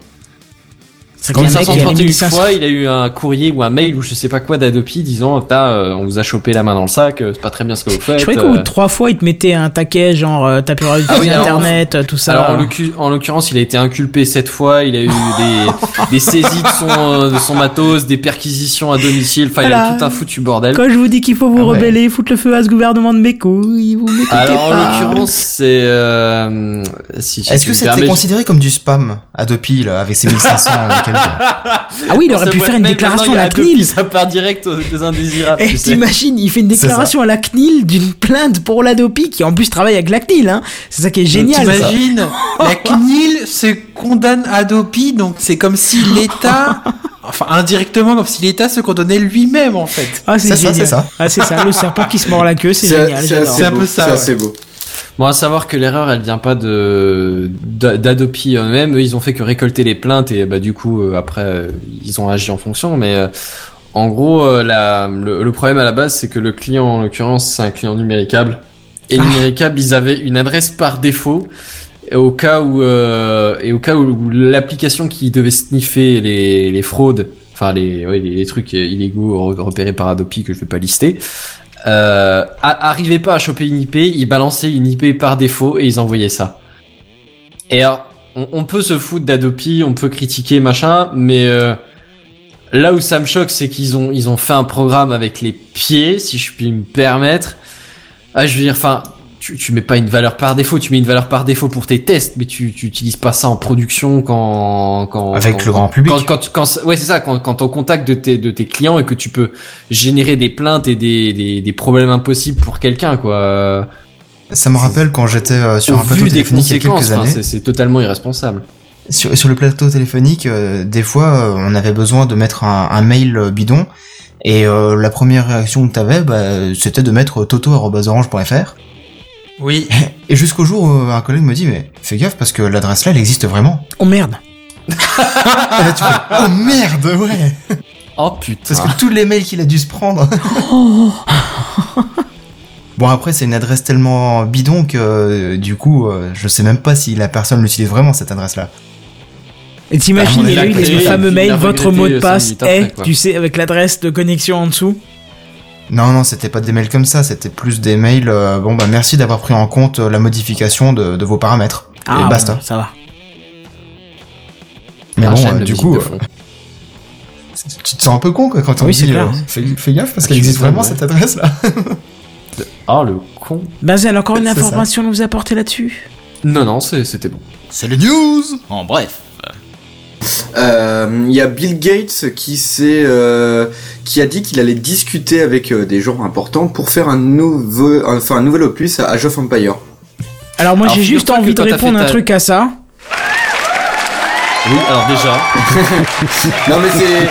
Mis 1531 1500. fois, il a eu un courrier ou un mail ou je sais pas quoi d'Adopi disant T'as, euh, on vous a chopé la main dans le sac, euh, c'est pas très bien ce que vous faites. Je croyais qu'au bout euh. de trois fois, il te mettait un taquet, genre, euh, t'as pu utiliser Ah oui, Internet, tout ça. Alors en l'occu- en l'occurrence, il a été inculpé sept fois, il a eu des, des saisies de son, de son matos, des perquisitions à domicile, enfin il a eu tout un foutu bordel. Quand je vous dis qu'il faut vous Ah ouais. rebeller, foutre le feu à ce gouvernement de mes couilles, vous m'écoutez Alors en l'occurrence, c'est euh, si, Est-ce que c'était considéré comme du spam Adopi là avec ses 1500 et quelques Ah oui, il aurait pu faire une déclaration à la CNIL. Ça part direct aux, aux indésirables. Eh, tu sais. t'imagines, il fait une déclaration à la CNIL d'une plainte pour l'Adopi qui en plus travaille avec la CNIL, hein. C'est ça qui est génial. ça. T'imagines La CNIL se condamne Adopi, donc c'est comme si l'État, enfin indirectement comme si l'État se condamnait lui-même en fait. Ah, c'est ça, c'est ça. Ah, c'est ça, le serpent qui se mord la queue, c'est génial. c'est un peu ça, C'est beau. Bon, à savoir que l'erreur, elle vient pas de d'A- d'Adopi eux-mêmes. Eux, ils ont fait que récolter les plaintes et bah du coup euh, après euh, ils ont agi en fonction. Mais euh, En gros, la, le, le problème à la base, c'est que le client, en l'occurrence, c'est un client numéricable. Et numéricable, ils avaient une adresse par défaut. Et au cas où, euh, et au cas où l'application qui devait sniffer les, les fraudes, enfin les, ouais, les, les trucs illégaux re- repérés par Adopi que je vais pas lister, euh, a- arrivait pas à choper une IP, ils balançaient une IP par défaut et ils envoyaient ça. Et alors, on, on peut se foutre d'Adopi, on peut critiquer machin, mais euh, là où ça me choque, c'est qu'ils ont ils ont fait un programme avec les pieds, si je puis me permettre. Ah, je veux dire, enfin, tu, tu mets pas une valeur par défaut, tu mets une valeur par défaut pour tes tests, mais tu, tu utilises pas ça en production quand quand Avec quand- le grand public. Quand, quand, quand- ouais, c'est ça, quand, quand au contact de tes, de tes clients et que tu peux générer des plaintes et des, des, des problèmes impossibles pour quelqu'un, quoi. Ça me rappelle quand j'étais euh, sur Au un plateau téléphonique il y a quelques années. c'est c'est totalement irresponsable. Sur, sur le plateau téléphonique, euh, des fois, euh, on avait besoin de mettre un, un mail bidon. Et euh, la première réaction que t'avais, bah, c'était de mettre toto.orange.fr. Oui. Et jusqu'au jour où un collègue me dit, mais fais gaffe parce que l'adresse là, elle existe vraiment. Oh merde. Et là, tu fais, oh merde, ouais. Oh putain. Parce que tous les mails qu'il a dû se prendre. bon après, c'est une adresse tellement bidon que euh, du coup, euh, je sais même pas si la personne l'utilise vraiment cette adresse là. Et t'imagines, Ah, il a eu les fameux il mails, votre mot de passe est, tu sais, avec l'adresse de connexion en dessous. Non, non, c'était pas des mails comme ça, c'était plus des mails. euh, bon, bah merci d'avoir pris en compte euh, la modification de, de vos paramètres. Ah, et basta. bon, ça va. Mais bon, euh, du coup, euh, tu te sens un peu con quoi, quand on Oui, dit clair. euh, fais, fais gaffe parce Ah, qu'elle existe vraiment ouais. cette adresse là. Ah le con. Bazel, encore une ça. information à nous apporter là-dessus? Non non, c'est- c'était bon. C'est les news En bref. Euh, Il y a Bill Gates qui s'est, euh, qui a dit qu'il allait discuter avec euh, des gens importants pour faire un nouveau, enfin un nouvel opus à Age of Empire. Alors moi j'ai juste envie de répondre un ta- truc à ça. Oui, alors déjà. Non mais c'est,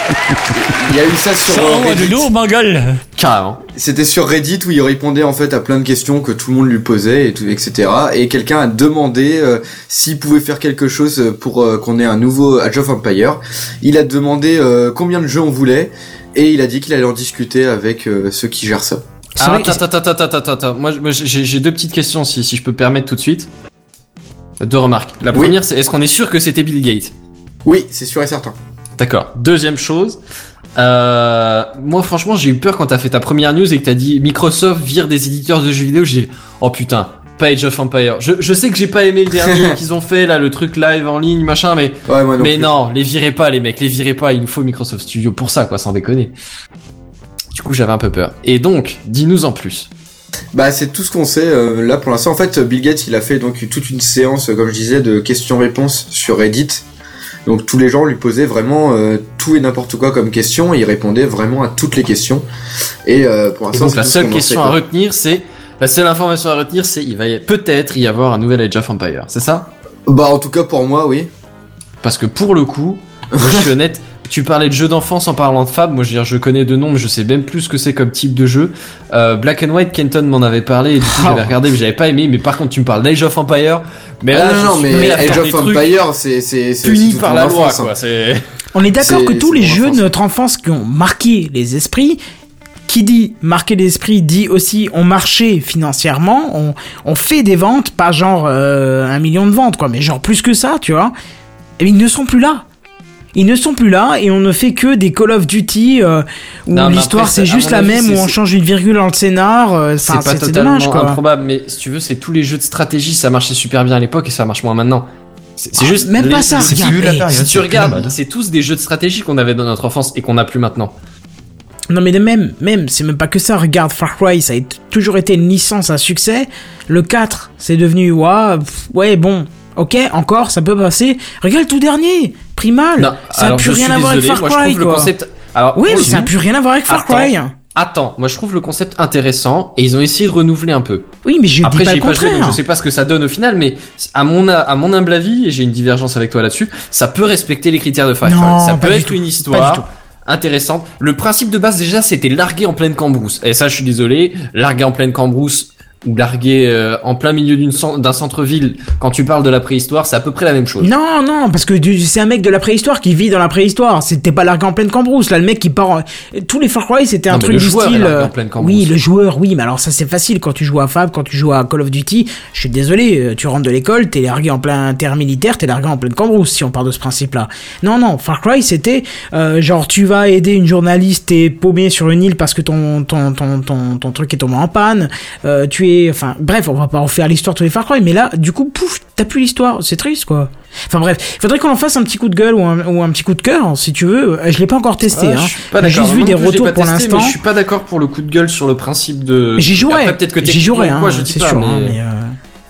il y a eu ça sur Reddit. ma gueule Carrément. C'était sur Reddit où il répondait en fait à plein de questions que tout le monde lui posait et tout, etc. Et quelqu'un a demandé euh, s'il pouvait faire quelque chose pour euh, qu'on ait un nouveau Age of Empire. Il a demandé euh, combien de jeux on voulait et il a dit qu'il allait en discuter avec euh, ceux qui gèrent ça. Que- attends, attends, attends, attends, attends. Moi, j'ai deux petites questions si, si je peux permettre tout de suite. Deux remarques. La Oui. première, c'est est-ce qu'on est sûr que c'était Bill Gates? Oui, c'est sûr et certain. D'accord. Deuxième chose, euh, moi franchement j'ai eu peur quand t'as fait ta première news et que t'as dit Microsoft vire des éditeurs de jeux vidéo. J'ai dit, oh putain, pas Age of Empire. Je, je sais que j'ai pas aimé le dernier qu'ils ont fait là, le truc live en ligne machin, mais Ouais, moi non mais plus. non, les virez pas les mecs, les virez pas. Il nous faut Microsoft Studio pour ça quoi, sans déconner. Du coup j'avais un peu peur. Et donc, dis-nous en plus. Bah c'est tout ce qu'on sait euh, là pour l'instant. En fait, Bill Gates il a fait donc toute une séance, comme je disais, de questions-réponses sur Reddit. Donc tous les gens lui posaient vraiment euh, tout et n'importe quoi comme question et il répondait vraiment à toutes les questions. Et euh, pour l'instant, la seule question à retenir, c'est la seule information à retenir, c'est il va peut-être y avoir un nouvel Age of Empire. C'est ça? Bah en tout cas pour moi, oui. Parce que pour le coup, moi, je suis honnête, tu parlais de jeux d'enfance en parlant de Fab, moi je veux dire, je connais de nom, mais je sais même plus ce que c'est comme type de jeu. Euh, Black and White, Kenton m'en avait parlé, et du coup j'avais regardé, mais j'avais pas aimé, mais par contre tu me parles d'Age of Empire, mais là, Ah, non, je non, suis mais prêt à Age of Empire, c'est c'est toute par la loi, hein. quoi, c'est... On est d'accord C'est- que tous les jeux de notre enfance qui ont marqué les esprits, qui dit marquer les esprits dit aussi ont marché financièrement, ont, ont fait des ventes, pas genre euh, un million de ventes quoi, mais genre plus que ça, tu vois. Et ils ne sont plus là. Ils ne sont plus là et on ne fait que des Call of Duty euh, où l'histoire après, c'est juste la avis, même où on change une virgule dans le scénar. euh, C'est pas c'est c'est totalement dommage quoi. improbable, mais si tu veux, c'est tous les jeux de stratégie, ça marchait super bien à l'époque et ça marche moins maintenant. C'est c'est Ah, juste même les- pas ça, C'est regarde, plus la hey, période. Si tu regardes, c'est tous des jeux de stratégie qu'on avait dans notre enfance et qu'on n'a plus maintenant. Non mais de même, même, c'est même pas que ça. Regarde, Far Cry, ça a toujours été une licence à succès. Le 4, c'est devenu, pff, ouais, bon, ok, encore, ça peut passer. Regarde le tout dernier, Primal, Non, ça a alors, plus rien à voir avec Far Cry, trouve quoi. le concept. Alors, Oui, mais ça a coup- plus rien à voir avec Far Attends. Cry. Attends, moi je trouve le concept intéressant et ils ont essayé de renouveler un peu. Oui, mais je Après, dis pas le pas joué, donc je sais pas ce que ça donne au final, mais à mon, à mon humble avis, et j'ai une divergence avec toi là-dessus, ça peut respecter les critères de Far Cry. Ça peut être tout. une histoire intéressante. Le principe de base déjà, c'était larguer en pleine cambrousse. Et ça, je suis désolé, larguer en pleine cambrousse ou largué euh, en plein milieu d'une d'un centre-ville, quand tu parles de la préhistoire, c'est à peu près la même chose. Non, non, parce que c'est un mec de la préhistoire qui vit dans la préhistoire. C'était pas largué en pleine cambrousse. Là, le mec qui part. en- Tous les Far Cry, c'était un Non, truc le du joueur est style. largué en euh, pleine oui, le joueur, oui, mais alors ça c'est facile quand tu joues à Fab, quand tu joues à Call of Duty. Je suis désolé, euh, tu rentres de l'école, t'es largué en plein terrain militaire, t'es largué en pleine cambrousse si on part de ce principe-là. Non, non, Far Cry, c'était euh, genre tu vas aider une journaliste, t'es paumé sur une île parce que ton ton ton ton, ton truc est tombé en panne. Euh, tu enfin, bref, on va pas refaire l'histoire de tous les Far Cry, mais là, du coup, pouf, t'as plus l'histoire. C'est triste, quoi. Enfin bref, il faudrait qu'on en fasse un petit coup de gueule ou un, ou un petit coup de cœur, si tu veux. Euh, Je l'ai pas encore testé, Ouais, hein. pas J'ai juste vu des retours pour l'instant. Je suis pas d'accord pour le coup de gueule sur le principe de. J'y que j'y techniquement, hein, quoi, je dis c'est pas, sûr, hein, mais- mais, euh,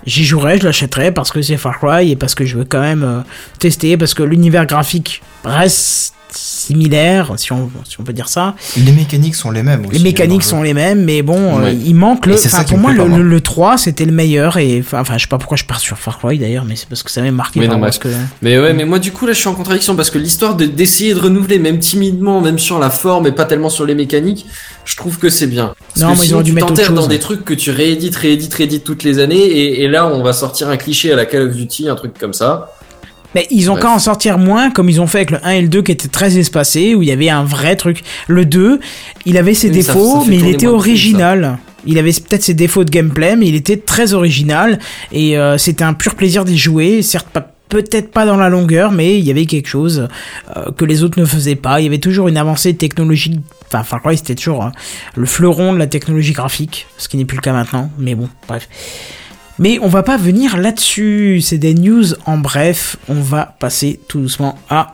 j'y jouerais, je l'achèterais parce que c'est Far Cry et parce que je veux quand même euh, tester, parce que l'univers graphique reste similaire, si on, si on peut dire ça. Les mécaniques sont les mêmes aussi. Les mécaniques hein, sont les mêmes, mais bon, euh, Ouais. il manque le. Enfin, pour me moi, le, le, le 3, c'était le meilleur. Et enfin, je sais pas pourquoi je pars sur Far Cry d'ailleurs, mais c'est parce que ça m'a marqué. Non, mais- parce que... Mais ouais, mais moi du coup là je suis en contradiction parce que l'histoire de- d'essayer de renouveler même timidement, même sur la forme et pas tellement sur les mécaniques, je trouve que c'est bien. Parce Non, que mais ils auraient dû tu mettre dans des trucs que tu réédites, réédites, réédites toutes les années et, et là on va sortir un cliché à la Call of Duty, un truc comme ça. Mais ils ont qu'à en sortir moins, comme ils ont fait avec le 1 et le 2 qui étaient très espacés, où il y avait un vrai truc. Le 2, il avait ses Oui, défauts, ça mais il était original. Il avait peut-être ses défauts de gameplay, mais il était très original. Et euh, c'était un pur plaisir d'y jouer. Certes, pas peut-être pas dans la longueur, mais il y avait quelque chose euh, que les autres ne faisaient pas. Il y avait toujours une avancée technologique. Enfin, Far Cry, c'était toujours hein, le fleuron de la technologie graphique, ce qui n'est plus le cas maintenant. Mais bon, bref. Mais on va pas venir là-dessus, c'est des news en bref, on va passer tout doucement à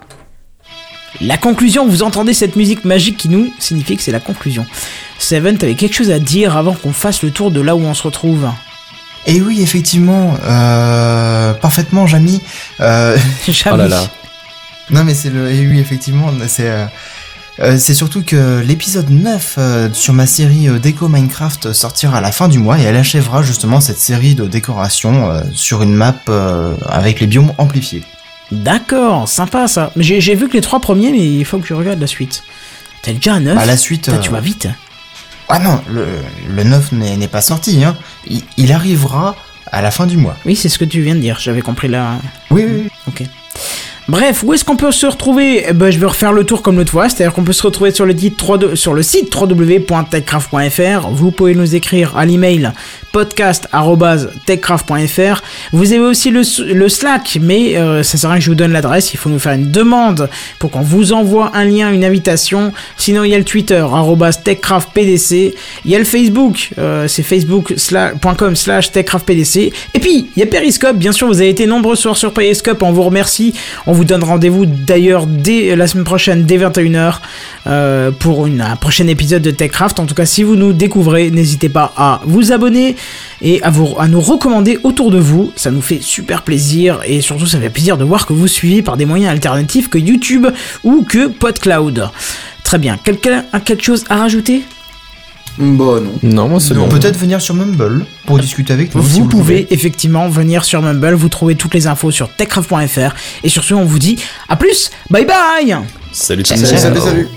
la conclusion. Vous entendez cette musique magique qui nous signifie que c'est la conclusion. Seven, t'avais quelque chose à dire avant qu'on fasse le tour de là où on se retrouve? Et oui, effectivement, euh, parfaitement, Jamy. Euh, Jamais. Oh là là. non, mais c'est le. Et oui, effectivement, c'est. Euh, c'est surtout que l'épisode 9 euh, sur ma série euh, Déco Minecraft sortira à la fin du mois et elle achèvera justement cette série de décoration euh, sur une map avec les biomes amplifiés. D'accord, sympa ça. J'ai vu que les trois premiers, mais il faut que je regarde la suite. T'as déjà un 9 Bah, la suite. Putain, Tu vas vite. Ah non, le, le 9 n'est n'est pas sorti, hein. Il, il arrivera à la fin du mois. Oui, c'est ce que tu viens de dire, j'avais compris là. Oui, oui, oui. Ok. Bref, où est-ce qu'on peut se retrouver? Eh ben, Je vais refaire le tour comme l'autre fois, c'est-à-dire qu'on peut se retrouver sur le, titre 3 sur le site www.techcraft.fr. Vous pouvez nous écrire à l'email podcast.techcraft.fr. Vous avez aussi le, Slack, mais euh, ça sert à rien que je vous donne l'adresse, il faut nous faire une demande pour qu'on vous envoie un lien, une invitation. Sinon, il y a le Twitter, techcraftpdc. Il y a le Facebook, euh, c'est facebook.com slash techcraftpdc. Et puis, il y a Periscope, bien sûr, vous avez été nombreux ce soir sur Periscope, on vous remercie. Vous donne rendez-vous d'ailleurs dès la semaine prochaine, dès 21h, euh, pour un prochain épisode de TechCraft. En tout cas, si vous nous découvrez, n'hésitez pas à vous abonner et à, à nous recommander autour de vous. Ça nous fait super plaisir et surtout, ça fait plaisir de voir que vous suivez par des moyens alternatifs que YouTube ou que PodCloud. Très bien. Quelqu'un a quelque chose à rajouter? Bah non. Non, moi c'est bon. Peut-être venir sur Mumble pour discuter avec nous. si Vous le pouvez voulez. effectivement venir sur Mumble, vous trouvez toutes les infos sur techcraft.fr et sur ce on vous dit à plus, bye bye Salut, Salut, ciao. salut, salut.